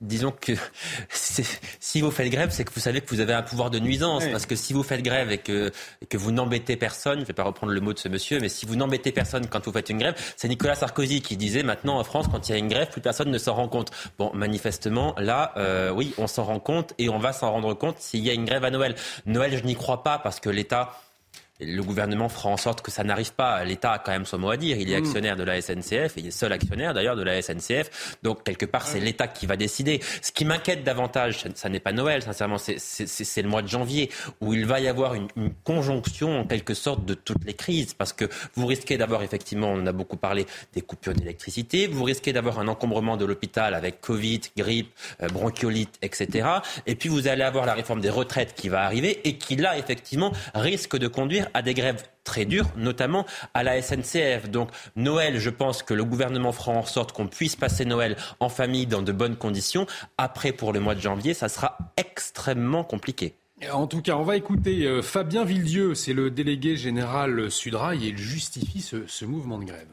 disons que si vous faites grève, c'est que vous savez que vous avez un pouvoir de nuisance. Parce que si vous faites grève et que, que vous n'embêtez personne, je ne vais pas reprendre le mot de ce monsieur, mais si vous n'embêtez personne quand vous faites une grève, c'est Nicolas Sarkozy qui disait maintenant en France, quand il y a une grève, plus personne ne s'en rend compte. Bon, manifestement, là, euh, oui, on s'en rend compte et on va s'en rendre compte s'il y a une grève à Noël. Noël, je n'y crois pas parce que l'État le gouvernement fera en sorte que ça n'arrive pas. L'État a quand même son mot à dire. Il est mm. actionnaire de la SNCF, et il est seul actionnaire d'ailleurs de la SNCF. Donc quelque part, c'est l'État qui va décider. Ce qui m'inquiète davantage, ça, n'est pas Noël, sincèrement, c'est le mois de janvier où il va y avoir une, conjonction en quelque sorte de toutes les crises, parce que vous risquez d'avoir effectivement, on en a beaucoup parlé, des coupures d'électricité, vous risquez d'avoir un encombrement de l'hôpital avec Covid, grippe, euh, bronchiolite, etc. Et puis vous allez avoir la réforme des retraites qui va arriver et qui là effectivement risque de conduire à des grèves très dures, notamment à la SNCF. Donc Noël, je pense que le gouvernement fera en sorte qu'on puisse passer Noël en famille dans de bonnes conditions. Après, pour le mois de janvier, ça sera extrêmement compliqué. En tout cas, on va écouter euh, Fabien Villedieu, c'est le délégué général Sudrail et il justifie ce mouvement de grève.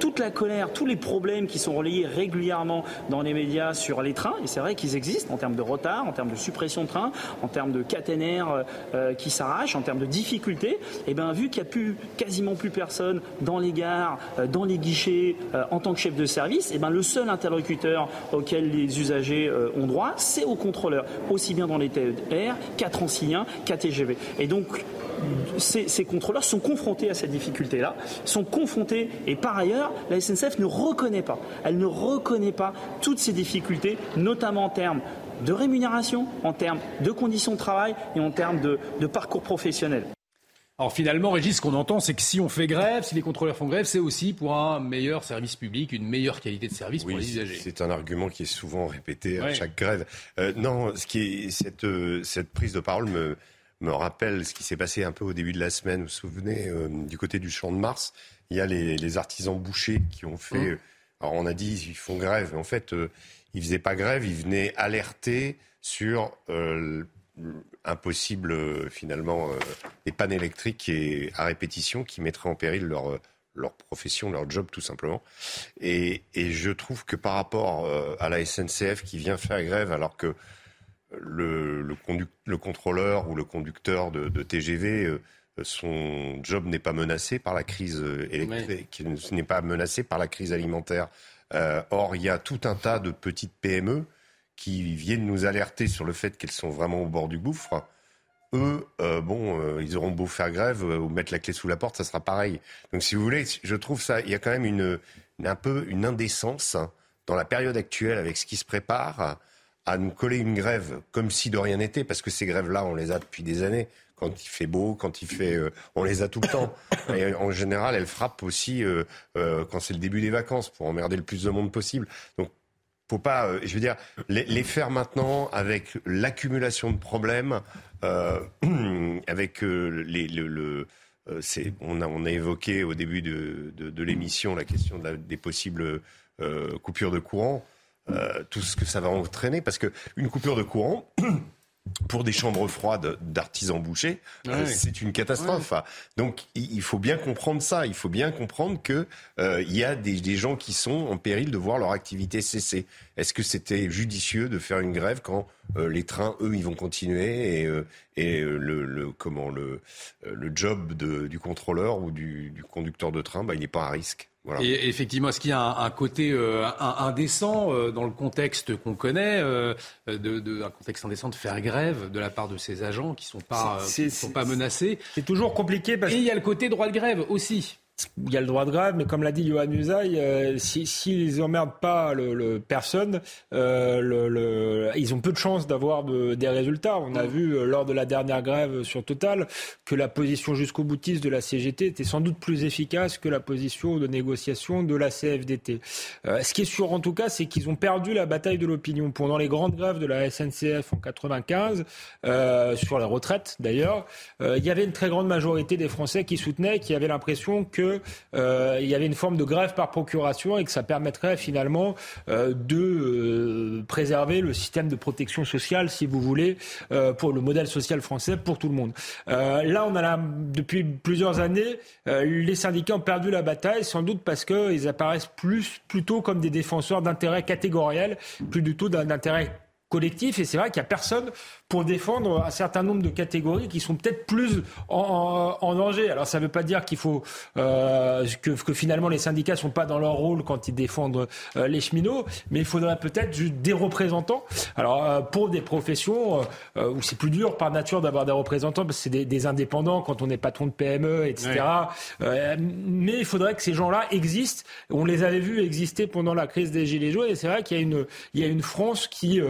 Toute la colère, tous les problèmes qui sont relayés régulièrement dans les médias sur les trains, et c'est vrai qu'ils existent en termes de retard, en termes de suppression de trains, en termes de caténaires euh, qui s'arrachent, en termes de difficultés, et eh bien vu qu'il n'y a plus, quasiment plus personne dans les gares, euh, dans les guichets, euh, en tant que chef de service, et eh bien le seul interlocuteur auquel les usagers ont droit, c'est au contrôleur, aussi bien dans les TER qu'à Transilien, qu'à TGV. Et donc ces, contrôleurs sont confrontés à cette difficulté-là, sont confrontés, et par ailleurs, la SNCF ne reconnaît pas, elle ne reconnaît pas toutes ces difficultés, notamment en termes de rémunération, en termes de conditions de travail et en termes de, parcours professionnel. Alors finalement, Régis, ce qu'on entend, c'est que si on fait grève, si les contrôleurs font grève, c'est aussi pour un meilleur service public, une meilleure qualité de service pour les usagers. C'est un argument qui est souvent répété à chaque grève. Euh, non, ce qui est, cette, euh, cette prise de parole me, me rappelle ce qui s'est passé un peu au début de la semaine. Vous vous souvenez, euh, du côté du Champ de Mars, il y a les, artisans bouchers qui ont fait. Mmh. Alors on a dit ils font grève, mais en fait, euh, ils faisaient pas grève, ils venaient alerter sur euh, un possible, finalement, des pannes électriques et, à répétition qui mettraient en péril leur leur profession, leur job tout simplement. Et, et je trouve que par rapport à la SNCF qui vient faire grève alors que le, le, contrôleur ou le conducteur de, TGV, euh, son job n'est pas menacé par la crise électrique, n'est pas menacé par la crise alimentaire. Euh, or, il y a tout un tas de petites PME qui viennent nous alerter sur le fait qu'elles sont vraiment au bord du gouffre. Eux, euh, bon, ils auront beau faire grève ou mettre la clé sous la porte, ça sera pareil. Donc, si vous voulez, je trouve ça, il y a quand même une, un peu une indécence dans la période actuelle avec ce qui se prépare à nous coller une grève comme si de rien n'était, parce que ces grèves-là, on les a depuis des années. Quand il fait beau, quand il fait, euh, on les a tout le temps. Et en général, elles frappent aussi euh, euh, quand c'est le début des vacances pour emmerder le plus de monde possible. Donc, faut pas, je veux dire, les, faire maintenant avec l'accumulation de problèmes, avec les, le, le on, a, on a évoqué au début de, de, de l'émission la question de la, des possibles coupures de courant. Euh, tout ce que ça va entraîner, parce qu'une coupure de courant, pour des chambres froides d'artisans bouchers, euh, c'est une catastrophe. Donc il faut bien comprendre ça. Il faut bien comprendre que euh, il y a des, gens qui sont en péril de voir leur activité cesser. Est-ce que c'était judicieux de faire une grève quand les trains, eux, ils vont continuer et, et le, comment le, le job du contrôleur ou du, conducteur de train, bah, il n'est pas à risque? Et effectivement, est-ce qu'il y a un, côté euh, indécent euh, dans le contexte qu'on connaît, euh, de, un contexte indécent de faire grève de la part de ces agents qui ne sont, pas, sont pas menacés? C'est toujours compliqué. Parce... Et il y a le côté droit de grève aussi il y a le droit de grève, mais comme l'a dit Johan Usaï, euh, s'ils si, si emmerdent pas le, le personne, euh, le, le, ils ont peu de chances d'avoir de, des résultats. On a mm. vu euh, lors de la dernière grève sur Total que la position jusqu'au boutiste de la CGT était sans doute plus efficace que la position de négociation de la CFDT. Ce qui est sûr en tout cas, c'est qu'ils ont perdu la bataille de l'opinion. Pendant les grandes grèves de la SNCF en 95, euh, sur la retraite d'ailleurs, il y avait une très grande majorité des Français qui soutenaient, qui avaient l'impression que euh, il y avait une forme de grève par procuration et que ça permettrait finalement euh, de euh, préserver le système de protection sociale, si vous voulez, pour le modèle social français pour tout le monde. là, on a là, depuis plusieurs années, les syndicats ont perdu la bataille, sans doute parce qu'ils apparaissent plus plutôt comme des défenseurs d'intérêts catégoriels, plus du tout d'un intérêt collectif. Et c'est vrai qu'il n'y a personne pour défendre un certain nombre de catégories qui sont peut-être plus en, danger. Alors ça ne veut pas dire qu'il faut euh, que, que, finalement les syndicats sont pas dans leur rôle quand ils défendent euh, les cheminots, mais il faudrait peut-être des représentants. Alors euh, pour des professions euh, où c'est plus dur par nature d'avoir des représentants parce que c'est des, des, indépendants quand on est patron de PME, etc. mais il faudrait que ces gens-là existent. On les avait vus exister pendant la crise des gilets jaunes et c'est vrai qu'il y a une il y a une France qui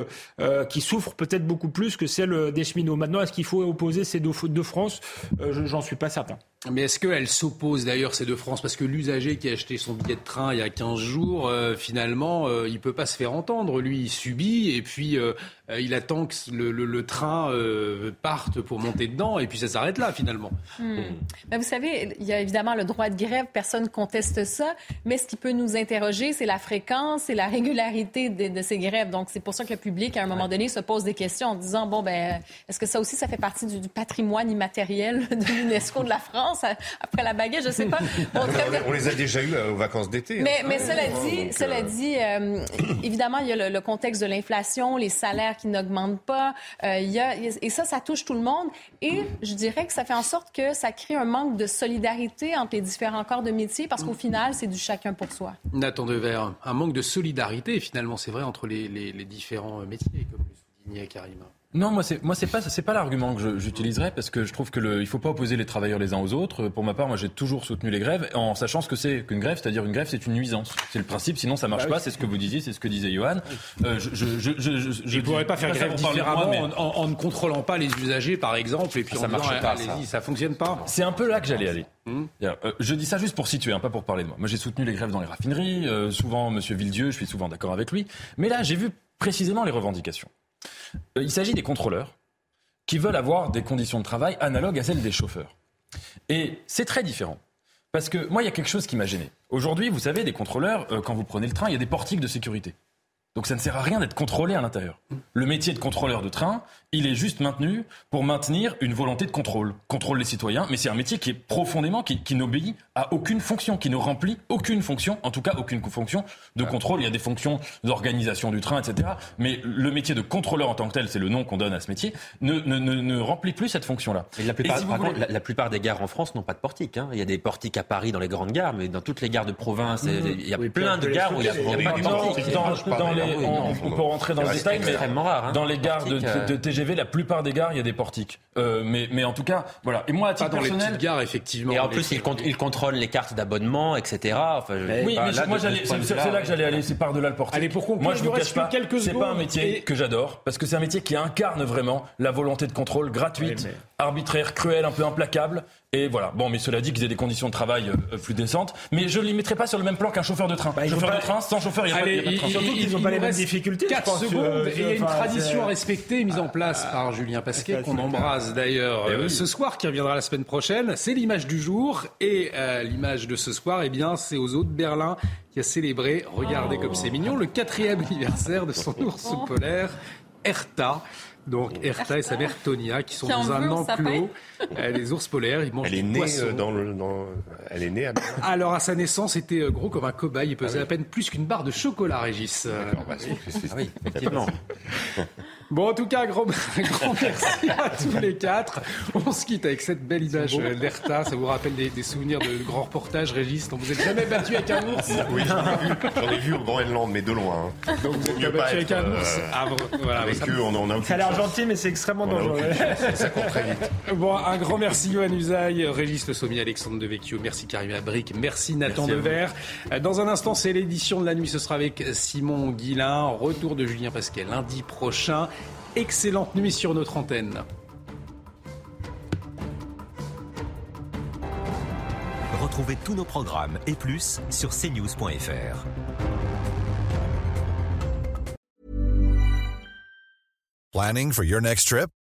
qui souffre peut-être beaucoup plus que celle des cheminots. Maintenant, est-ce qu'il faut opposer ces deux, deux France? Euh, J'en suis pas certain. Mais est-ce qu'elles s'opposent d'ailleurs ces deux France Parce que l'usager qui a acheté son billet de train il y a 15 jours, euh, finalement, euh, il peut pas se faire entendre. Lui, il subit et puis il attend que le, train parte pour monter dedans et puis ça s'arrête là finalement. Hmm. Ben, vous savez, il y a évidemment le droit de grève, personne conteste ça, mais ce qui peut nous interroger, c'est la fréquence et la régularité de, ces grèves. Donc c'est pour ça que le public, à un moment donné, se pose des questions en disant, bon, ben, est-ce que ça aussi, ça fait partie du, patrimoine immatériel de l'UNESCO de la France? Vacances après la baguette, je sais pas. on, les a déjà eu aux vacances d'été. Hein. Mais, mais cela dit, cela dit évidemment, il y a le, contexte de l'inflation, les salaires qui n'augmentent pas. il y a, et ça, ça touche tout le monde. Et je dirais que ça fait en sorte que ça crée un manque de solidarité entre les différents corps de métier parce qu'au final, c'est du chacun pour soi. Nathan Dever, un manque de solidarité, finalement, c'est vrai, entre les, différents métiers, comme le soulignait Karim. Non, moi c'est moi c'est pas c'est pas l'argument que j'utiliserais parce que je trouve que le il faut pas opposer les travailleurs les uns aux autres. Pour ma part, moi j'ai toujours soutenu les grèves en sachant ce que c'est qu'une grève, c'est-à-dire une grève c'est une nuisance. C'est le principe, sinon ça marche bah pas. C'est ce que vous disiez, c'est ce que disait Johan. Euh, je je je je, pourrais pas faire grève différemment en, ne contrôlant pas les usagers par exemple et puis ça marche pas, ça. ça fonctionne pas. C'est un peu là que j'allais aller. Hmm. Euh, je dis ça juste pour situer, hein, pas pour parler de moi. Moi j'ai soutenu les grèves dans les raffineries. Euh, souvent, Monsieur Villedieu, je suis souvent d'accord avec lui. Mais là, j'ai vu précisément les revendications. Euh, il s'agit des contrôleurs qui veulent avoir des conditions de travail analogues à celles des chauffeurs. Et c'est très différent. Parce que moi, il y a quelque chose qui m'a gêné. Aujourd'hui, vous savez, des contrôleurs, euh, quand vous prenez le train, il y a des portiques de sécurité. Donc ça ne sert à rien d'être contrôlé à l'intérieur. Le métier de contrôleur de train, il est juste maintenu pour maintenir une volonté de contrôle. Contrôle les citoyens, mais c'est un métier qui est profondément, qui, n'obéit à aucune fonction, qui ne remplit aucune fonction, en tout cas aucune fonction de contrôle. Il y a des fonctions d'organisation du train, etc. Mais le métier de contrôleur en tant que tel, c'est le nom qu'on donne à ce métier, ne, ne, ne, remplit plus cette fonction-là. La plupart, la, plupart des gares en France n'ont pas de portique. Hein. Il y a des portiques à Paris dans les grandes gares, mais dans toutes les gares de province, mmh. il y a plein de gares où il n'y a, pas de portique on, peut rentrer dans le détail, mais rare, hein. dans les gares de, euh. TGV, la plupart des gares, il y a des portiques. Euh, mais, mais en tout cas, voilà. Et moi, à titre dans personnel, les petites gares, effectivement. Et en plus, ils, contrôlent les cartes d'abonnement, etc. Enfin, oui, mais moi, c'est là, que j'allais aller. C'est par delà le portique. Allez, pour conclure, moi, je vous cache pas. C'est pas un métier que j'adore parce que c'est un métier qui incarne vraiment la volonté de contrôle gratuite, arbitraire, cruelle, un peu implacable et voilà. Bon, mais cela dit qu'ils aient des conditions de travail euh, plus décentes. Mais je ne les mettrai pas sur le même plan qu'un chauffeur de train. Bah, chauffeur de train, sans chauffeur, il n'y a, pas de train. Surtout qu'ils n'ont pas les mêmes difficultés. 4 secondes. Euh, et il y a une tradition à respecter, mise en place par Julien Pasquet, qu'on embrasse d'ailleurs eh euh, ce soir, qui reviendra la semaine prochaine. C'est l'image du jour. Et l'image de ce soir, eh bien, c'est aux eaux de Berlin qui a célébré, regardez comme c'est mignon, le quatrième anniversaire de son ours polaire, Erta. Donc Erta et sa mère Tonia qui sont dans un enclos. Les ours polaires, ils mangent Elle est née euh, dans le. Dans... Elle est née à... Alors à sa naissance, c'était euh, gros comme un cobaye. Il pesait ah à peine plus qu'une barre de chocolat, Régis. Bah, ah oui, effectivement. Bon, en tout cas, grand, grand merci à tous les quatre. On se quitte avec cette belle image d'Erta. Ça vous rappelle des, souvenirs de grands reportages, Régis, dont vous n'êtes jamais battu avec un ours? Oui, j'en ai vu au Groenland, mais de loin. Hein. Donc vous êtes battu avec un ours euh, ah, voilà, avec eux, on, on a Ça a l'air gentil, mais c'est extrêmement dangereux. Ça court très vite. Bon, un grand merci Yohann Usaï, Régis Le Sommier, Alexandre Devecchio, merci Karim Abric, merci Nathan Dever. Dans un instant, c'est l'édition de la nuit, ce sera avec Simon Guillain. Retour de Julien Pasquet lundi prochain. Excellente nuit sur notre antenne. Retrouvez tous nos programmes et plus sur cnews.fr. Planning for your next trip?